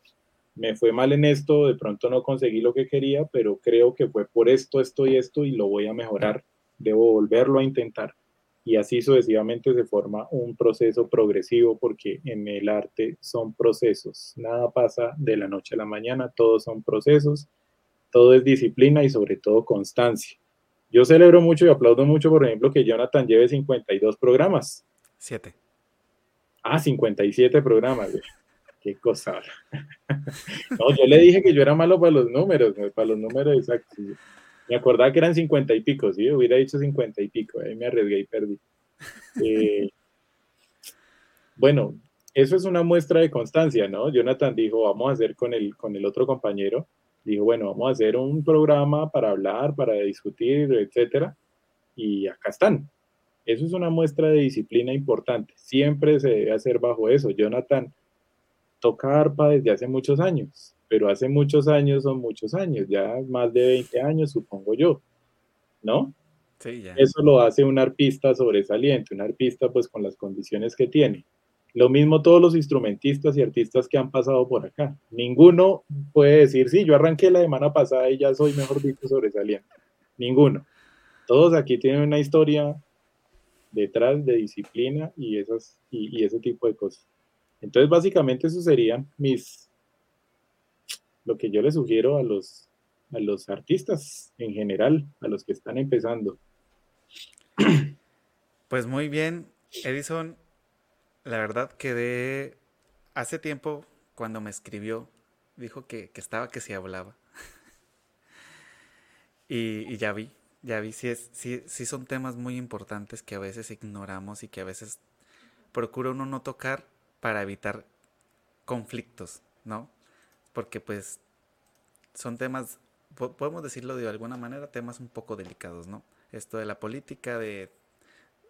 Me fue mal en esto, de pronto no conseguí lo que quería, pero creo que fue por esto, esto y esto y lo voy a mejorar. Debo volverlo a intentar y así sucesivamente se forma un proceso progresivo porque en el arte son procesos, nada pasa de la noche a la mañana, todos son procesos, todo es disciplina y sobre todo constancia. Yo celebro mucho y aplaudo mucho, por ejemplo, que Jonathan lleve 52 programas. Siete. Ah, 57 programas. Qué cosa. no, yo le dije que yo era malo para los números, para los números exactos. Me acordaba que eran 50 y pico, ¿sí? Hubiera dicho 50 y pico, ahí me arriesgué y perdí. Eh, bueno, eso es una muestra de constancia, ¿no? Jonathan dijo, vamos a hacer con el, con el otro compañero, dijo, bueno, vamos a hacer un programa para hablar, para discutir, etcétera, y acá están. Eso es una muestra de disciplina importante. Siempre se debe hacer bajo eso. Jonathan toca arpa desde hace muchos años, pero hace muchos años son muchos años, ya más de 20 años, supongo yo, ¿no? Sí, ya. Eso lo hace un arpista sobresaliente, un arpista pues con las condiciones que tiene. Lo mismo todos los instrumentistas y artistas que han pasado por acá. Ninguno puede decir, sí, yo arranqué la semana pasada y ya soy, mejor dicho, sobresaliente. Ninguno. Todos aquí tienen una historia detrás de disciplina y, esas, y, y ese tipo de cosas. Entonces, básicamente, eso serían mis, lo que yo les sugiero a los, a los artistas en general, a los que están empezando. Pues muy bien, Edison. La verdad quedé hace tiempo cuando me escribió, dijo que, que estaba que se hablaba. y, y, ya vi, ya vi, sí, es, sí, sí son temas muy importantes que a veces ignoramos y que a veces procura uno no tocar para evitar conflictos, ¿no? Porque pues son temas, podemos decirlo de alguna manera, temas un poco delicados, ¿no? Esto de la política, de...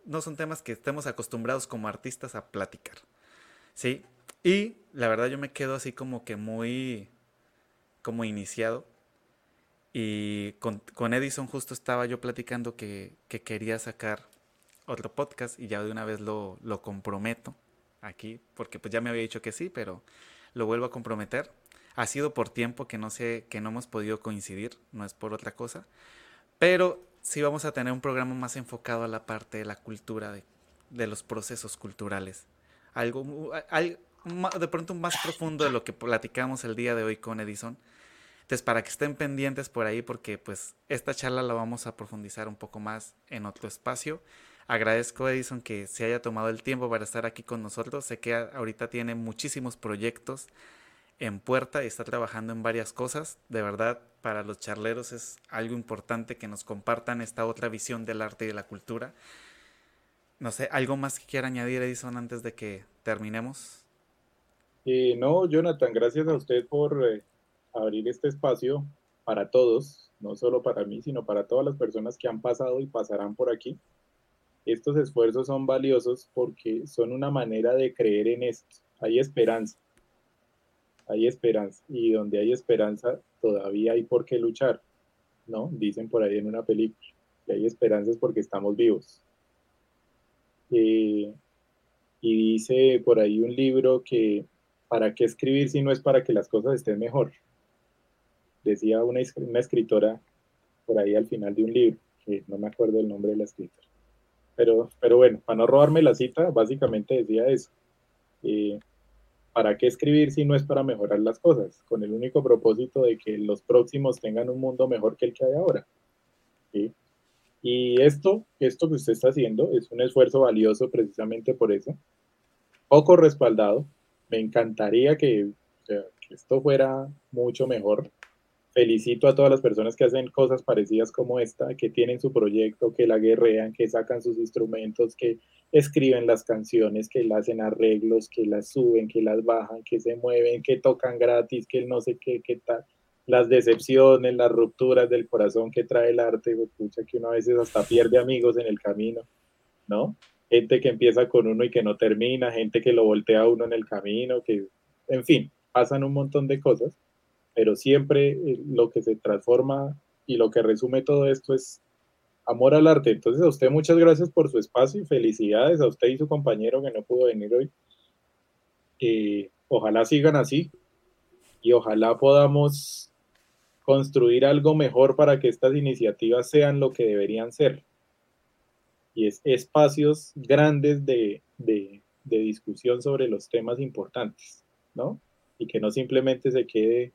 No son temas que estemos acostumbrados como artistas a platicar, ¿sí? Y la verdad yo me quedo así como que muy, como iniciado. Y con, con Edison justo estaba yo platicando que, que, quería sacar otro podcast y ya de una vez lo, lo comprometo aquí, porque pues ya me había dicho que sí, pero lo vuelvo a comprometer. Ha sido por tiempo que no sé, que no hemos podido coincidir, no es por otra cosa, pero sí vamos a tener un programa más enfocado a la parte de la cultura, de, los procesos culturales. Algo, de pronto más profundo de lo que platicamos el día de hoy con Edison. Entonces, para que estén pendientes por ahí, porque pues esta charla la vamos a profundizar un poco más en otro espacio. Agradezco Edison que se haya tomado el tiempo para estar aquí con nosotros. Sé que ahorita tiene muchísimos proyectos en puerta y está trabajando en varias cosas. De verdad, para los charleros es algo importante que nos compartan esta otra visión del arte y de la cultura. No sé, ¿algo más que quiera añadir, Edison, antes de que terminemos? Eh, no, Jonathan, gracias a usted por eh, abrir este espacio para todos, no solo para mí, sino para todas las personas que han pasado y pasarán por aquí estos esfuerzos son valiosos porque son una manera de creer en esto. Hay esperanza. Hay esperanza. Y donde hay esperanza, todavía hay por qué luchar. ¿No? Dicen por ahí en una película. Que hay esperanza es porque estamos vivos. Eh, y dice por ahí un libro que ¿para qué escribir si no es para que las cosas estén mejor? Decía una, una escritora por ahí al final de un libro, que no me acuerdo el nombre de la escritora pero, pero bueno, para no robarme la cita, básicamente decía eso. Eh, ¿Para qué escribir si no es para mejorar las cosas? Con el único propósito de que los próximos tengan un mundo mejor que el que hay ahora. Y esto, esto que usted está haciendo es un esfuerzo valioso precisamente por eso. Poco respaldado. Me encantaría que esto fuera mucho mejor felicito a todas las personas que hacen cosas parecidas como esta, que tienen su proyecto, que la guerrean, que sacan sus instrumentos, que escriben las canciones, que le hacen arreglos, que las suben, que las bajan, que se mueven, que tocan gratis, que no sé qué, qué tal. Las decepciones, las rupturas del corazón que trae el arte, escucha que uno a veces hasta pierde amigos en el camino, ¿no? Gente que empieza con uno y que no termina, gente que lo voltea a uno en el camino, que, en fin, pasan un montón de cosas pero siempre eh, lo que se transforma y lo que resume todo esto es amor al arte. Entonces a usted muchas gracias por su espacio y felicidades a usted y su compañero que no pudo venir hoy. Eh, ojalá sigan así y ojalá podamos construir algo mejor para que estas iniciativas sean lo que deberían ser. Y es espacios grandes de, de, de discusión sobre los temas importantes, ¿no? Y que no simplemente se quede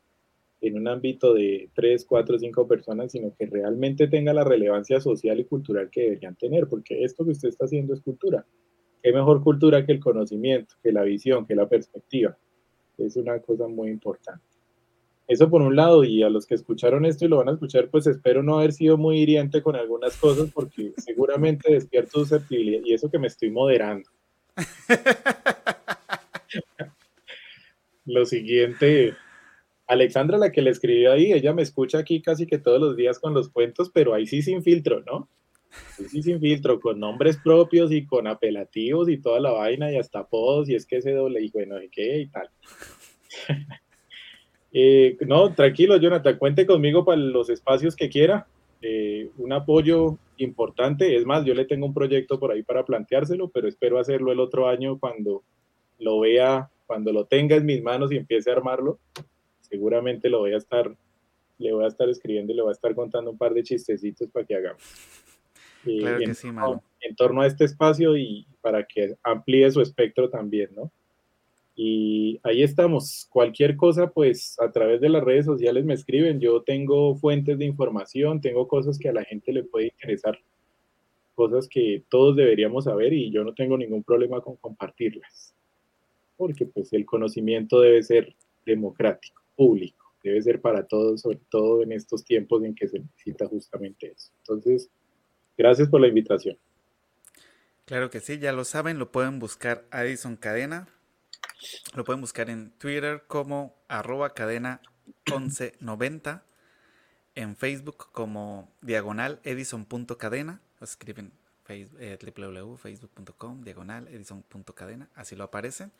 en un ámbito de tres, cuatro, cinco personas, sino que realmente tenga la relevancia social y cultural que deberían tener, porque esto que usted está haciendo es cultura. ¿Qué mejor cultura que el conocimiento, que la visión, que la perspectiva? Es una cosa muy importante. Eso por un lado, y a los que escucharon esto y lo van a escuchar, pues espero no haber sido muy hiriente con algunas cosas, porque seguramente despierto susceptibilidad, y eso que me estoy moderando. lo siguiente, Alexandra, la que le escribió ahí, ella me escucha aquí casi que todos los días con los cuentos, pero ahí sí sin filtro, ¿no? Ahí sí sin filtro, con nombres propios y con apelativos y toda la vaina y hasta apodos y es que ese doble y bueno, y qué y tal. Eh, no, tranquilo, Jonathan, cuente conmigo para los espacios que quiera. Eh, un apoyo importante. Es más, yo le tengo un proyecto por ahí para planteárselo, pero espero hacerlo el otro año cuando lo vea, cuando lo tenga en mis manos y empiece a armarlo seguramente lo voy a estar, le voy a estar escribiendo y le voy a estar contando un par de chistecitos para que hagamos. Claro que en, sí, mano. En torno a este espacio y para que amplíe su espectro también, ¿no? Y ahí estamos. Cualquier cosa, pues a través de las redes sociales me escriben. Yo tengo fuentes de información, tengo cosas que a la gente le puede interesar, cosas que todos deberíamos saber y yo no tengo ningún problema con compartirlas. Porque pues el conocimiento debe ser democrático público, debe ser para todos, sobre todo en estos tiempos en que se necesita justamente eso. Entonces, gracias por la invitación. Claro que sí, ya lo saben, lo pueden buscar Edison Cadena, lo pueden buscar en Twitter como arroba cadena 1190, en Facebook como diagonal edison.cadena, escriben eh, www.facebook.com diagonal edison.cadena, así lo aparecen.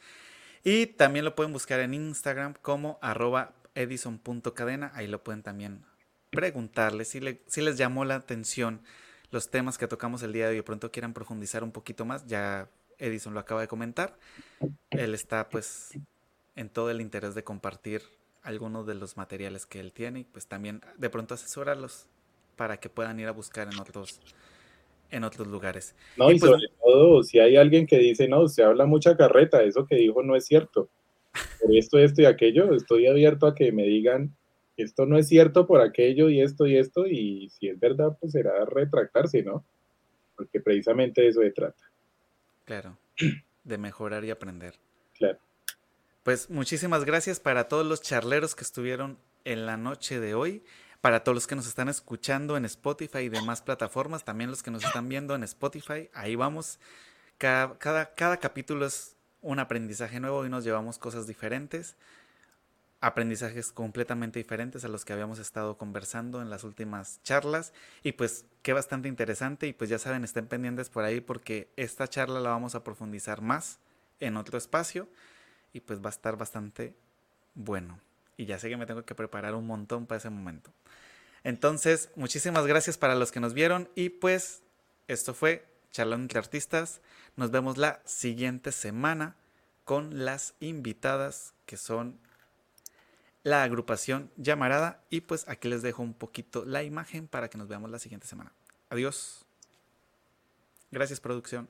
Y también lo pueden buscar en Instagram como arroba edison.cadena. Ahí lo pueden también preguntarle si, si les llamó la atención los temas que tocamos el día de hoy. De pronto quieran profundizar un poquito más. Ya Edison lo acaba de comentar. Él está pues en todo el interés de compartir algunos de los materiales que él tiene y pues también de pronto asesorarlos para que puedan ir a buscar en otros en otros lugares. No, y, pues sobre todo, si hay alguien que dice, no, se habla mucha carreta, eso que dijo no es cierto. Por esto, esto y aquello, estoy abierto a que me digan, esto no es cierto por aquello y esto y esto, y si es verdad, pues será retractarse, ¿no? Porque precisamente eso se trata. Claro, de mejorar y aprender. Claro. Pues muchísimas gracias para todos los charleros que estuvieron en la noche de hoy. Para todos los que nos están escuchando en Spotify y demás plataformas, también los que nos están viendo en Spotify, ahí vamos. Cada, cada, capítulo es un aprendizaje nuevo y nos llevamos cosas diferentes, aprendizajes completamente diferentes a los que habíamos estado conversando en las últimas charlas y pues qué bastante interesante y pues ya saben, estén pendientes por ahí porque esta charla la vamos a profundizar más en otro espacio y pues va a estar bastante bueno. Y ya sé que me tengo que preparar un montón para ese momento. Entonces, muchísimas gracias para los que nos vieron y pues esto fue Charlando entre Artistas. Nos vemos la siguiente semana con las invitadas que son la agrupación Llamarada y pues aquí les dejo un poquito la imagen para que nos veamos la siguiente semana. Adiós. Gracias producción.